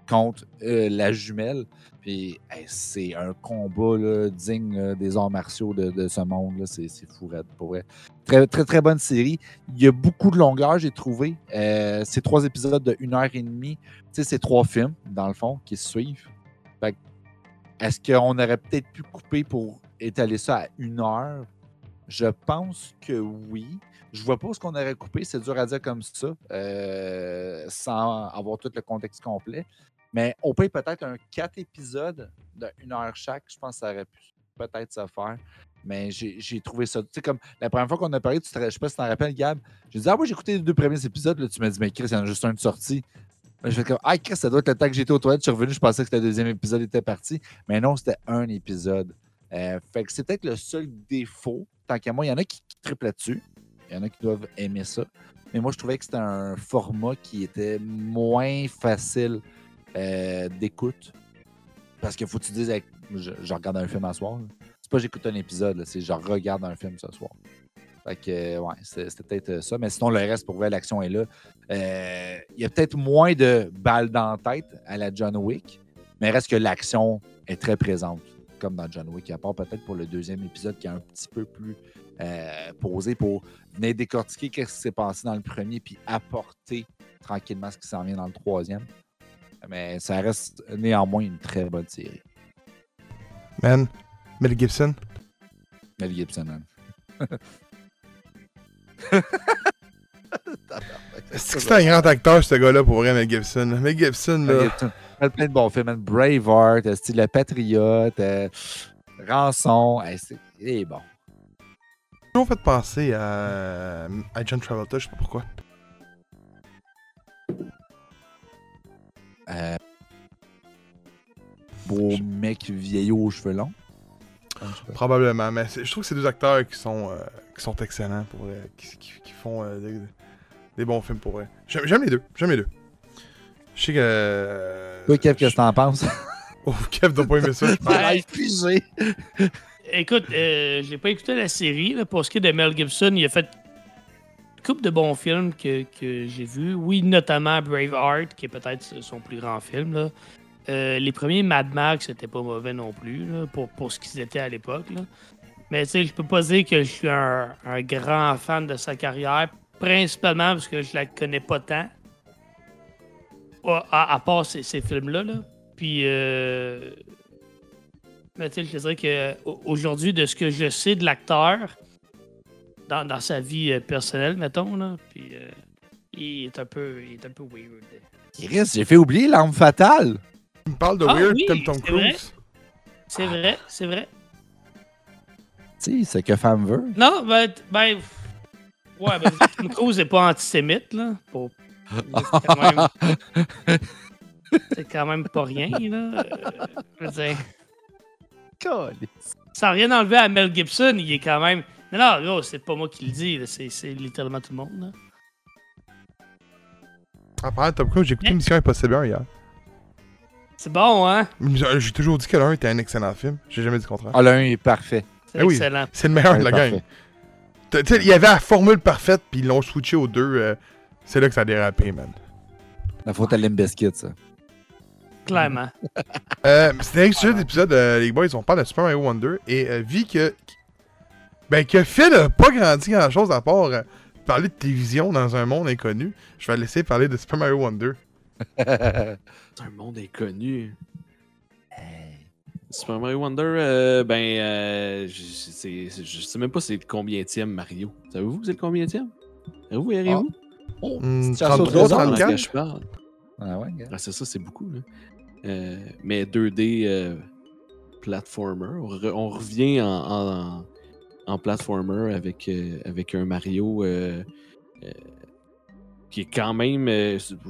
[SPEAKER 3] contre euh, la jumelle. Puis c'est un combat digne là, des arts martiaux de, ce monde. C'est fou, raide, pour vrai. Très, très, très bonne série. Il y a beaucoup de longueur, j'ai trouvé. Euh, c'est trois épisodes de une heure et demie. Tu sais, c'est trois films, dans le fond, qui se suivent. Est-ce qu'on aurait peut-être pu couper pour étaler ça à une heure? Je pense que oui. Je vois pas ce qu'on aurait coupé, c'est dur à dire comme ça, euh, sans avoir tout le contexte complet. Mais on paye peut-être un 4 épisodes de une heure chaque. Je pense que ça aurait pu peut-être se faire. Mais j'ai trouvé ça. Tu sais, comme la première fois qu'on a parlé, tu te, je sais pas si tu t'en rappelles, Gab. J'ai dit, ah, moi, j'ai écouté les deux premiers épisodes. Là, tu m'as dit, mais Chris, il y en a juste un de sorti. Là, Je fais comme, ah, Chris, ça doit être le temps que j'étais aux toilettes. Je suis revenu, je pensais que le deuxième épisode était parti. Mais non, c'était un épisode. Euh, fait que c'est peut-être le seul défaut. Tant qu'à moi, il y en a qui, qui triplent là-dessus. Il y en a qui doivent aimer ça. Mais moi, je trouvais que c'était un format qui était moins facile euh, d'écoute. Parce qu'il faut que tu dises, je, regarde un film à soir. C'est pas j'écoute un épisode, c'est je regarde un film ce soir. Fait que, euh, ouais, c'était peut-être euh, ça. Mais sinon, le reste, pour vrai, l'action est là. Il y a peut-être moins de balles dans la tête à la John Wick, mais reste que l'action est très présente, comme dans John Wick, à part peut-être pour le deuxième épisode qui est un petit peu plus posé pour venir décortiquer qu'est-ce qui s'est passé dans le premier, puis apporter tranquillement ce qui s'en vient dans le troisième. Mais ça reste néanmoins une très bonne série.
[SPEAKER 1] Man, Mel Gibson.
[SPEAKER 3] Mel Gibson, man.
[SPEAKER 1] C'est que c'est un grand acteur, ce gars-là, pour vrai, Mel Gibson? Mel Gibson,
[SPEAKER 3] Mel
[SPEAKER 1] là.
[SPEAKER 3] Gibson. Il fait plein de bons films, man. Braveheart, euh, style Le Patriote, euh, Rançon. Il est bon.
[SPEAKER 1] toujours fait penser à, à John Travolta, je sais pas pourquoi.
[SPEAKER 3] Euh, beau mec vieillot aux cheveux longs.
[SPEAKER 1] Probablement, mais je trouve que c'est deux acteurs qui sont, euh, qui sont excellents pour vrai, qui, qui- qui font euh, des, des bons films pour vrai. J'aime j'aime les deux, j'aime les deux. Je sais que. euh,
[SPEAKER 3] Toi, Kev, qu'est-ce que t'en penses?
[SPEAKER 1] Oh, Kev doit pas aimer ça, je pense.
[SPEAKER 2] Écoute, euh, n'ai pas écouté la série. Là, pour ce qui est de Mel Gibson, il a fait couple de bons films que, que j'ai vus. Oui, notamment Braveheart, qui est peut-être son plus grand film. Euh, les premiers Mad Max, c'était pas mauvais non plus, pour, pour ce qu'ils étaient à l'époque. Mais tu sais, je peux pas dire que je suis un, grand fan de sa carrière, principalement parce que je la connais pas tant. À, part ces, films-là. Là. Puis, euh, mais tu sais, je dirais que au- aujourd'hui, de ce que je sais de l'acteur, dans, dans sa vie euh, personnelle, mettons, là, puis euh, il est un peu, il est un peu weird.
[SPEAKER 3] Chris, j'ai fait oublier l'arme fatale.
[SPEAKER 1] Tu me parles de
[SPEAKER 2] Ah
[SPEAKER 1] Weird
[SPEAKER 2] oui,
[SPEAKER 1] comme Tom
[SPEAKER 2] c'est vrai.
[SPEAKER 1] Cruise.
[SPEAKER 2] C'est vrai, c'est vrai.
[SPEAKER 3] Tu sais, c'est que femme veut.
[SPEAKER 2] Non, ben, ben, ouais, ben, Tom Cruise n'est pas antisémite, là. Pour, c'est quand même, c'est quand même pas rien, là. Euh, je veux dire, sans rien enlever à Mel Gibson, il est quand même. Non, non, gros, c'est pas moi qui le dis, c'est, littéralement tout le monde, là.
[SPEAKER 1] En parlant de Tom Cruise, j'ai écouté Mission Impossible 1 hier.
[SPEAKER 2] C'est bon, hein?
[SPEAKER 1] J'ai toujours dit que l'un était un excellent film. J'ai jamais dit le contraire.
[SPEAKER 3] Ah, l'un est parfait.
[SPEAKER 2] C'est
[SPEAKER 1] Eh oui.
[SPEAKER 2] excellent.
[SPEAKER 1] C'est le meilleur de la gang. Il y avait la formule parfaite, puis ils l'ont switché aux deux. euh, c'est là que ça a dérapé, man.
[SPEAKER 3] La faute à Limbiskit, ça.
[SPEAKER 2] Clairement.
[SPEAKER 1] Euh, C'était un sujet d'épisode, euh, les boys, on parle de Super Mario Wonder. Et euh, vu que. Ben, que Phil a pas grandi grand chose à part euh, parler de télévision dans un monde inconnu, je vais laisser parler de Super Mario Wonder.
[SPEAKER 4] C'est un monde inconnu. Super Mario Wonder, euh, ben, euh, je, je sais même pas c'est le combienième Mario. Savez-vous que c'est le combienième? Savez-vous, arrivez-vous?
[SPEAKER 3] Oh,
[SPEAKER 1] Hmm,
[SPEAKER 3] petite chasse au
[SPEAKER 1] 33,
[SPEAKER 3] trésor,
[SPEAKER 4] Pendant que
[SPEAKER 1] 34?
[SPEAKER 4] je parle.
[SPEAKER 3] Ah ouais, gars.
[SPEAKER 4] Ah, c'est ça, c'est beaucoup. Là. Euh, mais 2D euh, platformer. On, re- on revient en, en, en platformer avec, euh, avec un Mario euh, euh, qui est quand même.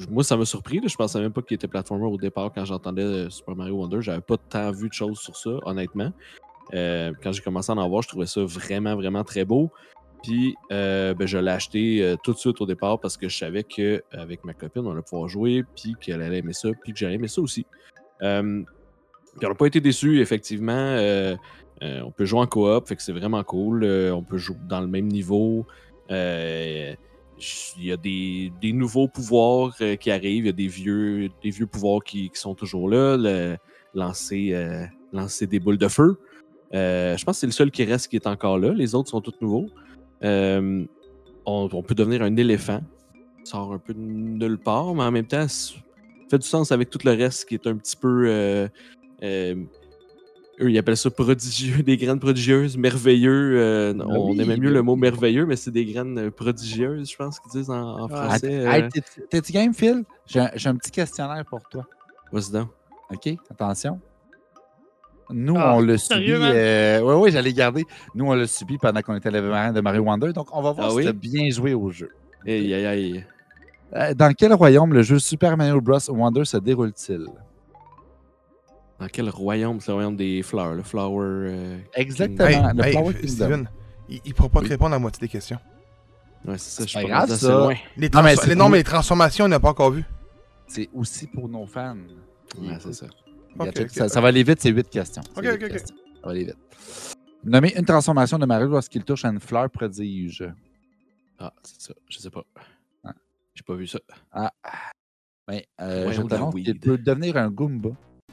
[SPEAKER 4] moi, ça m'a surpris. Je pensais même pas qu'il était platformer au départ quand j'entendais Super Mario Wonder. J'avais pas tant vu de choses sur ça, honnêtement. Quand j'ai commencé à en voir, je trouvais ça vraiment, vraiment très beau. Puis, ben, je l'ai acheté tout de suite au départ parce que je savais qu'avec ma copine, on allait pouvoir jouer, puis qu'elle allait aimer ça, puis que j'allais aimer ça aussi. Puis on n'a pas été déçus, effectivement. Euh, on peut jouer en coop, fait que c'est vraiment cool. Euh, on peut jouer dans le même niveau. Euh, il y a des, nouveaux pouvoirs qui arrivent. Il y a des vieux, pouvoirs qui, sont toujours là. Lancer, des boules de feu. Je pense que c'est le seul qui reste qui est encore là. Les autres sont tous nouveaux. On, on peut devenir un éléphant. Ça sort un peu de nulle part, mais en même temps, ça fait du sens avec tout le reste qui est un petit peu. Eux, ils appellent ça prodigieux, des graines prodigieuses, merveilleux. euh,
[SPEAKER 3] Ben
[SPEAKER 4] on
[SPEAKER 3] oui,
[SPEAKER 4] aimait mieux le mot merveilleux, mais c'est des graines euh, prodigieuses, je pense qu'ils disent en, en
[SPEAKER 2] Ah,
[SPEAKER 4] français.
[SPEAKER 3] Hey,
[SPEAKER 4] euh,
[SPEAKER 3] t'es- T'es-tu game, Phil? J'ai un, petit questionnaire pour toi.
[SPEAKER 4] Vas-y donc.
[SPEAKER 3] OK? Attention. Nous,
[SPEAKER 2] Ah,
[SPEAKER 3] on l'a subi.
[SPEAKER 2] sérieux, man?
[SPEAKER 3] euh, Oui, oui, j'allais garder. Nous, on l'a subi pendant qu'on était à l'événement de Mario Wonder. Donc, on va voir
[SPEAKER 4] Ah
[SPEAKER 3] si
[SPEAKER 4] oui?
[SPEAKER 3] tu as bien joué au jeu.
[SPEAKER 4] Aïe, aïe, aïe.
[SPEAKER 3] Dans quel royaume le jeu Super Mario Bros. Wonder se déroule-t-il?
[SPEAKER 4] Dans quel royaume C'est le royaume des fleurs, le Flower. euh,
[SPEAKER 3] Exactement.
[SPEAKER 1] Hey,
[SPEAKER 3] le
[SPEAKER 1] hey,
[SPEAKER 3] Flower Kingdom.
[SPEAKER 1] Il, il pourra pas
[SPEAKER 3] Oui.
[SPEAKER 1] te répondre à la moitié des questions.
[SPEAKER 4] Ouais, c'est ça, je
[SPEAKER 3] pas grave, ça.
[SPEAKER 4] loin.
[SPEAKER 1] Les,
[SPEAKER 3] Non, mais
[SPEAKER 1] les- non,
[SPEAKER 3] pour-
[SPEAKER 1] mais les transformations, on n'a pas encore vu.
[SPEAKER 3] C'est aussi pour nos fans.
[SPEAKER 4] Ouais, c'est ça.
[SPEAKER 3] Ça, ça va aller vite, c'est 8 questions. C'est
[SPEAKER 1] Ok,
[SPEAKER 3] huit
[SPEAKER 1] ok, ok.
[SPEAKER 3] questions. Ça va aller vite. Nommez une transformation de Mario lorsqu'il touche à une fleur prodige.
[SPEAKER 4] Ah, c'est ça. Je sais pas.
[SPEAKER 3] Ah.
[SPEAKER 4] J'ai pas vu ça.
[SPEAKER 3] Ben, euh, je t'annonce qu'il peut devenir un Goomba.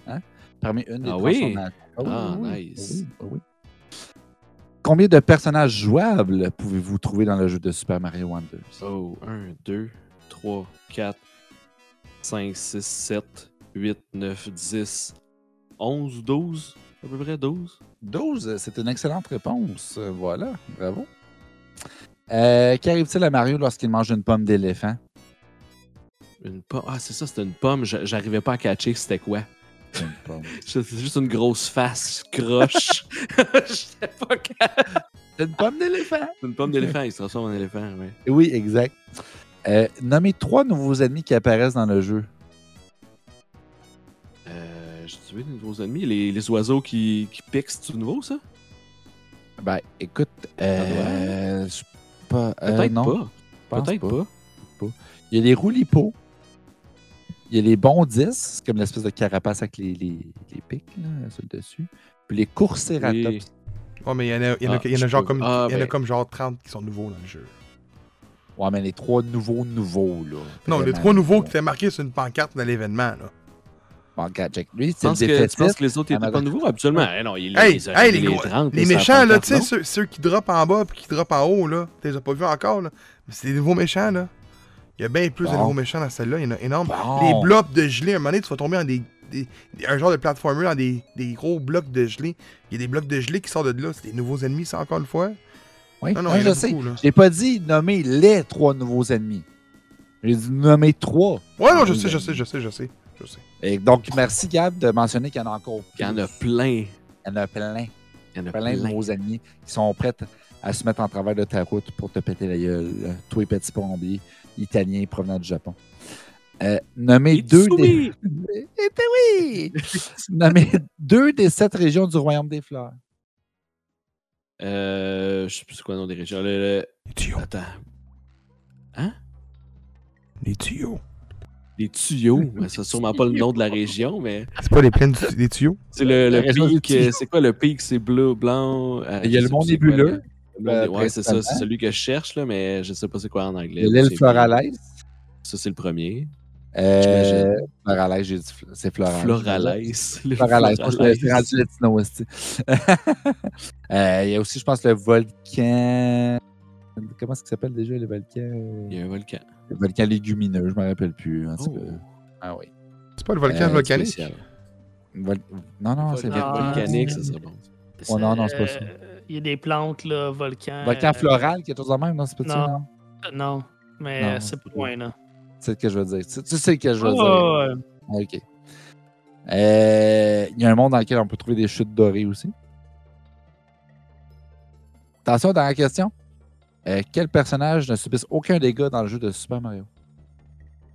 [SPEAKER 3] Hein? Parmi une des
[SPEAKER 4] Ah oui?
[SPEAKER 3] transformations.
[SPEAKER 4] Ah,
[SPEAKER 3] oui,
[SPEAKER 4] nice.
[SPEAKER 3] oui. Combien de personnages jouables pouvez-vous trouver dans le jeu de Super Mario Wonder?
[SPEAKER 4] Oh, 1, 2, 3, 4, 5, 6, 7, 8, 9, 10, 11, 12. À peu près 12.
[SPEAKER 3] 12, c'est une excellente réponse. Voilà, bravo. Euh, Qu'arrive-t-il à Mario lorsqu'il mange une pomme d'éléphant?
[SPEAKER 4] Une pomme. Ah, c'est ça, c'était une pomme. J'a- J'arrivais pas à catcher c'était quoi.
[SPEAKER 3] Pomme.
[SPEAKER 4] C'est juste une grosse face croche. J'étais pas capable.
[SPEAKER 3] C'est une pomme d'éléphant?
[SPEAKER 4] C'est une pomme d'éléphant, il se transforme en éléphant, ouais.
[SPEAKER 3] Oui, exact. Euh, nommez trois nouveaux ennemis qui apparaissent dans le jeu.
[SPEAKER 4] Euh, J'ai tué des nouveaux ennemis. Les, les oiseaux qui, qui piquent, c'est nouveau, ça?
[SPEAKER 3] Ben, écoute, euh, je sais pas. euh,
[SPEAKER 4] Peut-être
[SPEAKER 3] non,
[SPEAKER 4] pas. Peut-être pas.
[SPEAKER 3] Il y a les roulipots. Il y a les bondis, c'est comme l'espèce de carapace avec les, les, les pics là, sur le dessus. Puis les courceratops.
[SPEAKER 4] Oui.
[SPEAKER 1] Ouais, mais il y en a, il y en a,
[SPEAKER 4] Ah,
[SPEAKER 1] il y en a
[SPEAKER 4] je
[SPEAKER 1] genre
[SPEAKER 4] peux-
[SPEAKER 1] comme,
[SPEAKER 4] ah,
[SPEAKER 1] il y en a
[SPEAKER 4] ben.
[SPEAKER 1] comme genre 30 qui sont nouveaux dans le jeu.
[SPEAKER 3] Ouais, mais les trois nouveaux nouveaux, là.
[SPEAKER 1] Non, les trois nouveaux qui étaient marqués sur une pancarte de l'événement, là.
[SPEAKER 3] Bon, check. Lui,
[SPEAKER 4] Tu
[SPEAKER 3] c'est le
[SPEAKER 4] penses, que, tu
[SPEAKER 3] défaitiste.
[SPEAKER 4] penses que les autres
[SPEAKER 3] Ah,
[SPEAKER 4] étaient pas nouveaux? Absolument. Eh non, il,
[SPEAKER 1] Hey,
[SPEAKER 4] les,
[SPEAKER 1] hey, les,
[SPEAKER 4] les
[SPEAKER 1] gros-
[SPEAKER 4] 30,
[SPEAKER 1] les
[SPEAKER 4] ça
[SPEAKER 1] méchants, là, tu sais, ceux qui droppent en bas puis qui droppent en haut, là, tu les as pas vus encore, là. Mais c'est des nouveaux méchants, là. Il y a bien plus de nouveaux méchants dans celle-là, il y en a énorme.
[SPEAKER 3] Bon.
[SPEAKER 1] Les blocs de gelée, à un moment donné, tu vas tomber dans des, des- des- un genre de platformer dans des, des gros blocs de gelée. Il y a des blocs de gelée qui sortent de là. C'est des nouveaux ennemis, ça, encore une fois.
[SPEAKER 3] Oui,
[SPEAKER 1] Non, non,
[SPEAKER 3] je sais. n'ai pas dit nommer les trois nouveaux ennemis. J'ai dit nommer trois.
[SPEAKER 1] Ouais, non, je sais, je sais, je sais, je sais. Je sais.
[SPEAKER 3] Et donc, merci Gab de mentionner qu'il y en a encore
[SPEAKER 4] Il y en a
[SPEAKER 3] plus.
[SPEAKER 4] plein.
[SPEAKER 3] Il y en a plein.
[SPEAKER 4] Il y en a
[SPEAKER 3] plein de nouveaux ennemis qui sont prêts à se mettre en travers de ta route pour te péter la gueule. Toi et petit plombier italien provenant du Japon. Euh, nommez deux des... Eh ben oui! nommez deux des sept régions du Royaume des Fleurs.
[SPEAKER 4] Euh, je sais plus c'est quoi le nom des régions. Le- le-
[SPEAKER 1] Les tuyaux.
[SPEAKER 4] Attends.
[SPEAKER 1] Les tuyaux.
[SPEAKER 4] Les tuyaux? Ben, c'est sûrement pas le nom de la région, mais
[SPEAKER 1] C'est pas les plaines des tuyaux?
[SPEAKER 4] c'est le, le pic. euh. C'est quoi le pic? C'est bleu, blanc. euh,
[SPEAKER 3] Il y a le mont nébuleux,
[SPEAKER 4] le- le
[SPEAKER 3] euh,
[SPEAKER 4] Ouais, c'est ça. C'est celui que je cherche, là, mais je sais pas c'est quoi en anglais.
[SPEAKER 3] L'île Floralès.
[SPEAKER 4] Ça, c'est le premier.
[SPEAKER 3] Euh. Floralès, j'ai dit c'est. Floralès.
[SPEAKER 4] Le
[SPEAKER 3] Floralès. Moi, je rendu latino aussi. Euh, Il y a aussi, je pense, le volcan. Comment est-ce qu'il s'appelle déjà le volcan?
[SPEAKER 4] Il y a un volcan.
[SPEAKER 3] Le volcan légumineux, je ne me rappelle plus. En tout cas.
[SPEAKER 4] Oh,
[SPEAKER 3] Ah oui.
[SPEAKER 1] C'est pas le volcan
[SPEAKER 3] Euh,
[SPEAKER 1] volcanique?
[SPEAKER 3] Non, non, c'est
[SPEAKER 2] volcan.
[SPEAKER 4] Volcanique, ça serait bon.
[SPEAKER 3] Oh, non, non, c'est pas ça.
[SPEAKER 2] Euh, Il y a des plantes, là, volcans.
[SPEAKER 3] Volcan
[SPEAKER 2] euh,
[SPEAKER 3] floral, quelque chose de même, non? C'est pas ça,
[SPEAKER 2] non.
[SPEAKER 3] non?
[SPEAKER 2] Non, mais
[SPEAKER 3] Non,
[SPEAKER 2] euh, c'est pas. loin, là.
[SPEAKER 3] C'est ce que je veux dire. Tu, tu sais ce que je veux dire.
[SPEAKER 2] Ouais, ouais.
[SPEAKER 3] OK. Euh, Il y a un monde dans lequel on peut trouver des chutes dorées aussi. Attention, dernière question. Euh, quel personnage ne subisse aucun dégât dans le jeu de Super Mario?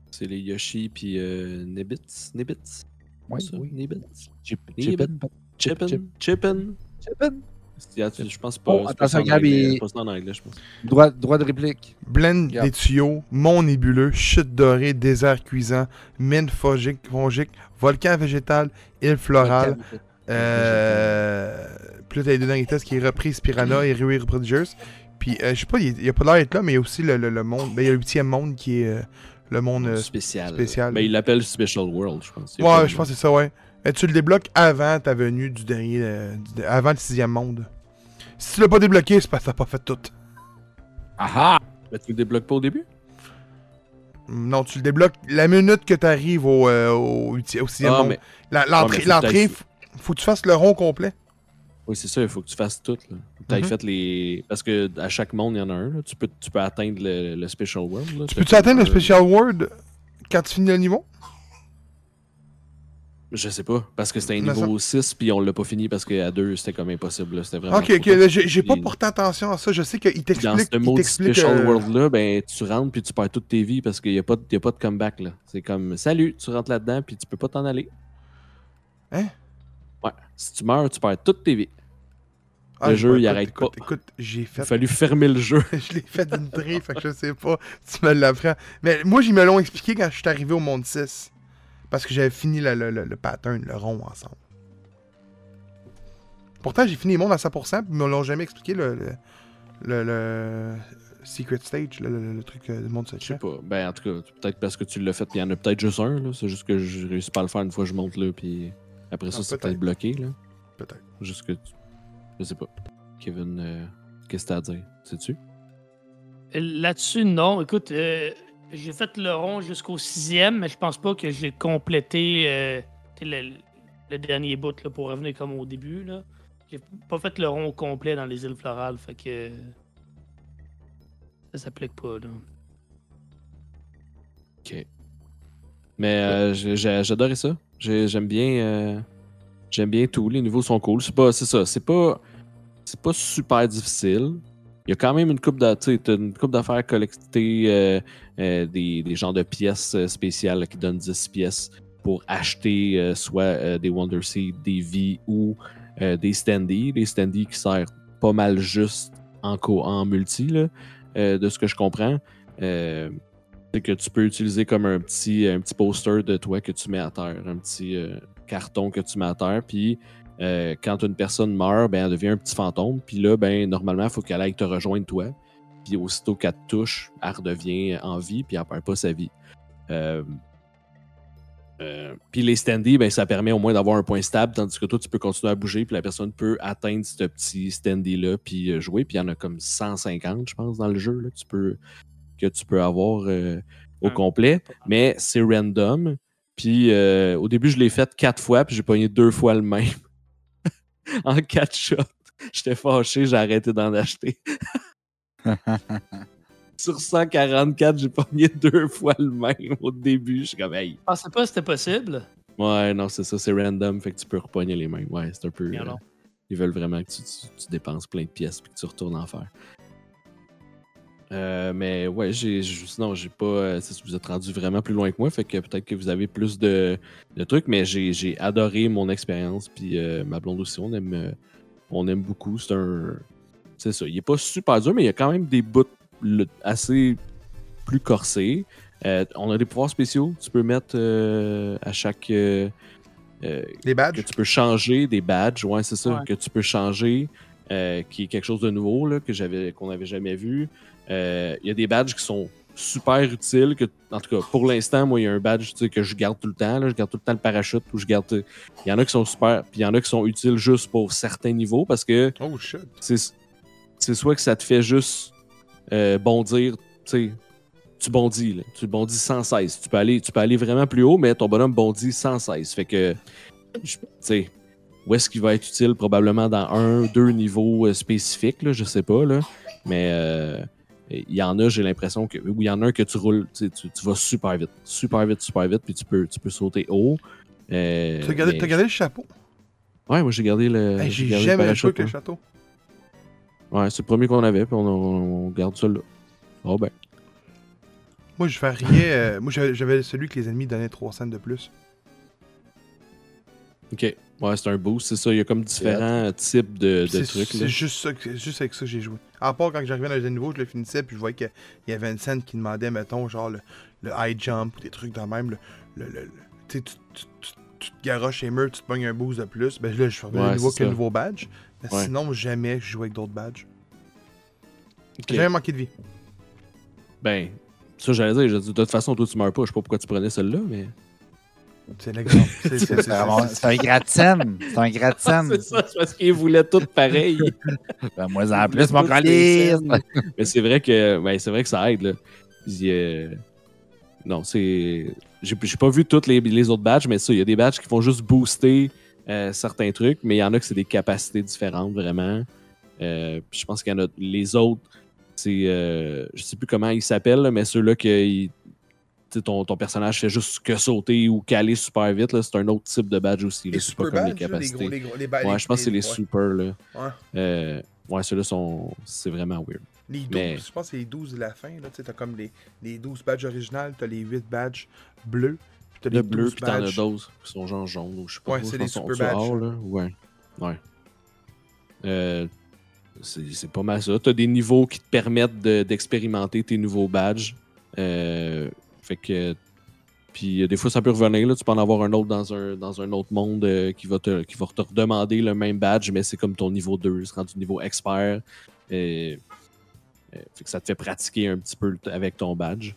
[SPEAKER 4] C'est les Yoshi puis euh, Nibbits. Nibbits?
[SPEAKER 3] Oui,
[SPEAKER 4] ça?
[SPEAKER 3] oui.
[SPEAKER 4] Nibbits?
[SPEAKER 3] Chip,
[SPEAKER 4] Nibbit.
[SPEAKER 3] Chippin.
[SPEAKER 4] Chippin.
[SPEAKER 3] Chip.
[SPEAKER 4] Chippin.
[SPEAKER 3] Chippin.
[SPEAKER 4] Y Je pense pas.
[SPEAKER 3] Oh,
[SPEAKER 4] c'est pas ça
[SPEAKER 3] attention,
[SPEAKER 4] en
[SPEAKER 3] Gab, il-
[SPEAKER 4] en anglais, je pense.
[SPEAKER 3] Droit, droit de réplique.
[SPEAKER 1] Blend des tuyaux, mont nébuleux, chute dorée, désert cuisant, mine fongique, fongique volcan végétal, île florale. Euh, t'as les deux derniers tests qui est reprise Piranha et Ruée prodigieuse. Puis, euh, je sais pas, il il a pas l'air d'être là, mais il y a aussi le, le- le monde. Ben, il y a le huitième monde qui est euh, le monde. euh,
[SPEAKER 4] spécial.
[SPEAKER 1] spécial.
[SPEAKER 4] Mais il l'appelle Special World, je pense. Y
[SPEAKER 1] ouais, je pense que c'est ça, ouais. Et tu le débloques avant ta venue du dernier. euh, du- avant le sixième monde. Si tu l'as pas débloqué, c'est parce que t'as pas fait tout.
[SPEAKER 3] Ah
[SPEAKER 4] Mais tu le débloques pas au début?
[SPEAKER 1] Non, tu le débloques la minute que t'arrives au, euh, au, au sixième
[SPEAKER 4] Ah,
[SPEAKER 1] monde.
[SPEAKER 4] mais.
[SPEAKER 1] La- L'entrée,
[SPEAKER 4] Ouais, mais faut que
[SPEAKER 1] l'entrée,
[SPEAKER 4] t'ailles-
[SPEAKER 1] f- faut que tu fasses le rond complet.
[SPEAKER 4] Oui, c'est ça, il faut que tu fasses tout. Là. Tu
[SPEAKER 1] Mhm.
[SPEAKER 4] fait les. Parce que à chaque monde, il y en a un. là. Tu, peux, tu peux atteindre le, le Special World. là.
[SPEAKER 1] Tu peux-tu atteindre le
[SPEAKER 4] euh,
[SPEAKER 1] Special World quand tu finis le niveau?
[SPEAKER 4] Je sais pas. Parce que c'était un niveau 6, puis on l'a pas fini parce qu'à 2, c'était comme impossible. C'était vraiment.
[SPEAKER 1] Ok, ok, j'ai pas porté attention à ça. Je sais qu'il
[SPEAKER 4] Puis dans
[SPEAKER 1] t'explique.
[SPEAKER 4] ce
[SPEAKER 1] il
[SPEAKER 4] mode
[SPEAKER 1] t'explique,
[SPEAKER 4] Special
[SPEAKER 1] euh,
[SPEAKER 4] World-là, ben, tu rentres puis tu perds toutes tes vies parce qu'il n'y a, pas de- il y a pas de comeback. là. C'est comme Salut, tu rentres là-dedans puis tu peux pas t'en aller.
[SPEAKER 1] Hein?
[SPEAKER 4] Ouais. Si tu meurs, tu perds toutes tes vies.
[SPEAKER 1] ah,
[SPEAKER 4] le
[SPEAKER 1] je-
[SPEAKER 4] jeu, il arrête
[SPEAKER 1] écoute,
[SPEAKER 4] pas.
[SPEAKER 1] Écoute, j'ai
[SPEAKER 4] Il
[SPEAKER 1] fait.
[SPEAKER 4] a fallu fermer le jeu.
[SPEAKER 1] je l'ai fait d'une traite, fait que je sais pas. Tu me l'apprends. Mais moi, ils me l'ont expliqué quand je suis arrivé au monde 6. Parce que j'avais fini le, le- le- le pattern, le rond ensemble. Pourtant, j'ai fini les mondes à 100%, puis ils me l'ont jamais expliqué le, le, le- le Secret Stage, le, le- le truc euh, du monde
[SPEAKER 4] Je sais
[SPEAKER 1] secret.
[SPEAKER 4] pas. Ben, en tout cas, peut-être parce que tu l'as fait, puis il y en a peut-être juste un. là. C'est juste que je réussis pas à le faire une fois que je monte là, puis après ça,
[SPEAKER 1] Ah,
[SPEAKER 4] c'est
[SPEAKER 1] peut-être.
[SPEAKER 4] peut-être bloqué. Là.
[SPEAKER 1] Peut-être.
[SPEAKER 4] Juste que. tu- Je sais pas. Kevin, euh, qu'est-ce que t'as à dire? Sais-tu?
[SPEAKER 2] Là-dessus, non. Écoute, euh, j'ai fait le rond jusqu'au sixième, mais je pense pas que j'ai complété euh, le, dernier bout pour revenir comme au début. J'ai pas fait le rond complet dans les îles florales, fait que ça s'applique pas. Là.
[SPEAKER 4] Ok. Mais euh, j'adorais ça. J'ai- J'aime bien. euh, J'aime bien tout. Les niveaux sont cool. C'est pas. C'est ça. C'est pas. C'est pas super difficile. Il y a quand même une coupe d'affaires à collecter euh, euh, des, des genres de pièces euh, spéciales qui donnent 10 pièces pour acheter soit des Wonder Seed, des vies ou des standees. Des standees qui servent pas mal juste en, co en multi, de ce que je comprends. C'est que tu peux utiliser comme un petit, un petit poster de toi que tu mets à terre, un petit carton que tu mets à terre, puis euh, quand une personne meurt, ben, elle devient un petit fantôme, puis là, ben, normalement, il faut qu'elle aille te rejoindre toi, puis aussitôt qu'elle te touche, elle redevient en vie, puis elle perd pas sa vie. Euh, euh, puis les standees, ben, ça permet au moins d'avoir un point stable, tandis que toi, tu peux continuer à bouger, puis la personne peut atteindre ce petit standee-là, puis jouer. Puis il y en a comme 150, je pense, dans le jeu, là, que tu peux, que tu peux avoir euh, au
[SPEAKER 2] Ouais.
[SPEAKER 4] complet. Mais c'est random. Puis au début, je l'ai fait quatre fois, puis j'ai pogné deux fois le même. en quatre shots. J'étais fâché, j'ai arrêté d'en acheter. Sur 144, j'ai pogné deux fois le même au début. Je suis comme, hey.
[SPEAKER 2] Je pensais pas que c'était possible.
[SPEAKER 4] Ouais, non, c'est ça, c'est random, fait que tu peux repogner les mêmes. Ouais, c'est un peu. Euh, ils veulent vraiment que tu, tu- tu dépenses plein de pièces puis que tu retournes en faire. Euh, mais ouais, j'ai, j'ai- sinon, j'ai pas. euh, vous êtes rendu vraiment plus loin que moi, fait que peut-être que vous avez plus de, de trucs, mais j'ai, j'ai adoré mon expérience, puis euh, ma blonde aussi, on aime, euh, on aime beaucoup. C'est un. C'est ça, il est pas super dur, mais il y a quand même des bouts le- assez plus corsés. Euh, on a des pouvoirs spéciaux, tu peux mettre euh, à chaque. euh, euh,
[SPEAKER 1] Les
[SPEAKER 4] que
[SPEAKER 1] badges.
[SPEAKER 4] tu peux changer des badges, ouais, c'est ça,
[SPEAKER 2] Ouais.
[SPEAKER 4] que tu peux changer, euh, qui est quelque chose de nouveau là, que j'avais, qu'on n'avait jamais vu. Euh, Il y a des badges qui sont super utiles. Que, en tout cas, pour l'instant, moi, il y a un badge que je garde tout le temps. là. je garde tout le temps le parachute. Ou je garde. Il y en a qui sont super, puis il y en a qui sont utiles juste pour certains niveaux parce que
[SPEAKER 1] Oh shit.
[SPEAKER 4] c'est soit que ça te fait juste euh, bondir, tu tu bondis, là. tu bondis sans cesse. Tu peux, aller, tu peux aller vraiment plus haut, mais ton bonhomme bondit sans cesse. Fait que, je- tu sais, où est-ce qu'il va être utile? Probablement dans un, deux niveaux euh, spécifiques, là, je sais pas, là. Mais euh, il y en a, j'ai l'impression que. Ou il y en a un que tu roules, tu, tu, vas super vite. Super vite, super vite, puis tu peux, tu peux sauter haut. Euh,
[SPEAKER 1] Tu as gardé,
[SPEAKER 4] mais-
[SPEAKER 1] gardé le chapeau?
[SPEAKER 4] Ouais, moi j'ai gardé le.
[SPEAKER 1] Hey, J'ai
[SPEAKER 4] le
[SPEAKER 1] jamais joué
[SPEAKER 4] parachute,
[SPEAKER 1] avec le
[SPEAKER 4] hein.
[SPEAKER 1] château.
[SPEAKER 4] Ouais, c'est le premier qu'on avait, puis on, on garde ça là. Oh ben.
[SPEAKER 1] Moi, je fais rien. euh, moi, j'avais j'avais celui que les ennemis donnaient 3 cents de plus.
[SPEAKER 4] Ok. Ouais, c'est un boost, c'est ça. Il y a comme différents types de, de trucs. là.
[SPEAKER 1] c'est juste, ça juste avec ça que j'ai joué. À part quand j'arrivais dans les niveaux, je le finissais, puis je voyais qu'il y avait une scène qui demandait, mettons, genre le, le high jump ou des trucs dans le même. Le, tu sais, tu, tu, tu- tu te garoches les murs, tu te pognes un boost de plus. Ben là, je fais
[SPEAKER 4] Ouais,
[SPEAKER 1] niveau le
[SPEAKER 4] ça.
[SPEAKER 1] nouveau badge. Mais
[SPEAKER 4] Ouais.
[SPEAKER 1] sinon, jamais je jouais avec d'autres badges. J'ai jamais manqué de vie.
[SPEAKER 4] Ben, ça, j'allais dire. j'ai dit, de toute façon, toi, tu meurs pas. Je sais pas pourquoi tu prenais celle-là, mais.
[SPEAKER 1] C'est l'exemple.
[SPEAKER 3] Un gratte-scène. C'est un gratte-scène.
[SPEAKER 4] c'est ça, c'est parce qu'ils voulaient tout pareil.
[SPEAKER 3] Ben, moi, en plus, mon
[SPEAKER 4] toutes scènes. Mais c'est vrai que ben, c'est vrai que ça aide là. Puis, euh, Non, c'est. J'ai pas vu tous les, les autres badges, mais ça, il y a des badges qui font juste booster euh, certains trucs, mais il y en a que c'est des capacités différentes vraiment. Euh, puis je pense qu'il y en a les autres, c'est je sais plus comment ils s'appellent, mais ceux-là sais, ton, ton personnage fait juste que sauter ou caler super vite, c'est un autre type de badge aussi. C'est pas comme les capacités.
[SPEAKER 1] gros, les gros, les
[SPEAKER 4] Ouais, je pense que c'est les
[SPEAKER 1] ouais.
[SPEAKER 4] super là.
[SPEAKER 1] Ouais.
[SPEAKER 4] Euh, ouais, ceux-là sont. C'est vraiment weird.
[SPEAKER 1] Les 12,
[SPEAKER 4] Mais-
[SPEAKER 1] je pense que c'est les 12 de la fin. Tu t'as comme les, les 12 badges originales, t'as les 8 badges bleus. puis
[SPEAKER 4] Le
[SPEAKER 1] les
[SPEAKER 4] bleu,
[SPEAKER 1] 12
[SPEAKER 4] puis t'en as
[SPEAKER 1] badges.
[SPEAKER 4] d'autres qui sont genre jaunes ou je sais pas.
[SPEAKER 1] Ouais, c'est les super badges.
[SPEAKER 4] or, là. Ouais. Ouais. Euh, c'est pas mal ça. T'as des niveaux qui te permettent de- d'expérimenter tes nouveaux badges. Euh, fait que. Puis euh, des fois, ça peut revenir. Là. Tu peux en avoir un autre dans un, dans un autre monde euh, qui, va te, qui va te redemander le même badge, mais c'est comme ton niveau 2, c'est rendu niveau expert. Euh, euh, fait que ça te fait pratiquer un petit peu avec ton badge.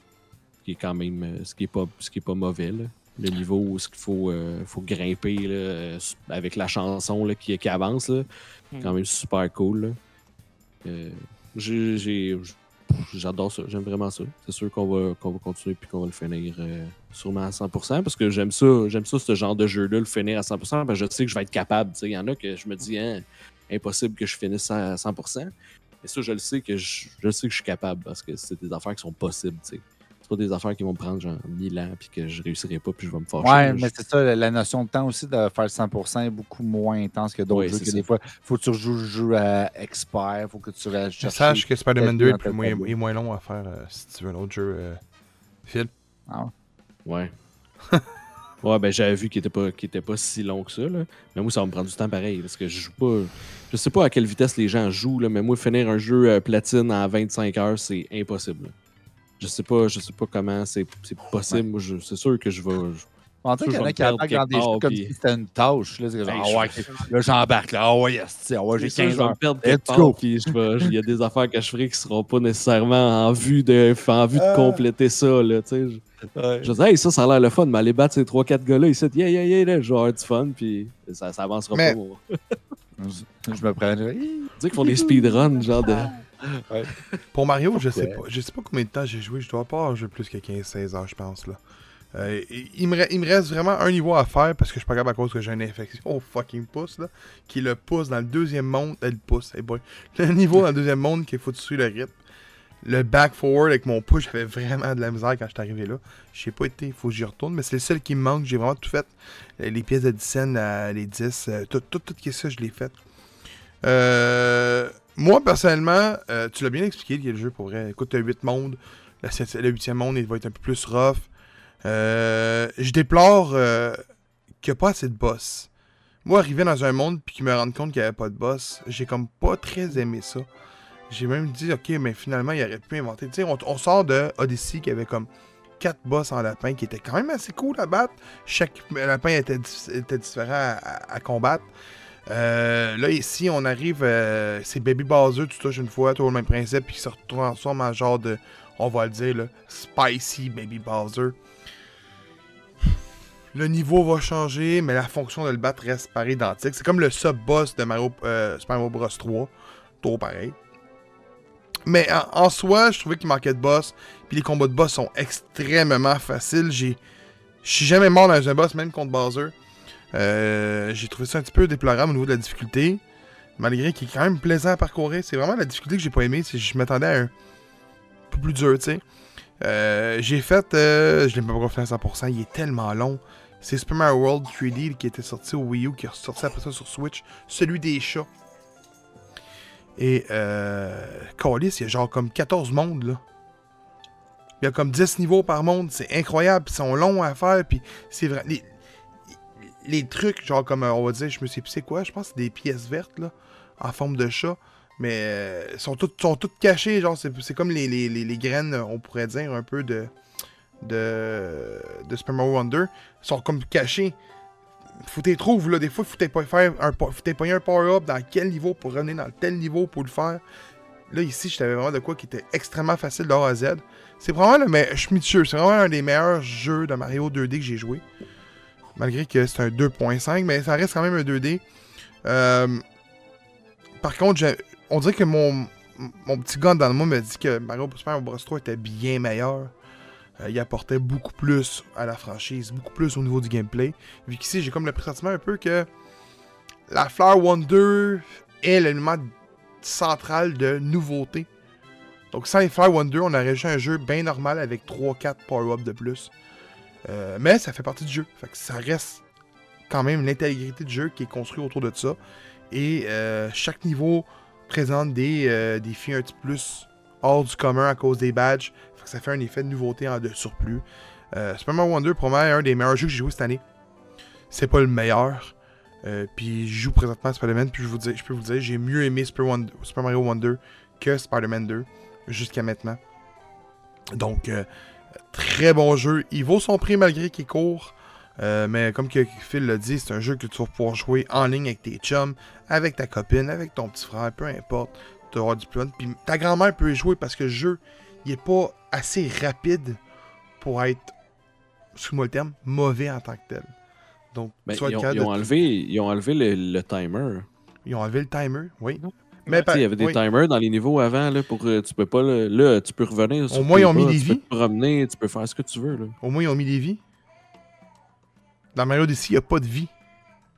[SPEAKER 4] Ce qui est quand même. ce qui est pas, ce qui est pas mauvais. là. Le niveau où il faut, euh, faut grimper là, avec la chanson là, qui, qui avance. Là.
[SPEAKER 2] Mm.
[SPEAKER 4] Quand même super cool. j'ai- J'adore ça, j'aime vraiment ça. C'est sûr qu'on va, va continuer puis qu'on va le finir euh, sûrement à 100% parce que j'aime ça, j'aime ça ce genre de jeu-là, le finir à 100% parce que je sais que je vais être capable. Il y en a que je me dis, hein, impossible que je finisse à 100%. Mais ça, je le sais que je, je sais que je suis capable parce que c'est des affaires qui sont possibles. C'est pas des affaires qui vont me prendre genre 1000 ans puis que je réussirai pas puis je vais me fâcher.
[SPEAKER 3] Ouais, mais c'est ça, la- notion de temps aussi de faire 100% est beaucoup moins intense que d'autres
[SPEAKER 4] Ouais,
[SPEAKER 3] jeux. Que
[SPEAKER 4] ça.
[SPEAKER 3] des fois, faut que tu rejoues le jeu à expert, faut que tu
[SPEAKER 1] Je sache que Spider-Man 2 est, moins, est moins long à faire euh, si tu veux un autre jeu. euh, Phil.
[SPEAKER 3] Ah
[SPEAKER 4] Ouais. ouais, ben j'avais vu qu'il était pas qu'il était pas si long que ça là. Mais moi ça va me prendre du temps pareil parce que je joue pas je sais pas à quelle vitesse les gens jouent là, mais moi finir un jeu euh, platine en 25 heures, c'est impossible. Je sais pas, je sais pas comment c'est possible. Moi je- c'est sûr que je vais je-
[SPEAKER 3] On dirait qu'il y en a qui
[SPEAKER 4] perdre
[SPEAKER 3] dans des jeux comme si c'était une tâche. Là, comme,
[SPEAKER 4] Hey,
[SPEAKER 3] ah
[SPEAKER 4] je-
[SPEAKER 3] ouais, là j'embarque là. Ah ouais, yes, ah ouais, j'ai
[SPEAKER 4] C'est sûr,
[SPEAKER 3] 15
[SPEAKER 4] je vais
[SPEAKER 3] heures. Let's go.
[SPEAKER 4] il y a des affaires que je ferai qui seront pas nécessairement en vue de en vue de
[SPEAKER 1] Ah.
[SPEAKER 4] compléter ça là. Je- Je dis, hey, ça, ça a l'air le fun, mais aller battre ces 3-4 gars-là ici, yeah, yeah, yeah, là, je vais avoir du fun, puis ça, ça avancera pas. moi.
[SPEAKER 3] Je, me prends.
[SPEAKER 4] Tu sais qu'ils font des speedruns, genre de.
[SPEAKER 1] Pour Mario, je sais pas. Je sais pas combien de temps j'ai joué. Je dois pas avoir joué plus que 15-16 heures, je pense. là. Euh, il, me, re- il me reste vraiment un niveau à faire parce que je suis pas capable à cause que j'ai une infection au fucking pouce, là, qui le pouce dans le deuxième monde. euh, le pouce, hey boy. Le niveau dans le deuxième monde qu'il faut suivre le rythme. Le back forward avec mon pouce, j'avais vraiment de la misère quand je suis arrivé là. Je sais pas été, il faut que j'y retourne, mais c'est le seul qui me manque. J'ai vraiment tout fait. Euh, Les pièces de 10 cents, euh, les 10, euh, tout, tout, tout, ça, je l'ai fait. Euh, moi, personnellement, euh, tu l'as bien expliqué, le jeu pour vrai. Écoute, tu as 8 mondes. Le 8e monde, il va être un peu plus rough. Euh, je déplore euh, qu'il n'y a pas assez de boss. Moi, arriver dans un monde puis qu'il me rende compte qu'il n'y avait pas de boss, j'ai comme pas très aimé ça. J'ai même dit, ok, mais finalement, il aurait pu inventer. Tu sais, on, sort de Odyssey qui avait comme 4 boss en lapin qui étaient quand même assez cool à battre. Chaque lapin était, dif- était différent à combattre. Euh, là, ici, on arrive, euh, c'est Baby Bowser, tu touches une fois, toujours le même principe, puis il se transforme en genre de, on va le dire, là, Spicy Baby Bowser. Le niveau va changer, mais la fonction de le battre reste pareil identique. C'est comme le sub-boss de Mario, euh, Super Mario Bros 3. Tout pareil. Mais en, en soi, je trouvais qu'il manquait de boss. Puis les combats de boss sont extrêmement faciles. J'ai, je suis jamais mort dans un boss, même contre Bowser. Euh, j'ai trouvé ça un petit peu déplorable au niveau de la difficulté. Malgré qu'il est quand même plaisant à parcourir. C'est vraiment la difficulté que j'ai pas aimé. C'est je m'attendais à un peu plus dur, tu sais. Euh, j'ai fait. euh, je l'ai pas fait à 100%. Il est tellement long. C'est Super Mario World 3D qui était sorti au Wii U, qui est ressorti après ça sur Switch. Celui des chats. Et, euh. Callis, il y a genre comme 14 mondes, là. Il y a comme 10 niveaux par monde, c'est incroyable, ils sont longs à faire, puis c'est vrai. Les trucs, genre comme, euh, on va dire, je me plus c'est quoi, je pense que c'est des pièces vertes, là, en forme de chat, mais euh, sont toutes, sont toutes cachées, genre, c'est comme les, les, les, les graines, on pourrait dire, un peu de, de, de Super Wonder, sont comme cachées. Faut t'y trouver, là, des fois, faut pas faire un, un power-up dans quel niveau pour revenir dans tel niveau pour le faire. Là, ici, je t'avais vraiment de quoi qui était extrêmement facile de A à Z. C'est probablement le meilleur. Je suis c'est vraiment un des meilleurs jeux de Mario 2D que j'ai joué. Malgré que c'est un 2.5, mais ça reste quand même un 2D. Euh, Par contre, on dirait que mon, mon petit gars dans le moi me dit que Mario Super Bros 3 était bien meilleur. Euh, il apportait beaucoup plus à la franchise, beaucoup plus au niveau du gameplay. Vu qu'ici, j'ai comme le pressentiment un peu que la Flower Wonder est l'élément central de nouveauté. Donc sans les Flower Wonder, on aurait juste un jeu bien normal avec 3-4 power-ups de plus. Euh, mais ça fait partie du jeu. Fait que ça reste quand même l'intégrité du jeu qui est construit autour de ça. Et euh, chaque niveau présente des euh, défis un petit plus hors du commun à cause des badges. Fait que ça fait un effet de nouveauté en de surplus. Euh, Super Mario Wonder, pour moi, est un des meilleurs jeux que j'ai joué cette année. C'est pas le meilleur. Puis je joue présentement à Spider-Man. Puis je, vous dis, je peux vous dire, j'ai mieux aimé Super, Super Mario Wonder que Spider-Man 2 jusqu'à maintenant. Donc, très bon jeu. Il vaut son prix malgré qu'il est court. Euh, mais comme que Phil l'a dit, c'est un jeu que tu vas pouvoir jouer en ligne avec tes chums, avec ta copine, avec ton petit frère, peu importe. Tu auras du fun. Puis ta grand-mère peut y jouer parce que le jeu, il est pas assez rapide pour être, excuse-moi le terme, mauvais en tant que tel. Donc,
[SPEAKER 4] Ben,
[SPEAKER 1] tu
[SPEAKER 4] ils, ont, ils ont enlevé, ils ont enlevé le, le timer.
[SPEAKER 1] ils ont enlevé le timer, oui. Mais
[SPEAKER 4] il y avait des
[SPEAKER 1] oui.
[SPEAKER 4] timers dans les niveaux avant, là, pour euh, tu peux pas, là, là, tu peux revenir sur
[SPEAKER 1] Au moins, ils ont mis des
[SPEAKER 4] tu peux
[SPEAKER 1] vies.
[SPEAKER 4] te promener, tu peux faire ce que tu veux, là.
[SPEAKER 1] Au moins, ils ont mis des vies. Dans Mario Odyssey, il n'y a pas de vie.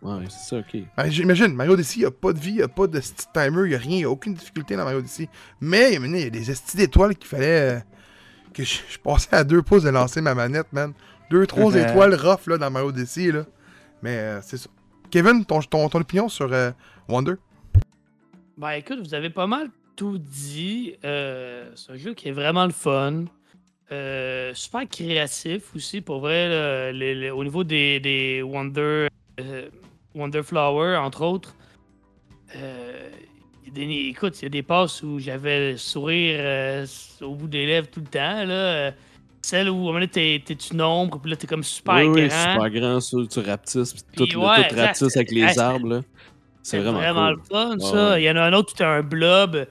[SPEAKER 4] Ouais, c'est ça, ok.
[SPEAKER 1] Ben, J'imagine, Mario Odyssey, il n'y a pas de vie, il n'y a pas de timer, il n'y a rien, il n'y a aucune difficulté dans Mario Odyssey. Mais il y a des estis d'étoiles qu'il fallait. euh, que je, je passais à deux pouces de lancer ma manette, man. Deux, trois
[SPEAKER 3] Ouais.
[SPEAKER 1] étoiles rough là, dans Mario Odyssey, là. Mais euh, c'est ça. Kevin, ton, ton, ton opinion sur euh, Wonder?
[SPEAKER 2] Ben écoute, vous avez pas mal tout dit. Euh, c'est un jeu qui est vraiment le fun. Euh, super créatif aussi, pour vrai, là, au niveau des, des Wonder, euh, Wonder Flower, entre autres. Il y a des- écoute, il y a des passes où j'avais le sourire au bout des lèvres tout le temps. Là. Celle où, à un moment donné, t'es, une ombre, puis là, t'es comme super
[SPEAKER 4] oui, oui,
[SPEAKER 2] grand.
[SPEAKER 4] super grand, ça, tu rapetisses, puis tout,
[SPEAKER 2] ouais,
[SPEAKER 4] le, tout avec les arbres, là. C'est vraiment,
[SPEAKER 2] le
[SPEAKER 4] cool.
[SPEAKER 2] fun, ça.
[SPEAKER 4] ouais.
[SPEAKER 2] Il y en a un autre tu as un blob.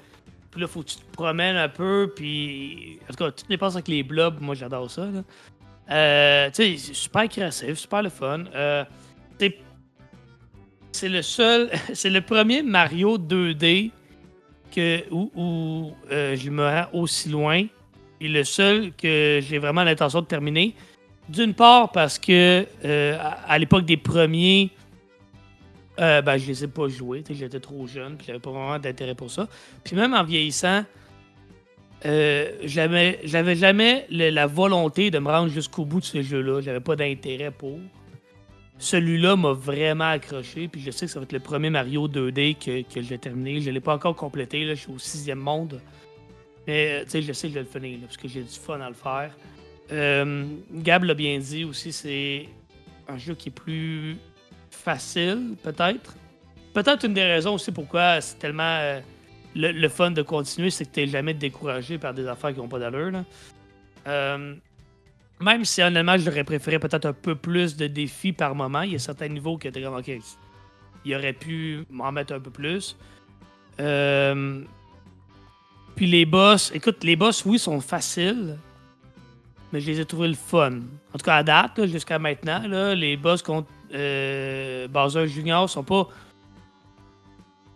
[SPEAKER 2] Puis là, faut que tu te promènes un peu. Puis. En tout cas, tu dépenses avec les blobs. Moi, j'adore ça. là. Euh, tu sais, c'est super créatif, super le fun. Euh, c'est- c'est le seul. C'est le premier Mario 2D que, où, où, euh, je me rends aussi loin. Et le seul que j'ai vraiment l'intention de terminer. D'une part, parce que à, à l'époque des premiers. Euh, ben, je les ai pas joués, j'étais trop jeune, puis j'avais pas vraiment d'intérêt pour ça. Puis même en vieillissant, euh, j'avais jamais le- la volonté de me rendre jusqu'au bout de ce jeu-là. J'avais pas d'intérêt pour. Celui-là m'a vraiment accroché, puis je sais que ça va être le premier Mario 2D que, que je vais terminer. Je l'ai pas encore complété, là, je suis au sixième monde. Mais euh, je sais que je vais le finir, là, parce que j'ai du fun à le faire. Euh, Gab l'a bien dit aussi, c'est un jeu qui est plus facile, peut-être. Peut-être une des raisons aussi pourquoi c'est tellement euh, le, le fun de continuer, c'est que tu jamais découragé par des affaires qui n'ont pas d'allure. Euh, même si honnêtement, j'aurais préféré peut-être un peu plus de défis par moment. Il y a certains niveaux qui étaient comme OK, il aurait pu m'en mettre un peu plus. Euh, puis les boss, écoute, les boss, oui, sont faciles, mais je les ai trouvés le fun. En tout cas, à date, jusqu'à maintenant, là, les boss contre euh, Bowser Junior sont pas,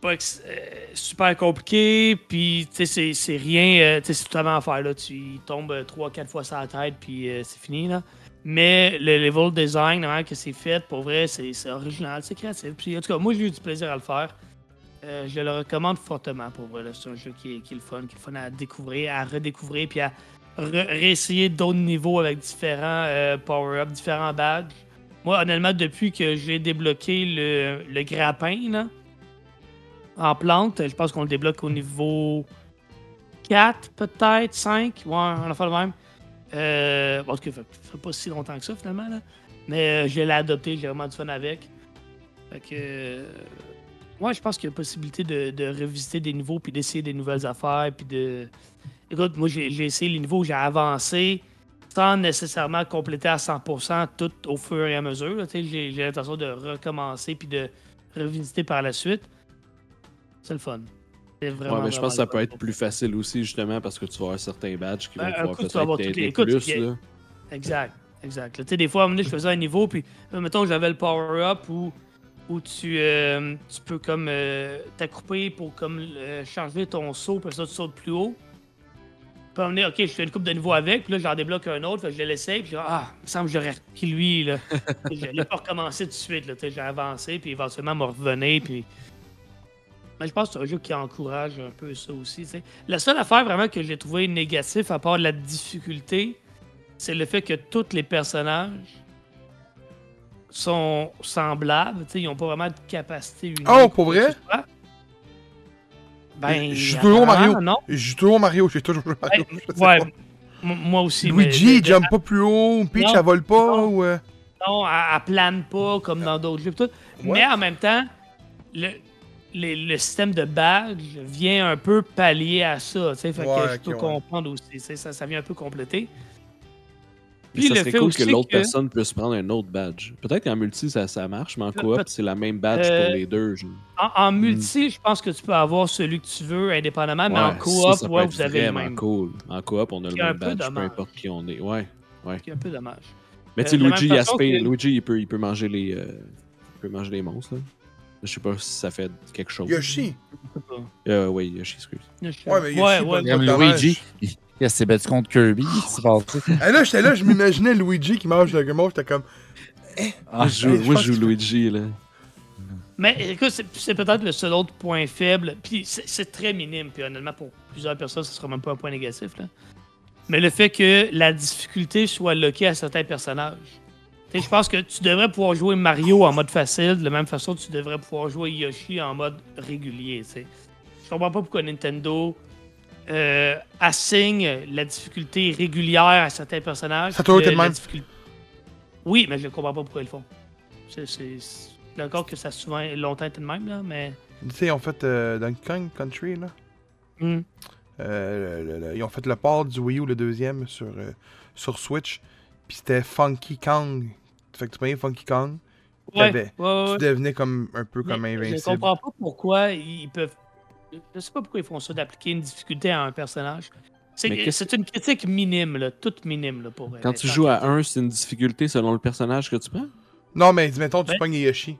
[SPEAKER 2] pas euh, super compliqués. Puis, c'est- rien. euh, c'est totalement à faire. Là. Tu tombes 3-4 fois sur la tête, puis euh, c'est fini. Là. Mais le level design, vraiment, que c'est fait, pour vrai, c'est original, c'est créatif. Puis, en tout cas, moi, j'ai eu du plaisir à le faire. Euh, je le recommande fortement pour vrai. C'est un jeu qui est, qui est le fun, qui est le fun à découvrir, à redécouvrir, puis à réessayer d'autres niveaux avec différents euh, power-ups, différents badges. Moi, honnêtement, depuis que j'ai débloqué le, le grappin là, en plante, je pense qu'on le débloque au niveau 4, peut-être, 5. Ouais, on a fait le même. Euh, tout cas, ça fait pas si longtemps que ça, finalement. Là. Mais euh, je l'ai adopté, j'ai vraiment du fun avec. Fait que. euh, ouais, je pense qu'il y a possibilité de, de revisiter des niveaux, puis d'essayer des nouvelles affaires, puis de. Écoute, moi, j'ai essayé les niveaux, j'ai avancé sans nécessairement compléter à 100% tout au fur et à mesure. J'ai l'intention de recommencer, puis de revisiter par la suite. C'est le fun. C'est vraiment.
[SPEAKER 4] Ouais, mais je pense que ça peut être plus facile aussi, justement, parce que tu vas avoir certains badges qui vont
[SPEAKER 2] Ben, un
[SPEAKER 4] pouvoir
[SPEAKER 2] coup, tu vas avoir
[SPEAKER 4] peut-être t'aider plus. là.
[SPEAKER 2] Exact, exact. là. Tu sais, des fois, à un moment donné, je faisais un niveau, puis euh, mettons, j'avais le power-up où, où tu, euh, tu peux comme euh, t'accrouper pour comme euh, changer ton saut, puis ça, tu sautes plus haut. Puis moment donné, ok, je fais une coupe de niveau avec, puis là, j'en débloque un autre, fait je l'essaye, puis je dis, ah, il me semble que j'aurais repris lui, là. je n'allais pas recommencer tout de suite, là. tu sais, J'ai avancé, puis éventuellement, me revenir, puis. Mais je pense que c'est un jeu qui encourage un peu ça aussi. tu sais. La seule affaire vraiment que j'ai trouvé négatif, à part la difficulté, c'est le fait que tous les personnages sont semblables. tu sais, Ils n'ont pas vraiment de capacité unique.
[SPEAKER 1] Oh,
[SPEAKER 2] ou
[SPEAKER 1] pour vrai?
[SPEAKER 2] Ben,
[SPEAKER 1] Je joue toujours Mario.
[SPEAKER 2] Non.
[SPEAKER 1] Je joue toujours Mario, j'ai toujours joué Mario.
[SPEAKER 2] Ouais, moi aussi.
[SPEAKER 1] Luigi, il jump pas plus haut, Peach,
[SPEAKER 2] Non.
[SPEAKER 1] elle vole pas,
[SPEAKER 2] Non.
[SPEAKER 1] ou... euh,
[SPEAKER 2] Non, elle, elle plane pas comme dans d'autres jeux. Mais en même temps, le, les- le système de badge vient un peu pallier à ça. tu sais, Fait
[SPEAKER 1] Ouais,
[SPEAKER 2] que je peux comprendre aussi. Ça, ça vient un peu compléter. Puis
[SPEAKER 4] ça
[SPEAKER 2] le
[SPEAKER 4] serait
[SPEAKER 2] fait
[SPEAKER 4] cool que l'autre
[SPEAKER 2] que-
[SPEAKER 4] personne puisse prendre un autre badge. Peut-être qu'en multi, ça, ça marche, mais en coop, c'est la même badge
[SPEAKER 2] Euh,
[SPEAKER 4] pour les deux.
[SPEAKER 2] En, en multi, je pense que tu peux avoir celui que tu veux indépendamment, mais en
[SPEAKER 4] Ouais,
[SPEAKER 2] coop,
[SPEAKER 4] ça, ça peut
[SPEAKER 2] ouais, vous avez le même.
[SPEAKER 4] cool. En coop, on a le même badge, peu importe qui on est. Ouais.
[SPEAKER 2] C'est un peu dommage.
[SPEAKER 4] Mais tu
[SPEAKER 2] Euh,
[SPEAKER 4] sais,
[SPEAKER 2] de la
[SPEAKER 4] Luigi, il
[SPEAKER 2] que-
[SPEAKER 4] Luigi, il peut, il peut manger les. euh, il peut manger les monstres. Là. Je sais pas si ça fait quelque chose.
[SPEAKER 1] Yoshi.
[SPEAKER 2] Sais.
[SPEAKER 4] Euh, oui, Yoshi, excuse.
[SPEAKER 2] Sais-
[SPEAKER 1] Ouais, mais Yoshi,
[SPEAKER 2] ouais, ouais.
[SPEAKER 3] Luigi. C'est battu contre Kirby? Passé?
[SPEAKER 1] Et là, j'étais là, je m'imaginais Luigi qui mange le guimauve, j'étais comme...
[SPEAKER 3] Ah,
[SPEAKER 4] moi, je joue,
[SPEAKER 1] je
[SPEAKER 4] moi, je joue
[SPEAKER 1] que-
[SPEAKER 4] Luigi, là.
[SPEAKER 2] Mais écoute, c'est- peut-être le seul autre point faible. Puis c'est très minime. Puis honnêtement, pour plusieurs personnes, ce sera même pas un point négatif. Là. Mais le fait que la difficulté soit loquée à certains personnages. Tu sais, Je pense que tu devrais pouvoir jouer Mario en mode facile de la même façon que tu devrais pouvoir jouer Yoshi en mode régulier. Je comprends pas pourquoi Nintendo euh, assigne la difficulté régulière à certains personnages.
[SPEAKER 1] Ça toujours été même.
[SPEAKER 2] difficulté- Oui, mais je ne comprends pas pourquoi ils le font. C'est- encore que ça a souvent longtemps été le même, là, mais.
[SPEAKER 1] Tu sais, ils ont fait euh, Donkey Kong Country, là.
[SPEAKER 2] Hmm.
[SPEAKER 1] Euh, le- le- ils ont fait le port du Wii U, le deuxième, sur, euh, sur Switch. Puis c'était Funky Kong. Fait que tu prenais Funky Kong,
[SPEAKER 2] Ouais,
[SPEAKER 1] T'avais-
[SPEAKER 2] ouais, ouais,
[SPEAKER 1] tu devenais comme un peu comme
[SPEAKER 2] Mais Je
[SPEAKER 1] invincible.
[SPEAKER 2] comprends pas pourquoi ils peuvent. Je sais pas pourquoi ils font ça d'appliquer une difficulté à un personnage. C'est
[SPEAKER 4] Mais
[SPEAKER 2] une critique minime, là, toute minime là, pour.
[SPEAKER 4] Quand tu joues à 1, c'est une difficulté selon le personnage que tu prends?
[SPEAKER 1] Non, mais mettons, tu
[SPEAKER 2] Ben-
[SPEAKER 1] pognes Yoshi.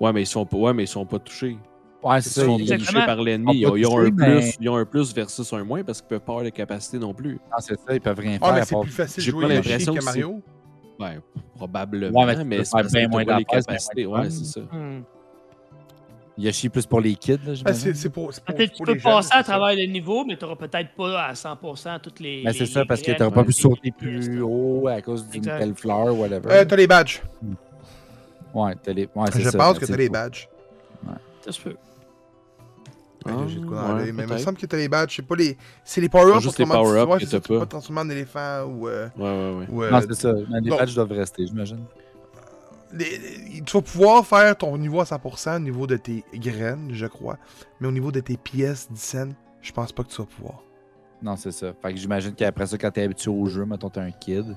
[SPEAKER 4] Ouais, mais ils sont pas, ouais, mais ils sont pas touchés.
[SPEAKER 3] Ouais,
[SPEAKER 4] Ils
[SPEAKER 3] c'est ça.
[SPEAKER 4] sont touchés par l'ennemi. Ils,
[SPEAKER 3] Ils
[SPEAKER 4] ils
[SPEAKER 3] mais-
[SPEAKER 4] plus, ils ont un plus versus un moins parce qu'ils peuvent pas avoir de capacité non plus.
[SPEAKER 3] Ah, c'est ça, ils peuvent rien faire.
[SPEAKER 1] Ah, mais
[SPEAKER 3] à
[SPEAKER 1] c'est plus facile de
[SPEAKER 4] j'ai
[SPEAKER 1] jouer
[SPEAKER 4] pas
[SPEAKER 1] Yoshi
[SPEAKER 4] l'impression
[SPEAKER 1] que Mario.
[SPEAKER 4] Ouais, probablement,
[SPEAKER 3] Ouais, mais
[SPEAKER 4] mais, c'est
[SPEAKER 3] faire bien moins bien
[SPEAKER 4] capacités.
[SPEAKER 3] de
[SPEAKER 4] Ouais, c'est ça.
[SPEAKER 3] Yoshi plus pour les kids, là,
[SPEAKER 1] Ah,
[SPEAKER 3] j'imagine.
[SPEAKER 1] c'est c'est pour, c'est pour,
[SPEAKER 2] tu
[SPEAKER 1] pour
[SPEAKER 2] peux
[SPEAKER 1] les jeunes,
[SPEAKER 2] passer à travers les niveaux, mais tu n'auras peut-être pas à 100% toutes les.
[SPEAKER 3] Ben, c'est
[SPEAKER 2] les-
[SPEAKER 3] ça,
[SPEAKER 2] les
[SPEAKER 3] parce que
[SPEAKER 2] graines,
[SPEAKER 3] t'aurais pas pu
[SPEAKER 2] les-
[SPEAKER 3] sauter plus haut à cause d'une
[SPEAKER 2] Exact.
[SPEAKER 3] telle fleur, whatever.
[SPEAKER 1] Euh, t'as les badges.
[SPEAKER 3] Ouais, t'as les. Ouais, c'est
[SPEAKER 1] Je
[SPEAKER 3] ça,
[SPEAKER 1] pense
[SPEAKER 3] mais
[SPEAKER 1] que
[SPEAKER 3] tu
[SPEAKER 1] t'as les badges.
[SPEAKER 2] Ça se peut.
[SPEAKER 1] Ouais,
[SPEAKER 4] Ah,
[SPEAKER 1] j'ai de quoi
[SPEAKER 4] ouais,
[SPEAKER 1] mais il me semble que t'as les badges. C'est pas les. C'est les power-ups.
[SPEAKER 4] Juste les
[SPEAKER 1] autrement dit,
[SPEAKER 4] power-ups
[SPEAKER 1] ouais,
[SPEAKER 4] que t'as
[SPEAKER 1] tu peux
[SPEAKER 4] pas.
[SPEAKER 1] pas transformer en éléphant ou. euh,
[SPEAKER 4] Ouais, ouais, ouais.
[SPEAKER 1] ou, euh,
[SPEAKER 3] Non, c'est ça. Les badges doivent rester, j'imagine.
[SPEAKER 1] Tu vas pouvoir faire ton niveau à 100% au niveau de tes graines, je crois. Mais au niveau de tes pièces d'Isen, je pense pas que tu vas pouvoir.
[SPEAKER 3] Non, c'est ça. Fait que j'imagine qu'après ça, quand t'es habitué au jeu, mettons, t'es un kid,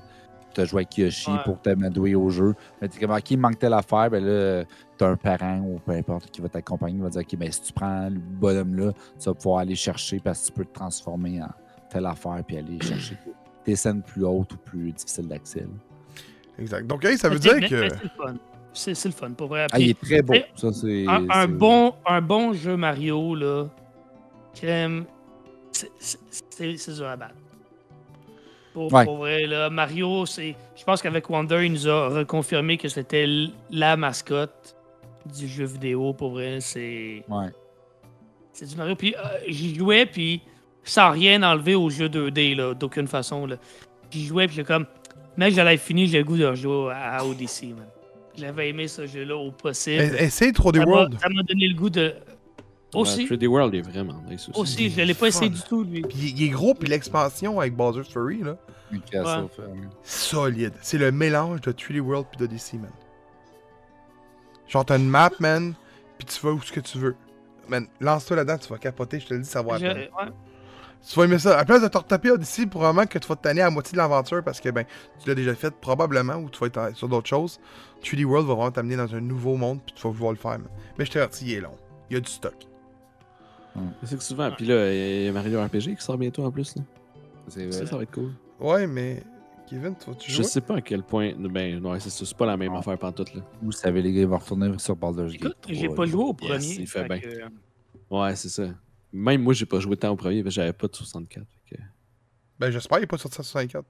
[SPEAKER 3] t'as joué avec Yoshi
[SPEAKER 2] Ouais.
[SPEAKER 3] pour t'amadouer au jeu. Mais t'es comme, OK, il manque telle affaire, ben là, t'as un parent ou peu importe qui va t'accompagner, il va dire, OK, ben si tu prends le bonhomme-là, tu vas pouvoir aller chercher parce que tu peux te transformer en telle affaire puis aller chercher des scènes plus hautes ou plus difficiles d'accès.
[SPEAKER 1] Exact. Donc, hey, ça veut dire que.
[SPEAKER 2] C'est le fun. C'est c'est le fun, pour vrai.
[SPEAKER 3] Ah, il est très beau. Ça, c'est.
[SPEAKER 2] un, bon, un bon jeu Mario, là, crème, c'est- dur à battre. Pour,
[SPEAKER 3] Ouais.
[SPEAKER 2] pour vrai, là, Mario, c'est. Je pense qu'avec Wonder, il nous a reconfirmé que c'était la mascotte du jeu vidéo. Pour vrai, c'est.
[SPEAKER 3] Ouais.
[SPEAKER 2] C'est du Mario. Puis euh, j'y jouais, puis sans rien enlever au jeu 2D, là, d'aucune façon. Là. J'y jouais, puis j'ai comme. Mais je l'avais fini, j'ai le goût de rejouer à Odyssey, man. J'avais aimé ce jeu-là au possible.
[SPEAKER 1] Eh, Essaye 3D
[SPEAKER 2] Ça m'a-
[SPEAKER 1] World.
[SPEAKER 2] Ça m'a donné le goût de. Aussi,
[SPEAKER 4] 3D World est vraiment nice aussi.
[SPEAKER 2] aussi, je l'ai pas essayé du tout, lui.
[SPEAKER 1] Puis il est gros, puis l'expansion avec Bowser's Fury, là, solide. C'est le mélange de 3D World puis d'Odyssey, man. Genre, t'as une map, man, puis tu vas où ce que tu veux. Man, lance-toi là-dedans, tu vas capoter, je te le dis, ça va
[SPEAKER 2] Je- ouais.
[SPEAKER 1] Tu vas aimer ça. À la place de te retaper Odyssey, probablement que tu vas te tanner à moitié de l'aventure parce que, ben, tu l'as déjà fait, probablement, ou tu vas être sur d'autres choses. 3D World va vraiment t'amener dans un nouveau monde, puis tu vas vouloir le faire, man. Mais je t'avertis, il est long. Il y a du stock.
[SPEAKER 4] C'est que souvent, puis là, il y a Mario RPG qui sort bientôt en plus. Là. Ça, ça va être cool.
[SPEAKER 1] Ouais, mais. Kevin, tu vas-tu
[SPEAKER 4] Je sais pas à quel point. Ben, ouais, c'est ça, c'est pas la même
[SPEAKER 3] Non.
[SPEAKER 4] affaire pantoute, là.
[SPEAKER 3] Vous savez, les gars, ils vont retourner sur Baldur's Gate.
[SPEAKER 2] Écoute, j'ai
[SPEAKER 3] 3,
[SPEAKER 2] pas joué au
[SPEAKER 4] Yes,
[SPEAKER 2] premier.
[SPEAKER 4] il fait bien.
[SPEAKER 2] que, euh,
[SPEAKER 4] Ouais, c'est ça. Même moi, j'ai pas joué tant au premier, que j'avais pas de 64. fait que-
[SPEAKER 1] Ben, j'espère qu'il n'est pas sorti sur 64.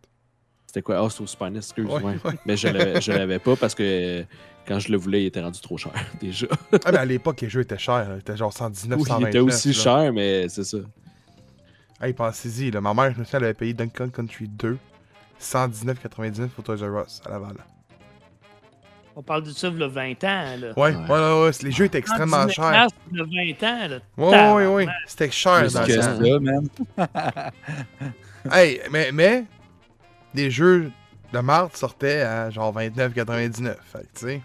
[SPEAKER 4] C'était quoi? Ah, c'était au Super NES, excuse.
[SPEAKER 1] Ouais.
[SPEAKER 4] Mais je l'avais, pas parce que euh, quand je le voulais, il était rendu trop cher, déjà.
[SPEAKER 1] Ah, ben, à l'époque, les jeux étaient chers. là. Il était genre 119,
[SPEAKER 4] Oui, il
[SPEAKER 1] 129.
[SPEAKER 4] était aussi
[SPEAKER 1] là.
[SPEAKER 4] cher, mais c'est ça.
[SPEAKER 1] Hey, pensez-y. Ma mère, je me souviens, elle avait payé Kong Country 2. 119,99 pour Toys R Us à Laval.
[SPEAKER 2] On parle de ça il y a 20 ans, là.
[SPEAKER 1] Ouais, ouais,
[SPEAKER 4] Ouais.
[SPEAKER 1] ouais, ouais, Les jeux étaient extrêmement
[SPEAKER 2] 119
[SPEAKER 1] chers.
[SPEAKER 2] Il y a 20 ans, là.
[SPEAKER 1] Ouais, ouais, ouais. C'était cher
[SPEAKER 4] Plus
[SPEAKER 1] dans
[SPEAKER 3] que
[SPEAKER 1] le
[SPEAKER 4] ça.
[SPEAKER 1] temps.
[SPEAKER 3] ça, man.
[SPEAKER 1] Hey, mais, mais, des jeux de marde sortaient à genre 29,99. Fait que, tu sais.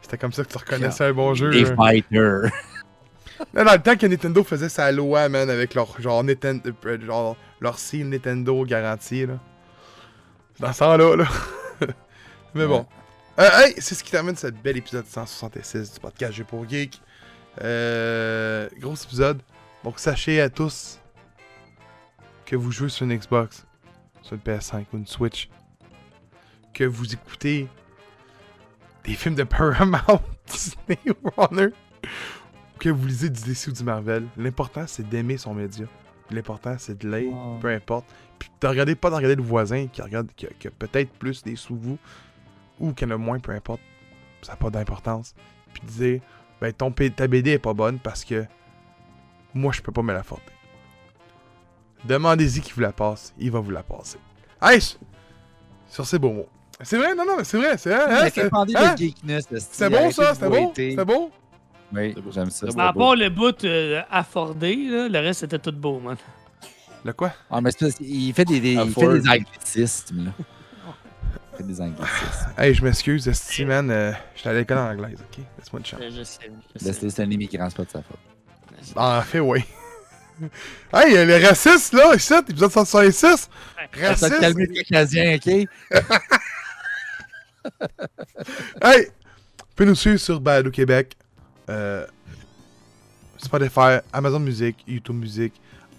[SPEAKER 1] C'était comme ça que tu reconnaissais un bon jeu.
[SPEAKER 3] Des
[SPEAKER 1] là.
[SPEAKER 3] fighters.
[SPEAKER 1] Là, dans le temps que Nintendo faisait sa loi, man, avec leur genre Nintendo, euh, genre leur seal Nintendo garantie, là. Dans ce temps-là, là. Mais bon. Euh, hey, c'est ce qui termine ce bel épisode 166 du podcast Jeux pour Geek. Euh, gros épisode. Donc, sachez à tous que vous jouez sur une Xbox, sur une PS5 ou une Switch, que vous écoutez des films de Paramount, Disney ou Warner, ou que vous lisez du DC ou du Marvel. L'important, c'est d'aimer son média. L'important, c'est de
[SPEAKER 3] Wow.
[SPEAKER 1] peu importe. Puis de regarder, pas de regarder le voisin qui regarde, qui a, qui a peut-être plus des sous vous, ou en a moins, peu importe. Ça n'a pas d'importance. Puis de dire, ben ton, ta BD est pas bonne parce que moi, je peux pas me la forter. Demandez-y qui vous la passe, il va vous la passer. Hey, sur ces beaux mots. C'est vrai, non, non, mais c'est vrai, c'est vrai. hein, c'est- hein? C'était beau
[SPEAKER 3] Arrêtez
[SPEAKER 1] ça, c'était beau,
[SPEAKER 3] voiter.
[SPEAKER 1] c'était beau.
[SPEAKER 3] Oui,
[SPEAKER 4] C'était
[SPEAKER 3] j'aime ça.
[SPEAKER 4] C'était
[SPEAKER 3] c'était
[SPEAKER 2] À part le bout euh, affordé, là, le reste était tout beau, man.
[SPEAKER 1] Le quoi?
[SPEAKER 3] Ah, mais c'est parce qu'il fait des, il fait des anglicismes, là. Des anglicismes.
[SPEAKER 1] Hey, je m'excuse, Esti, man, euh, j'étais à l'école en anglaise, ok? Laisse-moi une chance.
[SPEAKER 2] Je, je sais.
[SPEAKER 3] C'est un immigrant, c'est pas de sa faute.
[SPEAKER 1] En fait, oui. hey, euh, les racistes, là, ici, épisode 166.
[SPEAKER 3] Ça va
[SPEAKER 1] Racistes.
[SPEAKER 3] calmer les Caucasiens, OK?
[SPEAKER 1] Hey! Vous pouvez nous suivre sur Balado Québec, euh, Spotify, Amazon Music, YouTube Music,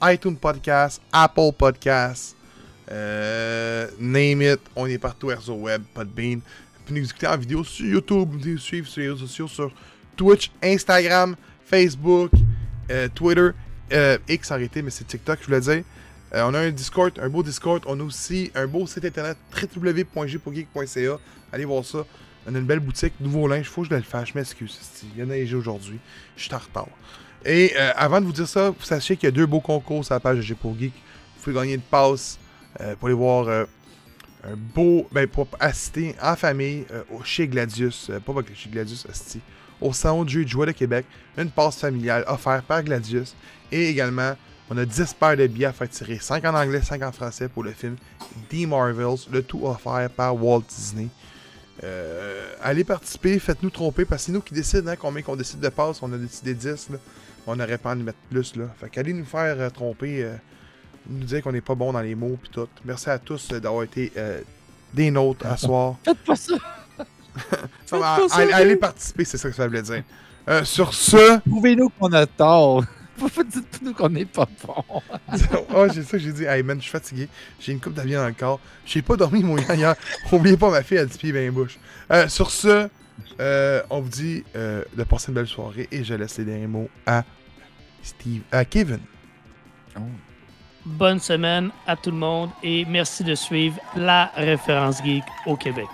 [SPEAKER 1] iTunes Podcast, Apple Podcast, euh, Name It, on est partout, RZO Web, Podbean. Pouvez nous écouter en vidéo sur YouTube, vous nous suivre sur les réseaux sociaux, sur Twitch, Instagram, Facebook, euh, Twitter, euh, X arrêté, mais c'est TikTok, je voulais dire. Euh, on a un Discord, un beau Discord. On a aussi un beau site internet www.gpourgeek.ca. Allez voir ça. On a une belle boutique, nouveau linge. Faut que je le fasse. Je m'excuse. Il y a neigé aujourd'hui. Je suis en retard. Et euh, avant de vous dire ça, vous sachiez qu'il y a deux beaux concours sur la page de G pour Geek. Vous pouvez gagner une passe pour aller voir euh, un beau. Ben, pour assister en famille euh, au chez Gladius. euh, pas chez Gladius, esti, Au salon de jeu de de Québec. Une passe familiale offerte par Gladius. Et également, on a 10 paires de billets à faire tirer. 5 en anglais, 5 en français pour le film The Marvels. Le tout offert par Walt Disney. Euh, allez participer, faites-nous tromper, parce que c'est nous qui décidons hein, combien qu'on décide de passe. On a décidé 10, là. on aurait pas en mettre plus. Là. Fait qu'allez nous faire euh, tromper, euh, nous dire qu'on n'est pas bon dans les mots, puis tout. Merci à tous euh, d'avoir été euh, des nôtres à soir.
[SPEAKER 3] Faites pas ça!
[SPEAKER 1] Non, allez, participer, c'est ça que ça voulait dire. Euh, sur ce,
[SPEAKER 3] Prouvez-nous qu'on a tort. Pourquoi dites-nous qu'on n'est pas bon?
[SPEAKER 1] oh, j'ai ça que j'ai dit. Hey man, je suis fatigué. J'ai une coupe d'avion dans le corps. J'ai pas dormi mon gars hier. Oubliez pas ma fille a 10 pieds bien bouche. Euh, sur ce, euh, on vous dit euh, de passer une belle soirée et je laisse les derniers mots à Steve, à Kevin.
[SPEAKER 2] Bonne semaine à tout le monde et merci de suivre la référence geek au Québec.